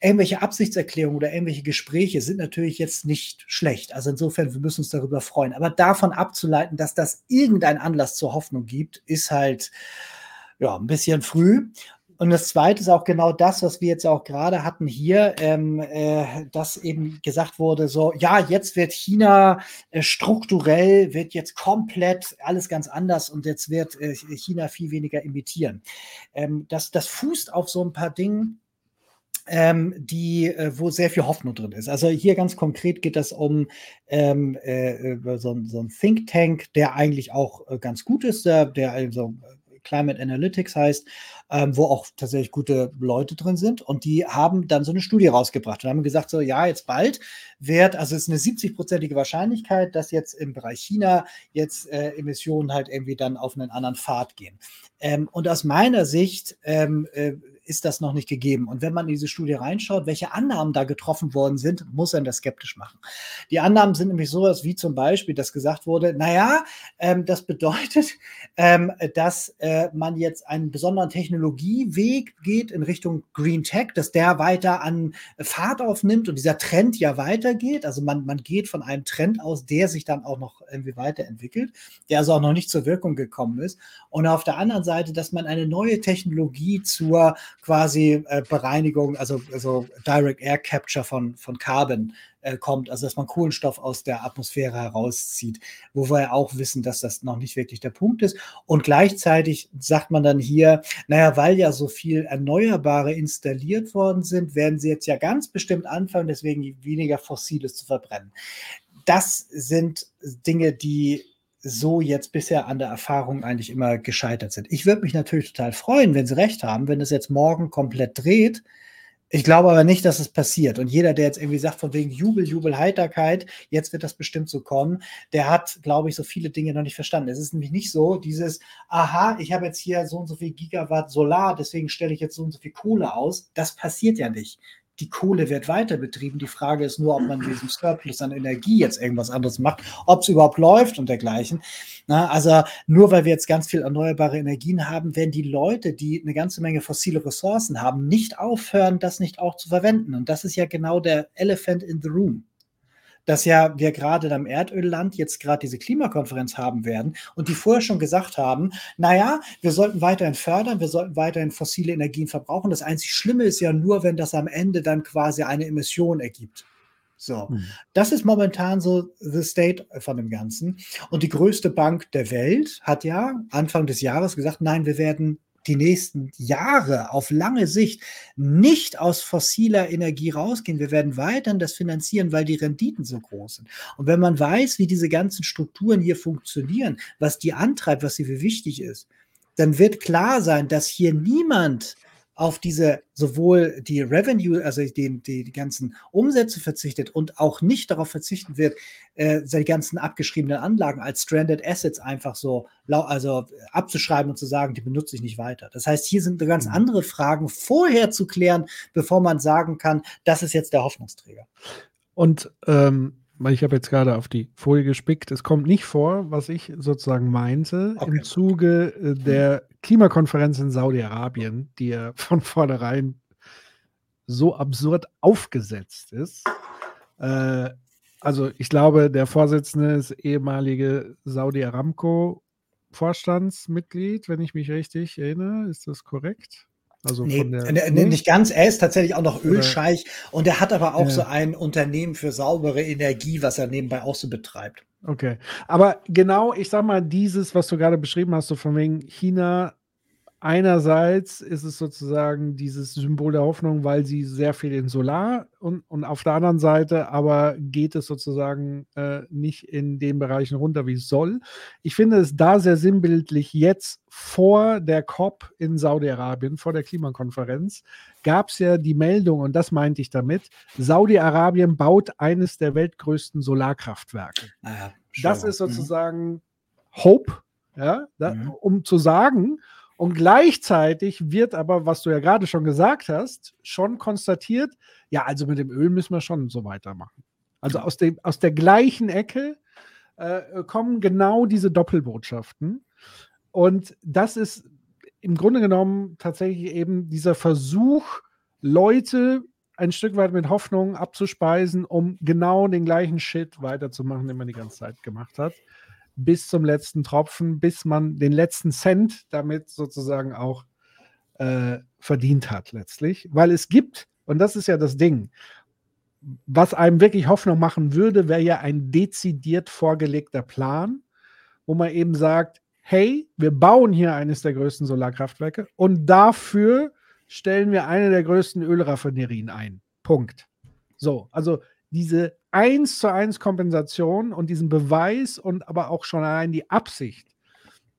irgendwelche Absichtserklärungen oder irgendwelche Gespräche sind natürlich jetzt nicht schlecht. Also insofern, wir müssen uns darüber freuen. Aber davon abzuleiten, dass das irgendeinen Anlass zur Hoffnung gibt, ist halt ja ein bisschen früh. Und das Zweite ist auch genau das, was wir jetzt auch gerade hatten hier, ähm, äh, dass eben gesagt wurde, so, ja, jetzt wird China äh, strukturell, wird jetzt komplett alles ganz anders und jetzt wird äh, China viel weniger imitieren. Ähm, das, das fußt auf so ein paar Dingen, ähm, die, äh, wo sehr viel Hoffnung drin ist. Also hier ganz konkret geht es um ähm, äh, so, so ein Think Tank, der eigentlich auch äh, ganz gut ist, der, der also Climate Analytics heißt, ähm, wo auch tatsächlich gute Leute drin sind. Und die haben dann so eine Studie rausgebracht und haben gesagt, so ja, jetzt bald wird, also es ist eine 70-prozentige Wahrscheinlichkeit, dass jetzt im Bereich China jetzt äh, Emissionen halt irgendwie dann auf einen anderen Pfad gehen. Ähm, und aus meiner Sicht ähm, äh, ist das noch nicht gegeben. Und wenn man in diese Studie reinschaut, welche Annahmen da getroffen worden sind, muss man das skeptisch machen. Die Annahmen sind nämlich sowas wie zum Beispiel, dass gesagt wurde, naja, ähm, das bedeutet, ähm, dass äh, man jetzt einen besonderen Technologieweg geht in Richtung Green Tech, dass der weiter an Fahrt aufnimmt und dieser Trend ja weitergeht. Also man, man geht von einem Trend aus, der sich dann auch noch irgendwie weiterentwickelt, der also auch noch nicht zur Wirkung gekommen ist. Und auf der anderen Seite, dass man eine neue Technologie zur quasi äh, Bereinigung, also, also Direct Air Capture von, von Carbon äh, kommt, also dass man Kohlenstoff aus der Atmosphäre herauszieht, wo wir auch wissen, dass das noch nicht wirklich der Punkt ist. Und gleichzeitig sagt man dann hier, naja, weil ja so viel Erneuerbare installiert worden sind, werden sie jetzt ja ganz bestimmt anfangen, deswegen weniger Fossiles zu verbrennen. Das sind Dinge, die so jetzt bisher an der Erfahrung eigentlich immer gescheitert sind. Ich würde mich natürlich total freuen, wenn Sie recht haben, wenn es jetzt morgen komplett dreht. Ich glaube aber nicht, dass es passiert. Und jeder, der jetzt irgendwie sagt, von wegen Jubel, Jubel, Heiterkeit, jetzt wird das bestimmt so kommen, der hat, glaube ich, so viele Dinge noch nicht verstanden. Es ist nämlich nicht so, dieses, aha, ich habe jetzt hier so und so viel Gigawatt Solar, deswegen stelle ich jetzt so und so viel Kohle aus. Das passiert ja nicht die Kohle wird weiter betrieben. Die Frage ist nur, ob man diesem Surplus an Energie jetzt irgendwas anderes macht, ob es überhaupt läuft und dergleichen. Na, also nur weil wir jetzt ganz viel erneuerbare Energien haben, werden die Leute, die eine ganze Menge fossile Ressourcen haben, nicht aufhören, das nicht auch zu verwenden. Und das ist ja genau der Elephant in the Room dass ja wir gerade am Erdölland jetzt gerade diese Klimakonferenz haben werden und die vorher schon gesagt haben, naja, wir sollten weiterhin fördern, wir sollten weiterhin fossile Energien verbrauchen. Das einzig Schlimme ist ja nur, wenn das am Ende dann quasi eine Emission ergibt. So, hm. das ist momentan so the state von dem Ganzen. Und die größte Bank der Welt hat ja Anfang des Jahres gesagt, nein, wir werden die nächsten Jahre auf lange Sicht nicht aus fossiler Energie rausgehen. Wir werden weiterhin das finanzieren, weil die Renditen so groß sind. Und wenn man weiß, wie diese ganzen Strukturen hier funktionieren, was die antreibt, was hier für wichtig ist, dann wird klar sein, dass hier niemand auf diese sowohl die Revenue, also die, die, die ganzen Umsätze verzichtet und auch nicht darauf verzichten wird, äh, die ganzen abgeschriebenen Anlagen als Stranded Assets einfach so also abzuschreiben und zu sagen, die benutze ich nicht weiter. Das heißt, hier sind ganz mhm. andere Fragen vorher zu klären, bevor man sagen kann, das ist jetzt der Hoffnungsträger. Und ähm, weil ich habe jetzt gerade auf die Folie gespickt, es kommt nicht vor, was ich sozusagen meinte, okay. im Zuge äh, der Klimakonferenz in Saudi-Arabien, die ja von vornherein so absurd aufgesetzt ist. Äh, also ich glaube, der Vorsitzende ist ehemalige Saudi Aramco Vorstandsmitglied, wenn ich mich richtig erinnere. Ist das korrekt? Also nee, der, ne, nicht ganz. Er ist tatsächlich auch noch Ölscheich und er hat aber auch ja. so ein Unternehmen für saubere Energie, was er nebenbei auch so betreibt. Okay. Aber genau, ich sag mal, dieses, was du gerade beschrieben hast, so von wegen China einerseits ist es sozusagen dieses Symbol der Hoffnung, weil sie sehr viel in Solar und, und auf der anderen Seite aber geht es sozusagen äh, nicht in den Bereichen runter, wie es soll. Ich finde es da sehr sinnbildlich, jetzt vor der COP in Saudi-Arabien, vor der Klimakonferenz, gab es ja die Meldung, und das meinte ich damit, Saudi-Arabien baut eines der weltgrößten Solarkraftwerke. Ah, das ist mhm. sozusagen mhm. Hope, ja, da, mhm. um zu sagen, und gleichzeitig wird aber, was du ja gerade schon gesagt hast, schon konstatiert, ja, also mit dem Öl müssen wir schon so weitermachen. Also aus, dem, aus der gleichen Ecke äh, kommen genau diese Doppelbotschaften. Und das ist im Grunde genommen tatsächlich eben dieser Versuch, Leute ein Stück weit mit Hoffnung abzuspeisen, um genau den gleichen Shit weiterzumachen, den man die ganze Zeit gemacht hat bis zum letzten Tropfen, bis man den letzten Cent damit sozusagen auch äh, verdient hat letztlich. Weil es gibt, und das ist ja das Ding, was einem wirklich Hoffnung machen würde, wäre ja ein dezidiert vorgelegter Plan, wo man eben sagt, hey, wir bauen hier eines der größten Solarkraftwerke und dafür stellen wir eine der größten Ölraffinerien ein. Punkt. So, also diese eins zu eins Kompensation und diesen Beweis und aber auch schon allein die Absicht,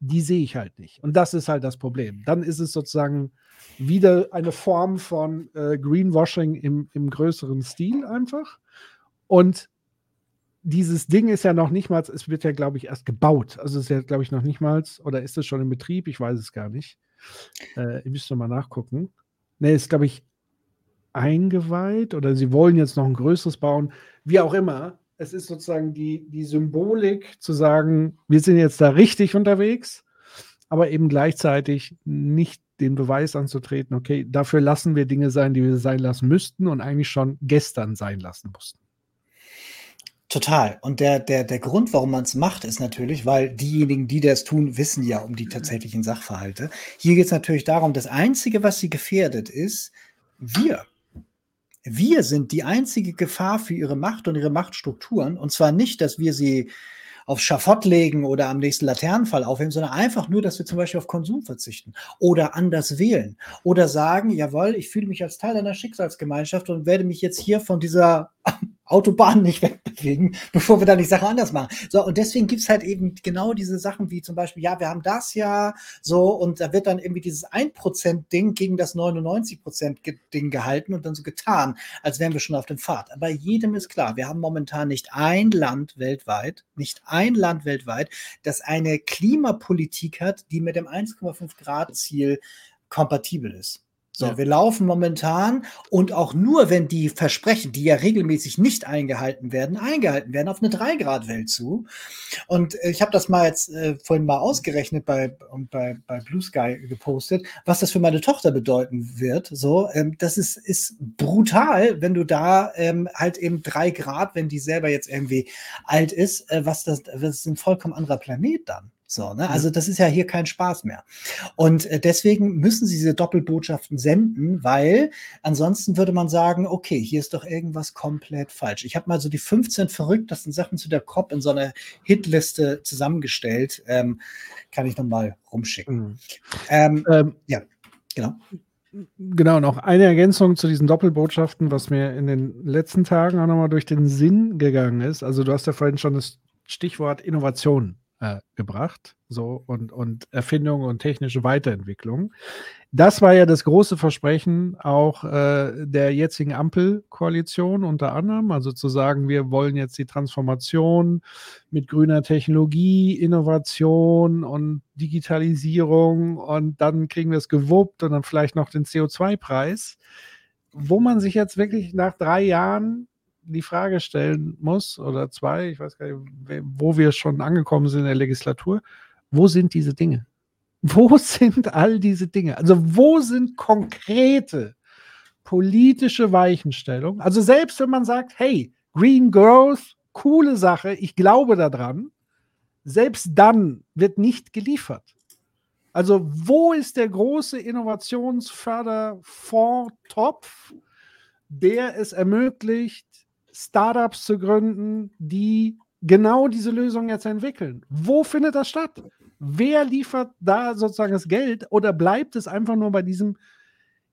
die sehe ich halt nicht. Und das ist halt das Problem. Dann ist es sozusagen wieder eine Form von äh, Greenwashing im, im größeren Stil einfach. Und dieses Ding ist ja noch nicht mal, es wird ja, glaube ich, erst gebaut. Also es ist ja, glaube ich, noch nicht mal, oder ist es schon in Betrieb? Ich weiß es gar nicht. Äh, ihr müsst mal nachgucken. Ne, ist, glaube ich, eingeweiht oder sie wollen jetzt noch ein größeres bauen, wie auch immer. Es ist sozusagen die, die Symbolik zu sagen, wir sind jetzt da richtig unterwegs, aber eben gleichzeitig nicht den Beweis anzutreten, okay, dafür lassen wir Dinge sein, die wir sein lassen müssten und eigentlich schon gestern sein lassen mussten. Total. Und der, der, der Grund, warum man es macht, ist natürlich, weil diejenigen, die das tun, wissen ja um die tatsächlichen Sachverhalte. Hier geht es natürlich darum, das Einzige, was sie gefährdet, ist wir. Wir sind die einzige Gefahr für ihre Macht und ihre Machtstrukturen. Und zwar nicht, dass wir sie aufs Schafott legen oder am nächsten Laternenfall aufheben, sondern einfach nur, dass wir zum Beispiel auf Konsum verzichten oder anders wählen oder sagen, jawohl, ich fühle mich als Teil einer Schicksalsgemeinschaft und werde mich jetzt hier von dieser Autobahn nicht wegbewegen, bevor wir da die Sache anders machen. So, und deswegen gibt's halt eben genau diese Sachen wie zum Beispiel, ja, wir haben das ja so und da wird dann irgendwie dieses 1%-Ding gegen das 99%-Ding gehalten und dann so getan, als wären wir schon auf dem Pfad. Aber jedem ist klar, wir haben momentan nicht ein Land weltweit, nicht ein Land weltweit, das eine Klimapolitik hat, die mit dem 1,5 Grad-Ziel kompatibel ist. So, ja. wir laufen momentan und auch nur, wenn die Versprechen, die ja regelmäßig nicht eingehalten werden, eingehalten werden, auf eine 3-Grad-Welt zu. Und äh, ich habe das mal jetzt äh, vorhin mal ausgerechnet bei, bei, bei Blue Sky gepostet, was das für meine Tochter bedeuten wird. So, ähm, das ist, ist brutal, wenn du da ähm, halt eben 3 Grad, wenn die selber jetzt irgendwie alt ist, äh, was das, das ist ein vollkommen anderer Planet dann. So, ne? Also das ist ja hier kein Spaß mehr. Und äh, deswegen müssen sie diese Doppelbotschaften senden, weil ansonsten würde man sagen, okay, hier ist doch irgendwas komplett falsch. Ich habe mal so die 15 verrücktesten Sachen zu der COP in so einer Hitliste zusammengestellt. Ähm, kann ich nochmal rumschicken. Mhm. Ähm, ähm, ja, genau. Genau, noch eine Ergänzung zu diesen Doppelbotschaften, was mir in den letzten Tagen auch nochmal durch den Sinn gegangen ist. Also du hast ja vorhin schon das Stichwort Innovation äh, gebracht. So und, und Erfindungen und technische Weiterentwicklung. Das war ja das große Versprechen auch äh, der jetzigen Ampelkoalition unter anderem. Also zu sagen, wir wollen jetzt die Transformation mit grüner Technologie, Innovation und Digitalisierung und dann kriegen wir es gewuppt und dann vielleicht noch den CO2-Preis, wo man sich jetzt wirklich nach drei Jahren die Frage stellen muss, oder zwei, ich weiß gar nicht, wo wir schon angekommen sind in der Legislatur, wo sind diese Dinge? Wo sind all diese Dinge? Also wo sind konkrete politische Weichenstellungen? Also selbst wenn man sagt, hey, Green Growth, coole Sache, ich glaube daran, selbst dann wird nicht geliefert. Also wo ist der große Innovationsförderfondstopf, der es ermöglicht, Startups zu gründen, die genau diese Lösung jetzt entwickeln. Wo findet das statt? Wer liefert da sozusagen das Geld oder bleibt es einfach nur bei diesem,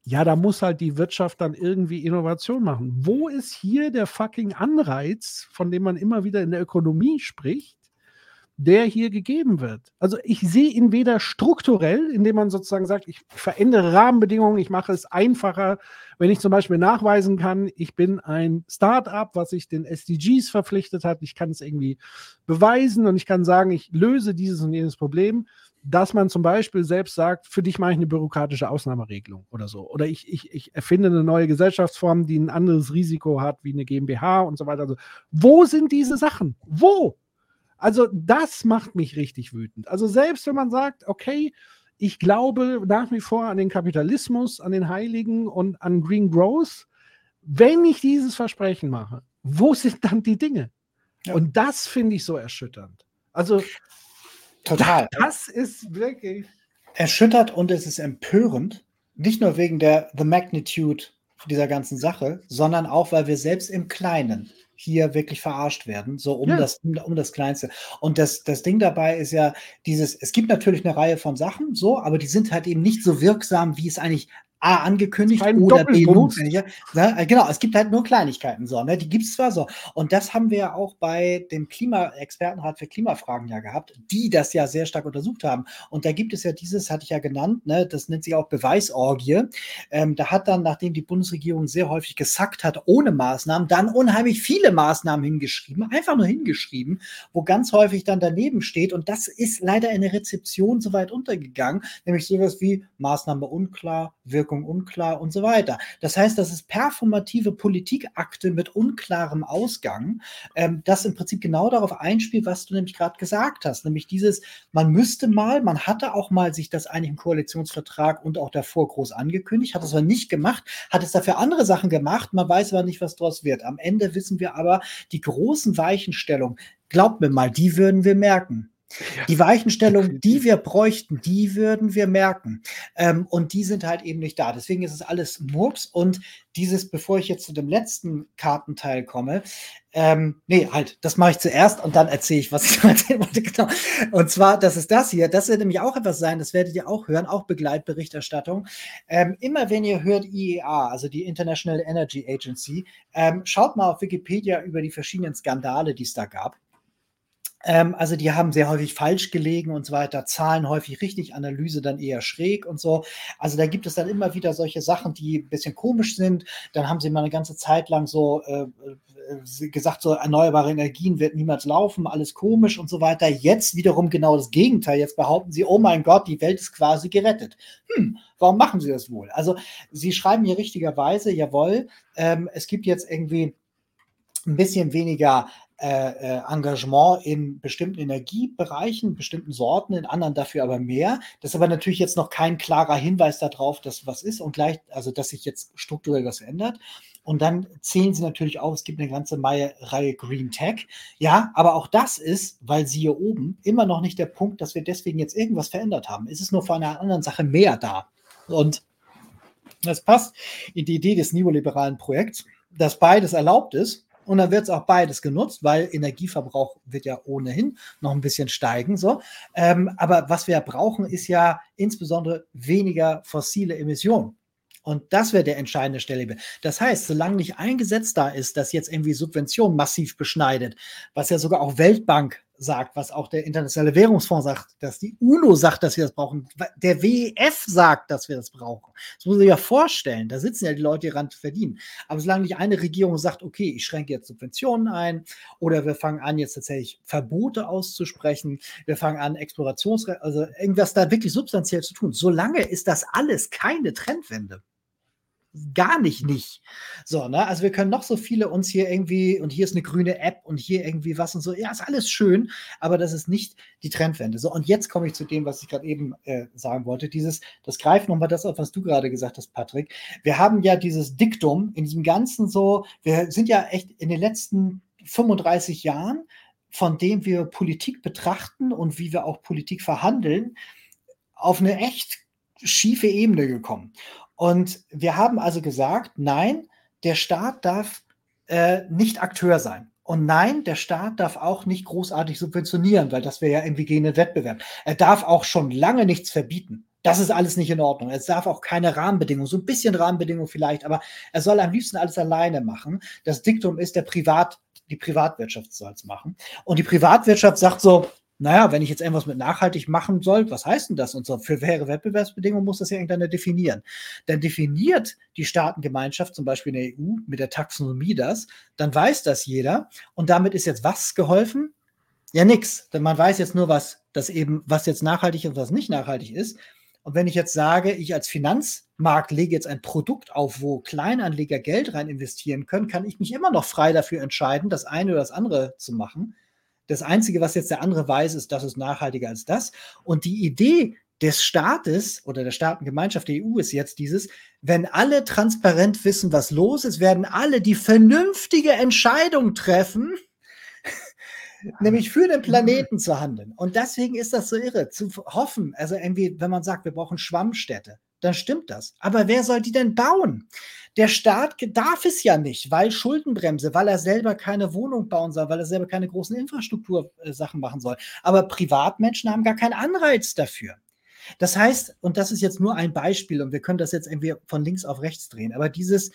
ja, da muss halt die Wirtschaft dann irgendwie Innovation machen? Wo ist hier der fucking Anreiz, von dem man immer wieder in der Ökonomie spricht, der hier gegeben wird. Also ich sehe ihn weder strukturell, indem man sozusagen sagt, ich verändere Rahmenbedingungen, ich mache es einfacher, wenn ich zum Beispiel nachweisen kann, ich bin ein Start-up, was sich den SDGs verpflichtet hat, ich kann es irgendwie beweisen und ich kann sagen, ich löse dieses und jenes Problem, dass man zum Beispiel selbst sagt, für dich mache ich eine bürokratische Ausnahmeregelung oder so. Oder ich, ich, ich erfinde eine neue Gesellschaftsform, die ein anderes Risiko hat wie eine GmbH und so weiter. Also, wo sind diese Sachen? Wo? Also das macht mich richtig wütend. Also selbst wenn man sagt, okay, ich glaube nach wie vor an den Kapitalismus, an den Heiligen und an Green Growth, wenn ich dieses Versprechen mache, wo sind dann die Dinge? Ja. Und das finde ich so erschütternd. Also total. Das ist wirklich erschüttert und es ist empörend. Nicht nur wegen der The Magnitude dieser ganzen Sache, sondern auch, weil wir selbst im Kleinen hier wirklich verarscht werden, so um, ja. das, um das Kleinste. Und das, das Ding dabei ist ja dieses, es gibt natürlich eine Reihe von Sachen, so, aber die sind halt eben nicht so wirksam, wie es eigentlich A angekündigt oder B notwendig. Ne? Genau, es gibt halt nur Kleinigkeiten so, ne? Die gibt es zwar so. Und das haben wir ja auch bei dem Klimaexpertenrat für Klimafragen ja gehabt, die das ja sehr stark untersucht haben. Und da gibt es ja dieses, hatte ich ja genannt, ne? das nennt sich auch Beweisorgie. Ähm, da hat dann, nachdem die Bundesregierung sehr häufig gesackt hat, ohne Maßnahmen, dann unheimlich viele Maßnahmen hingeschrieben, einfach nur hingeschrieben, wo ganz häufig dann daneben steht. Und das ist leider in der Rezeption so weit untergegangen, nämlich sowas wie Maßnahme unklar, Wirkung Wirkung unklar und so weiter. Das heißt, das ist performative Politikakte mit unklarem Ausgang, ähm, das im Prinzip genau darauf einspielt, was du nämlich gerade gesagt hast, nämlich dieses, man müsste mal, man hatte auch mal sich das eigentlich im Koalitionsvertrag und auch davor groß angekündigt, hat es aber nicht gemacht, hat es dafür andere Sachen gemacht, man weiß aber nicht, was daraus wird. Am Ende wissen wir aber, die großen Weichenstellungen, glaubt mir mal, die würden wir merken. Die Weichenstellung, die wir bräuchten, die würden wir merken. Ähm, und die sind halt eben nicht da. Deswegen ist es alles Murks. Und dieses, bevor ich jetzt zu dem letzten Kartenteil komme, ähm, nee, halt, das mache ich zuerst und dann erzähle ich, was ich erzählen wollte. Genau. Und zwar, das ist das hier. Das wird nämlich auch etwas sein, das werdet ihr auch hören, auch Begleitberichterstattung. Ähm, immer wenn ihr hört IEA, also die International Energy Agency, ähm, schaut mal auf Wikipedia über die verschiedenen Skandale, die es da gab. Ähm, also die haben sehr häufig falsch gelegen und so weiter, Zahlen häufig richtig, Analyse dann eher schräg und so. Also da gibt es dann immer wieder solche Sachen, die ein bisschen komisch sind. Dann haben sie mal eine ganze Zeit lang so äh, äh, gesagt, so erneuerbare Energien wird niemals laufen, alles komisch und so weiter. Jetzt wiederum genau das Gegenteil. Jetzt behaupten sie, oh mein Gott, die Welt ist quasi gerettet. Hm, warum machen sie das wohl? Also sie schreiben hier richtigerweise, jawohl, ähm, es gibt jetzt irgendwie ein bisschen weniger äh, äh, Engagement in bestimmten Energiebereichen, bestimmten Sorten, in anderen dafür aber mehr. Das ist aber natürlich jetzt noch kein klarer Hinweis darauf, dass was ist und gleich, also dass sich jetzt strukturell was ändert. Und dann zählen sie natürlich auf, es gibt eine ganze Reihe Green Tech. Ja, aber auch das ist, weil sie hier oben, immer noch nicht der Punkt, dass wir deswegen jetzt irgendwas verändert haben. Es ist nur von einer anderen Sache mehr da. Und das passt in die Idee des neoliberalen Projekts, dass beides erlaubt ist und dann wird es auch beides genutzt, weil Energieverbrauch wird ja ohnehin noch ein bisschen steigen. So. Ähm, aber was wir brauchen, ist ja insbesondere weniger fossile Emissionen. Und das wäre der entscheidende Stelle. Das heißt, solange nicht ein Gesetz da ist, das jetzt irgendwie Subventionen massiv beschneidet, was ja sogar auch Weltbank sagt, was auch der Internationale Währungsfonds sagt, dass die UNO sagt, dass wir das brauchen, der WEF sagt, dass wir das brauchen. Das muss sich ja vorstellen. Da sitzen ja die Leute, die ran zu verdienen. Aber solange nicht eine Regierung sagt, okay, ich schränke jetzt Subventionen ein oder wir fangen an, jetzt tatsächlich Verbote auszusprechen, wir fangen an, Explorations, also irgendwas da wirklich substanziell zu tun, solange ist das alles keine Trendwende gar nicht nicht. So, ne? Also wir können noch so viele uns hier irgendwie, und hier ist eine grüne App und hier irgendwie was und so. Ja, ist alles schön, aber das ist nicht die Trendwende. So, und jetzt komme ich zu dem, was ich gerade eben äh, sagen wollte. Dieses, das greift nochmal das auf, was du gerade gesagt hast, Patrick. Wir haben ja dieses Diktum in diesem Ganzen so, wir sind ja echt in den letzten 35 Jahren, von dem wir Politik betrachten und wie wir auch Politik verhandeln, auf eine echt schiefe Ebene gekommen. Und wir haben also gesagt, nein, der Staat darf äh, nicht Akteur sein. Und nein, der Staat darf auch nicht großartig subventionieren, weil das wäre ja irgendwie gegen den Wettbewerb. Er darf auch schon lange nichts verbieten. Das ist alles nicht in Ordnung. Es darf auch keine Rahmenbedingungen, so ein bisschen Rahmenbedingungen vielleicht, aber er soll am liebsten alles alleine machen. Das Diktum ist, der Privat, die Privatwirtschaft soll es machen. Und die Privatwirtschaft sagt so, naja, wenn ich jetzt irgendwas mit nachhaltig machen soll, was heißt denn das? Und so für faire Wettbewerbsbedingungen muss das ja irgendeiner definieren. Dann definiert die Staatengemeinschaft, zum Beispiel in der EU, mit der Taxonomie das, dann weiß das jeder. Und damit ist jetzt was geholfen? Ja, nix. Denn man weiß jetzt nur, was das eben, was jetzt nachhaltig und was nicht nachhaltig ist. Und wenn ich jetzt sage, ich als Finanzmarkt lege jetzt ein Produkt auf, wo Kleinanleger Geld rein investieren können, kann ich mich immer noch frei dafür entscheiden, das eine oder das andere zu machen. Das Einzige, was jetzt der andere weiß, ist, das ist nachhaltiger als das. Und die Idee des Staates oder der Staatengemeinschaft der EU ist jetzt dieses, wenn alle transparent wissen, was los ist, werden alle die vernünftige Entscheidung treffen, nämlich für den Planeten zu handeln. Und deswegen ist das so irre, zu hoffen, also irgendwie, wenn man sagt, wir brauchen Schwammstädte, dann stimmt das. Aber wer soll die denn bauen? Der Staat darf es ja nicht, weil Schuldenbremse, weil er selber keine Wohnung bauen soll, weil er selber keine großen Infrastruktursachen machen soll. Aber Privatmenschen haben gar keinen Anreiz dafür. Das heißt, und das ist jetzt nur ein Beispiel, und wir können das jetzt irgendwie von links auf rechts drehen, aber dieses,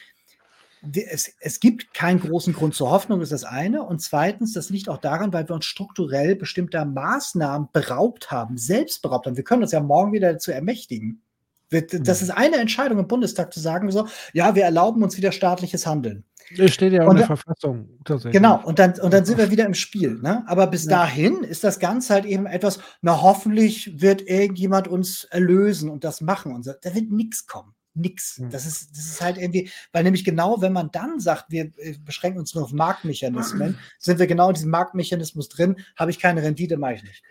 es, es, gibt keinen großen Grund zur Hoffnung, ist das eine. Und zweitens, das liegt auch daran, weil wir uns strukturell bestimmter Maßnahmen beraubt haben, selbst beraubt haben. Wir können uns ja morgen wieder dazu ermächtigen. Das mhm. ist eine Entscheidung im Bundestag zu sagen, so, ja, wir erlauben uns wieder staatliches Handeln. Das steht ja auch in der Verfassung. Genau, und dann, und dann sind wir wieder im Spiel. Ne? Aber bis ja. dahin ist das Ganze halt eben etwas, na, hoffentlich wird irgendjemand uns erlösen und das machen. Und so. Da wird nichts kommen. Nix. Mhm. Das ist, das ist halt irgendwie, weil nämlich genau, wenn man dann sagt, wir beschränken uns nur auf Marktmechanismen, sind wir genau in diesem Marktmechanismus drin, habe ich keine Rendite, mache ich nicht.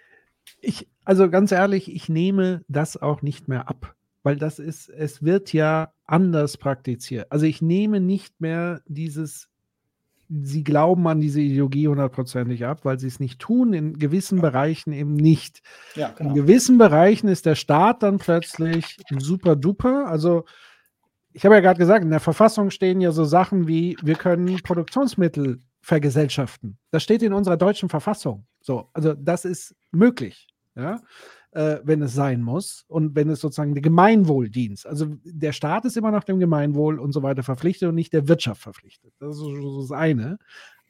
Ich, also ganz ehrlich, ich nehme das auch nicht mehr ab weil das ist, es wird ja anders praktiziert. Also ich nehme nicht mehr dieses, sie glauben an diese Ideologie hundertprozentig ab, weil sie es nicht tun, in gewissen Bereichen eben nicht. Ja, genau. In gewissen Bereichen ist der Staat dann plötzlich super duper. Also ich habe ja gerade gesagt, in der Verfassung stehen ja so Sachen wie, wir können Produktionsmittel vergesellschaften. Das steht in unserer deutschen Verfassung. So, also das ist möglich. Ja äh, wenn es sein muss und wenn es sozusagen der Gemeinwohldienst, also der Staat ist immer nach dem Gemeinwohl und so weiter verpflichtet und nicht der Wirtschaft verpflichtet. Das ist so das eine.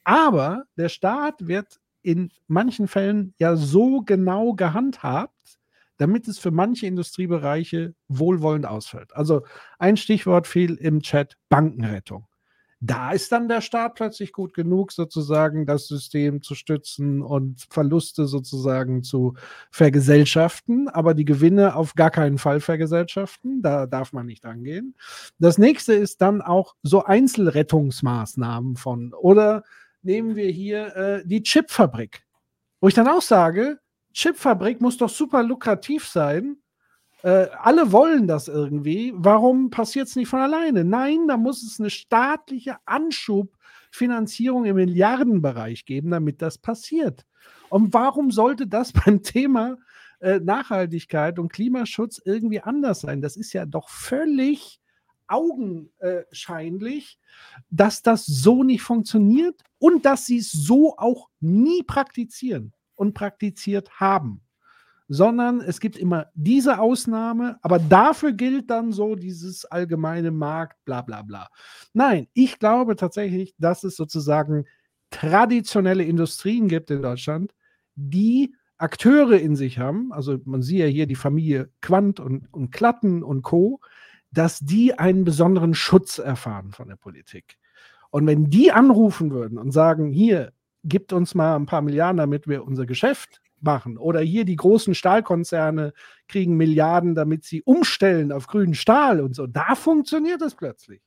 Aber der Staat wird in manchen Fällen ja so genau gehandhabt, damit es für manche Industriebereiche wohlwollend ausfällt. Also ein Stichwort fiel im Chat Bankenrettung. Da ist dann der Staat plötzlich gut genug, sozusagen das System zu stützen und Verluste sozusagen zu vergesellschaften, aber die Gewinne auf gar keinen Fall vergesellschaften. Da darf man nicht angehen. Das nächste ist dann auch so Einzelrettungsmaßnahmen von, oder nehmen wir hier äh, die Chipfabrik, wo ich dann auch sage, Chipfabrik muss doch super lukrativ sein äh, alle wollen das irgendwie. Warum passiert es nicht von alleine? Nein, da muss es eine staatliche Anschubfinanzierung im Milliardenbereich geben, damit das passiert. Und warum sollte das beim Thema äh, Nachhaltigkeit und Klimaschutz irgendwie anders sein? Das ist ja doch völlig augenscheinlich, dass das so nicht funktioniert und dass sie es so auch nie praktizieren und praktiziert haben sondern es gibt immer diese Ausnahme, aber dafür gilt dann so dieses allgemeine Markt, bla bla bla. Nein, ich glaube tatsächlich, dass es sozusagen traditionelle Industrien gibt in Deutschland, die Akteure in sich haben, also man sieht ja hier die Familie Quandt und, und Klatten und Co., dass die einen besonderen Schutz erfahren von der Politik. Und wenn die anrufen würden und sagen, hier, gibt uns mal ein paar Milliarden, damit wir unser Geschäft machen. Oder hier die großen Stahlkonzerne kriegen Milliarden, damit sie umstellen auf grünen Stahl und so. Da funktioniert es plötzlich.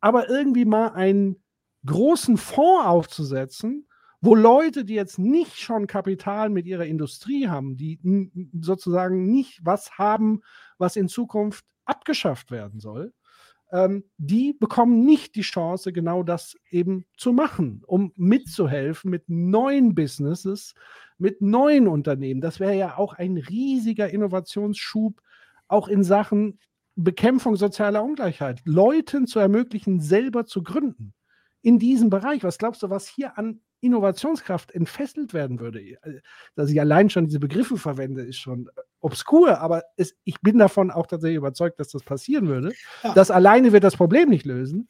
Aber irgendwie mal einen großen Fonds aufzusetzen, wo Leute, die jetzt nicht schon Kapital mit ihrer Industrie haben, die sozusagen nicht was haben, was in Zukunft abgeschafft werden soll, ähm, die bekommen nicht die Chance, genau das eben zu machen, um mitzuhelfen mit neuen Businesses, mit neuen Unternehmen. Das wäre ja auch ein riesiger Innovationsschub, auch in Sachen Bekämpfung sozialer Ungleichheit, Leuten zu ermöglichen, selber zu gründen in diesem Bereich. Was glaubst du, was hier an Innovationskraft entfesselt werden würde. Äh, dass ich allein schon diese Begriffe verwende, ist schon äh, obskur, aber es, ich bin davon auch tatsächlich überzeugt, dass das passieren würde. Ja. Das alleine wird das Problem nicht lösen,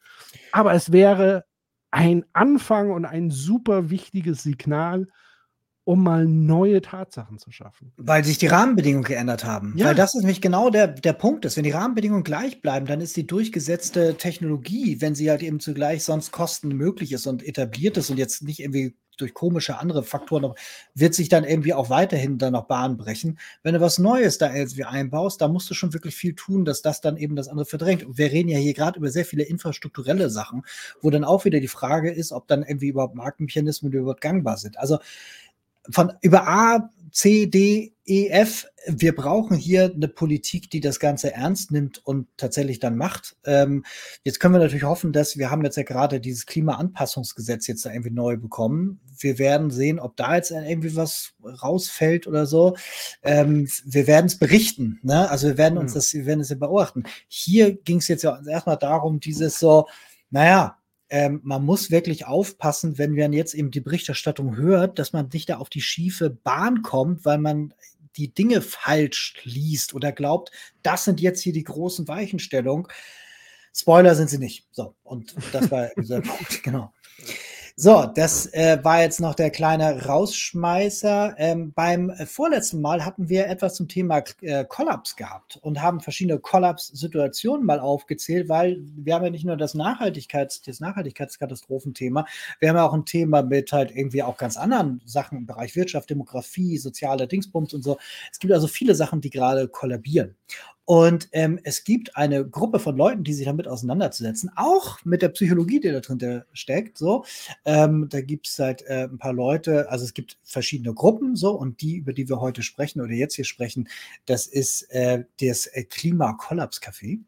aber es wäre ein Anfang und ein super wichtiges Signal, um mal neue Tatsachen zu schaffen. Weil sich die Rahmenbedingungen geändert haben. Ja. Weil das ist nämlich genau der, der Punkt ist. Wenn die Rahmenbedingungen gleich bleiben, dann ist die durchgesetzte Technologie, wenn sie halt eben zugleich sonst kostenmöglich ist und etabliert ist und jetzt nicht irgendwie durch komische andere Faktoren noch, wird sich dann irgendwie auch weiterhin dann noch Bahn brechen. Wenn du was Neues da irgendwie einbaust, da musst du schon wirklich viel tun, dass das dann eben das andere verdrängt. Und wir reden ja hier gerade über sehr viele infrastrukturelle Sachen, wo dann auch wieder die Frage ist, ob dann irgendwie überhaupt Marktmechanismen überhaupt gangbar sind. Also von über A, C, D, E, F. Wir brauchen hier eine Politik, die das Ganze ernst nimmt und tatsächlich dann macht. Ähm, jetzt können wir natürlich hoffen, dass wir haben jetzt ja gerade dieses Klimaanpassungsgesetz jetzt da irgendwie neu bekommen. Wir werden sehen, ob da jetzt irgendwie was rausfällt oder so. Ähm, wir werden es berichten. Ne? Also wir werden uns mhm. das, wir werden es ja beobachten. Hier ging es jetzt ja erstmal darum, dieses so, naja, ähm, man muss wirklich aufpassen, wenn man jetzt eben die Berichterstattung hört, dass man nicht da auf die schiefe Bahn kommt, weil man die Dinge falsch liest oder glaubt, das sind jetzt hier die großen Weichenstellungen. Spoiler sind sie nicht. So, und das war dieser Punkt, genau. So, das äh, war jetzt noch der kleine Rausschmeißer. Ähm, beim vorletzten Mal hatten wir etwas zum Thema äh, Kollaps gehabt und haben verschiedene Kollaps-Situationen mal aufgezählt, weil wir haben ja nicht nur das Nachhaltigkeits-, das Nachhaltigkeitskatastrophenthema, wir haben ja auch ein Thema mit halt irgendwie auch ganz anderen Sachen im Bereich Wirtschaft, Demografie, soziale Dingsbums und so. Es gibt also viele Sachen, die gerade kollabieren. Und ähm, es gibt eine Gruppe von Leuten, die sich damit auseinanderzusetzen, auch mit der Psychologie, die da drin steckt. So, ähm, da gibt es halt äh, ein paar Leute, also es gibt verschiedene Gruppen, so und die, über die wir heute sprechen oder jetzt hier sprechen, das ist äh, das äh, Klima-Kollaps-Café.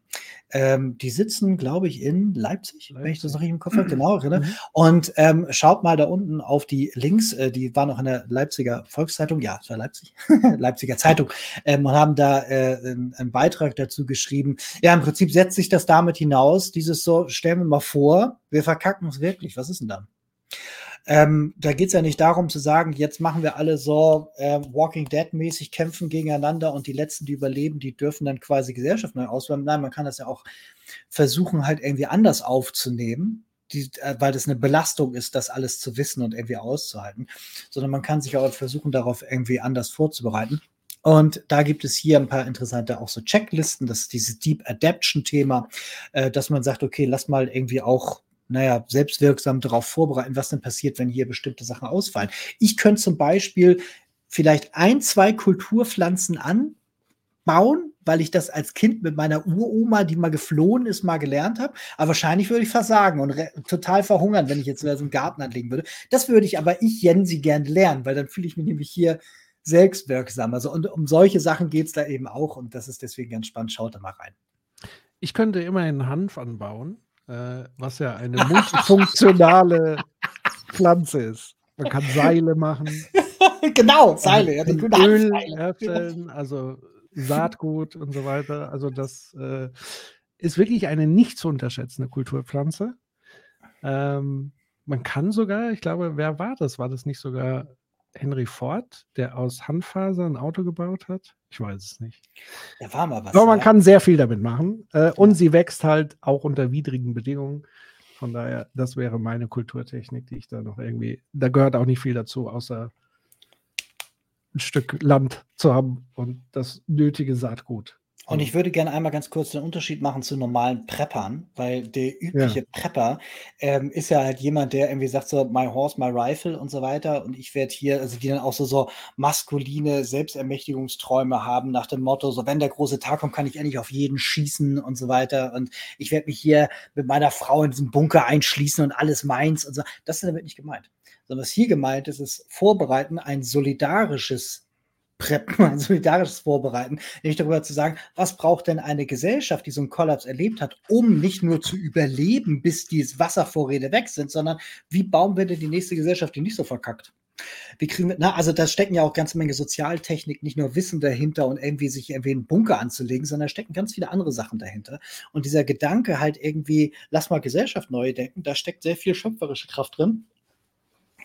Ähm, die sitzen, glaube ich, in Leipzig, Leipzig, wenn ich das noch richtig im Kopf habe, genau. Mhm. Und ähm, schaut mal da unten auf die Links, äh, die waren noch in der Leipziger Volkszeitung, ja, es war Leipzig, Leipziger Zeitung, ähm, und haben da äh, einen Beitrag Beitrag dazu geschrieben. Ja, im Prinzip setzt sich das damit hinaus, dieses so, stellen wir mal vor, wir verkacken es wirklich. Was ist denn dann? Ähm, da geht es ja nicht darum zu sagen, jetzt machen wir alle so äh, Walking Dead-mäßig kämpfen gegeneinander und die Letzten, die überleben, die dürfen dann quasi Gesellschaft neu auswählen. Nein, man kann das ja auch versuchen, halt irgendwie anders aufzunehmen. Die, äh, weil das eine Belastung ist, das alles zu wissen und irgendwie auszuhalten, sondern man kann sich auch versuchen, darauf irgendwie anders vorzubereiten. Und da gibt es hier ein paar interessante auch so Checklisten, das ist dieses Deep Adaption Thema, äh, dass man sagt, okay, lass mal irgendwie auch naja, selbstwirksam darauf vorbereiten, was denn passiert, wenn hier bestimmte Sachen ausfallen. Ich könnte zum Beispiel vielleicht ein, zwei Kulturpflanzen anbauen, weil ich das als Kind mit meiner Uroma, die mal geflohen ist, mal gelernt habe. Aber wahrscheinlich würde ich versagen und total verhungern, wenn ich jetzt so einen Garten anlegen würde. Das würde ich aber ich, Jensi, gerne lernen, weil dann fühle ich mich nämlich hier selbstwirksam. Also und um solche Sachen geht es da eben auch und das ist deswegen ganz spannend. Schaut da mal rein. Ich könnte immerhin Hanf anbauen, äh, was ja eine multifunktionale Pflanze ist. Man kann Seile machen. genau, Seile. Ja, Öl herstellen, also Saatgut und so weiter. Also das äh, ist wirklich eine nicht zu unterschätzende Kulturpflanze. Ähm, man kann sogar, ich glaube, wer war das? War das nicht sogar Henry Ford, der aus Handfaser ein Auto gebaut hat? Ich weiß es nicht. Da war mal was. Aber man ja. kann sehr viel damit machen. Äh, und sie wächst halt auch unter widrigen Bedingungen. Von daher, das wäre meine Kulturtechnik, die ich da noch irgendwie. Da gehört auch nicht viel dazu, außer ein Stück Land zu haben und das nötige Saatgut. Und ich würde gerne einmal ganz kurz den Unterschied machen zu normalen Preppern, weil der übliche ja. Prepper ähm, ist ja halt jemand, der irgendwie sagt so, my horse, my rifle und so weiter. Und ich werde hier, also die dann auch so, so maskuline Selbstermächtigungsträume haben nach dem Motto, so wenn der große Tag kommt, kann ich endlich auf jeden schießen und so weiter. Und ich werde mich hier mit meiner Frau in diesen Bunker einschließen und alles meins und so. Das ist damit nicht gemeint. Sondern was hier gemeint ist, ist vorbereiten, ein solidarisches preppen, ein solidarisches Vorbereiten, nämlich darüber zu sagen, was braucht denn eine Gesellschaft, die so einen Kollaps erlebt hat, um nicht nur zu überleben, bis die Wasservorräte weg sind, sondern wie bauen wir denn die nächste Gesellschaft, die nicht so verkackt? Wie kriegen wir, na, also da stecken ja auch ganz Menge Sozialtechnik, nicht nur Wissen dahinter und irgendwie sich irgendwie einen Bunker anzulegen, sondern da stecken ganz viele andere Sachen dahinter. Und dieser Gedanke halt irgendwie, lass mal Gesellschaft neu denken, da steckt sehr viel schöpferische Kraft drin.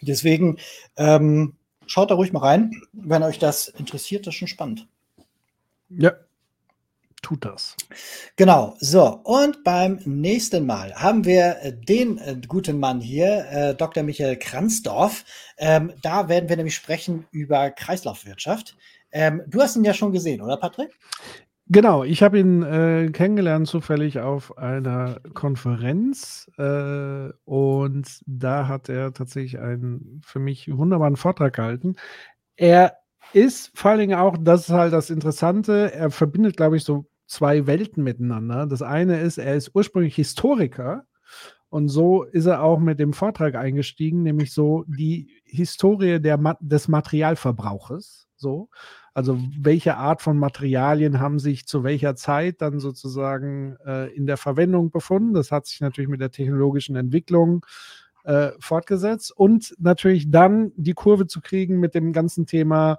Deswegen, ähm, schaut da ruhig mal rein. Wenn euch das interessiert, das ist schon spannend. Ja, tut das. Genau, so. Und beim nächsten Mal haben wir den äh, guten Mann hier, äh, Dr. Michael Kranzdorf. Ähm, da werden wir nämlich sprechen über Kreislaufwirtschaft. Ähm, du hast ihn ja schon gesehen, oder Patrick? Genau, ich habe ihn äh, kennengelernt zufällig auf einer Konferenz äh, und da hat er tatsächlich einen für mich wunderbaren Vortrag gehalten. Er ist vor allen Dingen auch, das ist halt das Interessante, er verbindet, glaube ich, so zwei Welten miteinander. Das eine ist, er ist ursprünglich Historiker und so ist er auch mit dem Vortrag eingestiegen, nämlich so die Historie der, des Materialverbrauches. So. Also welche Art von Materialien haben sich zu welcher Zeit dann sozusagen äh, in der Verwendung befunden? Das hat sich natürlich mit der technologischen Entwicklung äh, fortgesetzt und natürlich dann die Kurve zu kriegen mit dem ganzen Thema,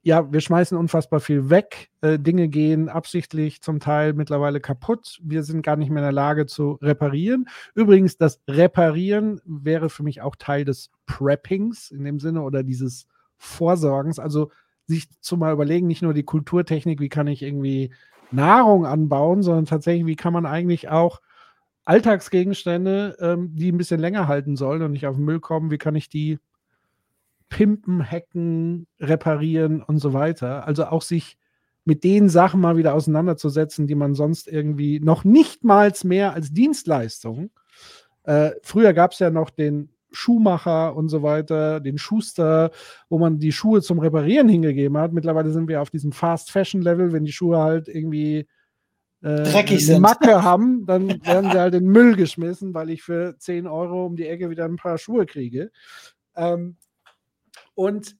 ja, wir schmeißen unfassbar viel weg, äh, Dinge gehen absichtlich zum Teil mittlerweile kaputt, wir sind gar nicht mehr in der Lage zu reparieren. Übrigens, das Reparieren wäre für mich auch Teil des Preppings in dem Sinne oder dieses Vorsorgens, also sich zu mal überlegen, nicht nur die Kulturtechnik, wie kann ich irgendwie Nahrung anbauen, sondern tatsächlich, wie kann man eigentlich auch Alltagsgegenstände, ähm, die ein bisschen länger halten sollen und nicht auf den Müll kommen, wie kann ich die pimpen, hacken, reparieren und so weiter. Also auch sich mit den Sachen mal wieder auseinanderzusetzen, die man sonst irgendwie noch nicht mal mehr als Dienstleistung. Äh, früher gab es ja noch den Schuhmacher und so weiter, den Schuster, wo man die Schuhe zum Reparieren hingegeben hat. Mittlerweile sind wir auf diesem Fast-Fashion-Level, wenn die Schuhe halt irgendwie äh, dreckig eine sind. Macke haben, dann werden sie halt in den Müll geschmissen, weil ich für 10 Euro um die Ecke wieder ein paar Schuhe kriege. Ähm, und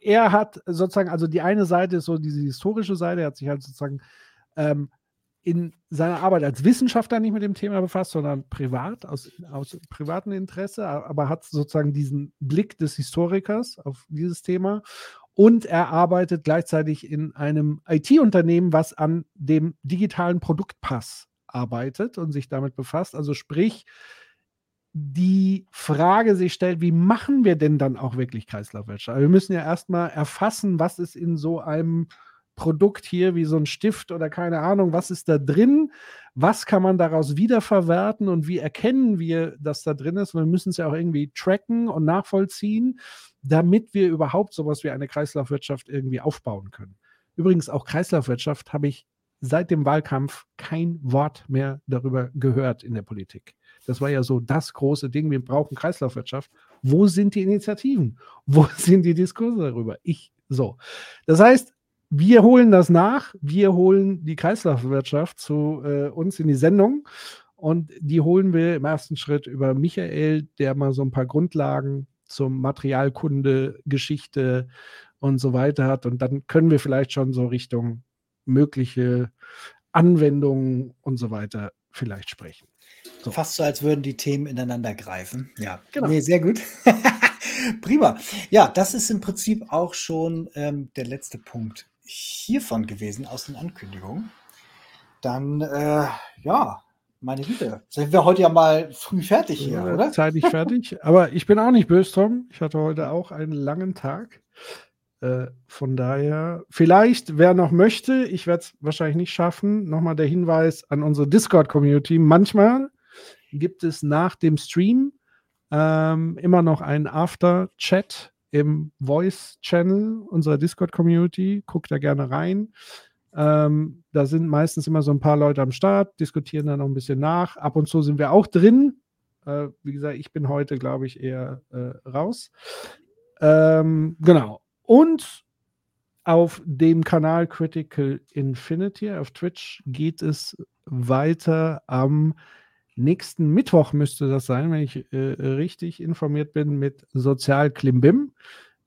er hat sozusagen, also die eine Seite ist so diese historische Seite, er hat sich halt sozusagen ähm, in seiner Arbeit als Wissenschaftler nicht mit dem Thema befasst, sondern privat, aus, aus privatem Interesse, aber hat sozusagen diesen Blick des Historikers auf dieses Thema. Und er arbeitet gleichzeitig in einem IT-Unternehmen, was an dem digitalen Produktpass arbeitet und sich damit befasst. Also sprich, die Frage sich stellt, wie machen wir denn dann auch wirklich Kreislaufwirtschaft? Wir müssen ja erstmal erfassen, was ist in so einem Produkt hier wie so ein Stift oder keine Ahnung, was ist da drin, was kann man daraus wiederverwerten und wie erkennen wir, dass da drin ist. Wir müssen es ja auch irgendwie tracken und nachvollziehen, damit wir überhaupt sowas wie eine Kreislaufwirtschaft irgendwie aufbauen können. Übrigens auch Kreislaufwirtschaft habe ich seit dem Wahlkampf kein Wort mehr darüber gehört in der Politik. Das war ja so das große Ding, wir brauchen Kreislaufwirtschaft. Wo sind die Initiativen? Wo sind die Diskurse darüber? Ich so. Das heißt, wir holen das nach. Wir holen die Kreislaufwirtschaft zu äh, uns in die Sendung. Und die holen wir im ersten Schritt über Michael, der mal so ein paar Grundlagen zum Materialkunde, Geschichte und so weiter hat. Und dann können wir vielleicht schon so Richtung mögliche Anwendungen und so weiter vielleicht sprechen. So. Fast so, als würden die Themen ineinander greifen. Ja, genau. Nee, sehr gut. Prima. Ja, das ist im Prinzip auch schon ähm, der letzte Punkt hiervon gewesen aus den Ankündigungen. Dann, äh, ja, meine Güte, sind wir heute ja mal früh fertig hier, ja, oder? Zeitig fertig. Aber ich bin auch nicht böse, Tom. Ich hatte heute auch einen langen Tag. Äh, von daher, vielleicht, wer noch möchte, ich werde es wahrscheinlich nicht schaffen, nochmal der Hinweis an unsere Discord-Community. Manchmal gibt es nach dem Stream ähm, immer noch einen After-Chat im Voice-Channel unserer Discord-Community. Guckt da gerne rein. Ähm, da sind meistens immer so ein paar Leute am Start, diskutieren dann noch ein bisschen nach. Ab und zu sind wir auch drin. Äh, wie gesagt, ich bin heute, glaube ich, eher äh, raus. Ähm, genau. Und auf dem Kanal Critical Infinity auf Twitch geht es weiter am nächsten Mittwoch müsste das sein, wenn ich äh, richtig informiert bin, mit Sozial Klimbim,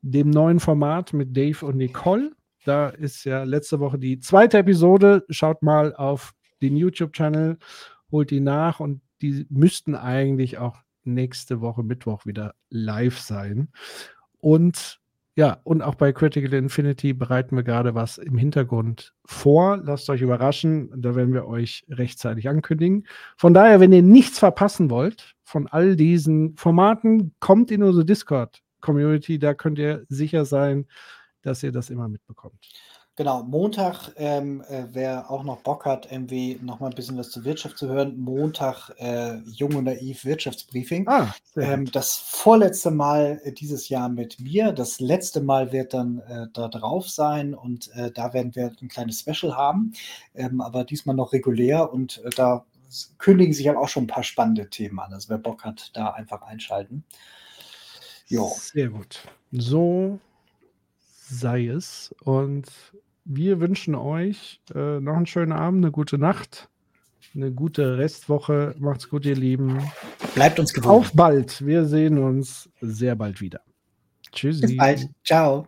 dem neuen Format mit Dave und Nicole. Da ist ja letzte Woche die zweite Episode. Schaut mal auf den YouTube-Channel, holt die nach und die müssten eigentlich auch nächste Woche Mittwoch wieder live sein. Und ja, und auch bei Critical Infinity bereiten wir gerade was im Hintergrund vor. Lasst euch überraschen, da werden wir euch rechtzeitig ankündigen. Von daher, wenn ihr nichts verpassen wollt von all diesen Formaten, kommt in unsere Discord-Community, da könnt ihr sicher sein, dass ihr das immer mitbekommt. Genau, Montag, ähm, äh, wer auch noch Bock hat, irgendwie noch mal ein bisschen was zur Wirtschaft zu hören, Montag äh, Jung und Naiv Wirtschaftsbriefing. Ah, ähm, das vorletzte Mal äh, dieses Jahr mit mir. Das letzte Mal wird dann äh, da drauf sein und äh, da werden wir ein kleines Special haben, ähm, aber diesmal noch regulär und äh, da kündigen sich aber auch schon ein paar spannende Themen an. Also wer Bock hat, da einfach einschalten. Jo. Sehr gut. So sei es. Und wir wünschen euch äh, noch einen schönen Abend, eine gute Nacht, eine gute Restwoche. Macht's gut, ihr Lieben. Bleibt uns gewogen. Auf bald. Wir sehen uns sehr bald wieder. Tschüssi. Bis bald. Ciao.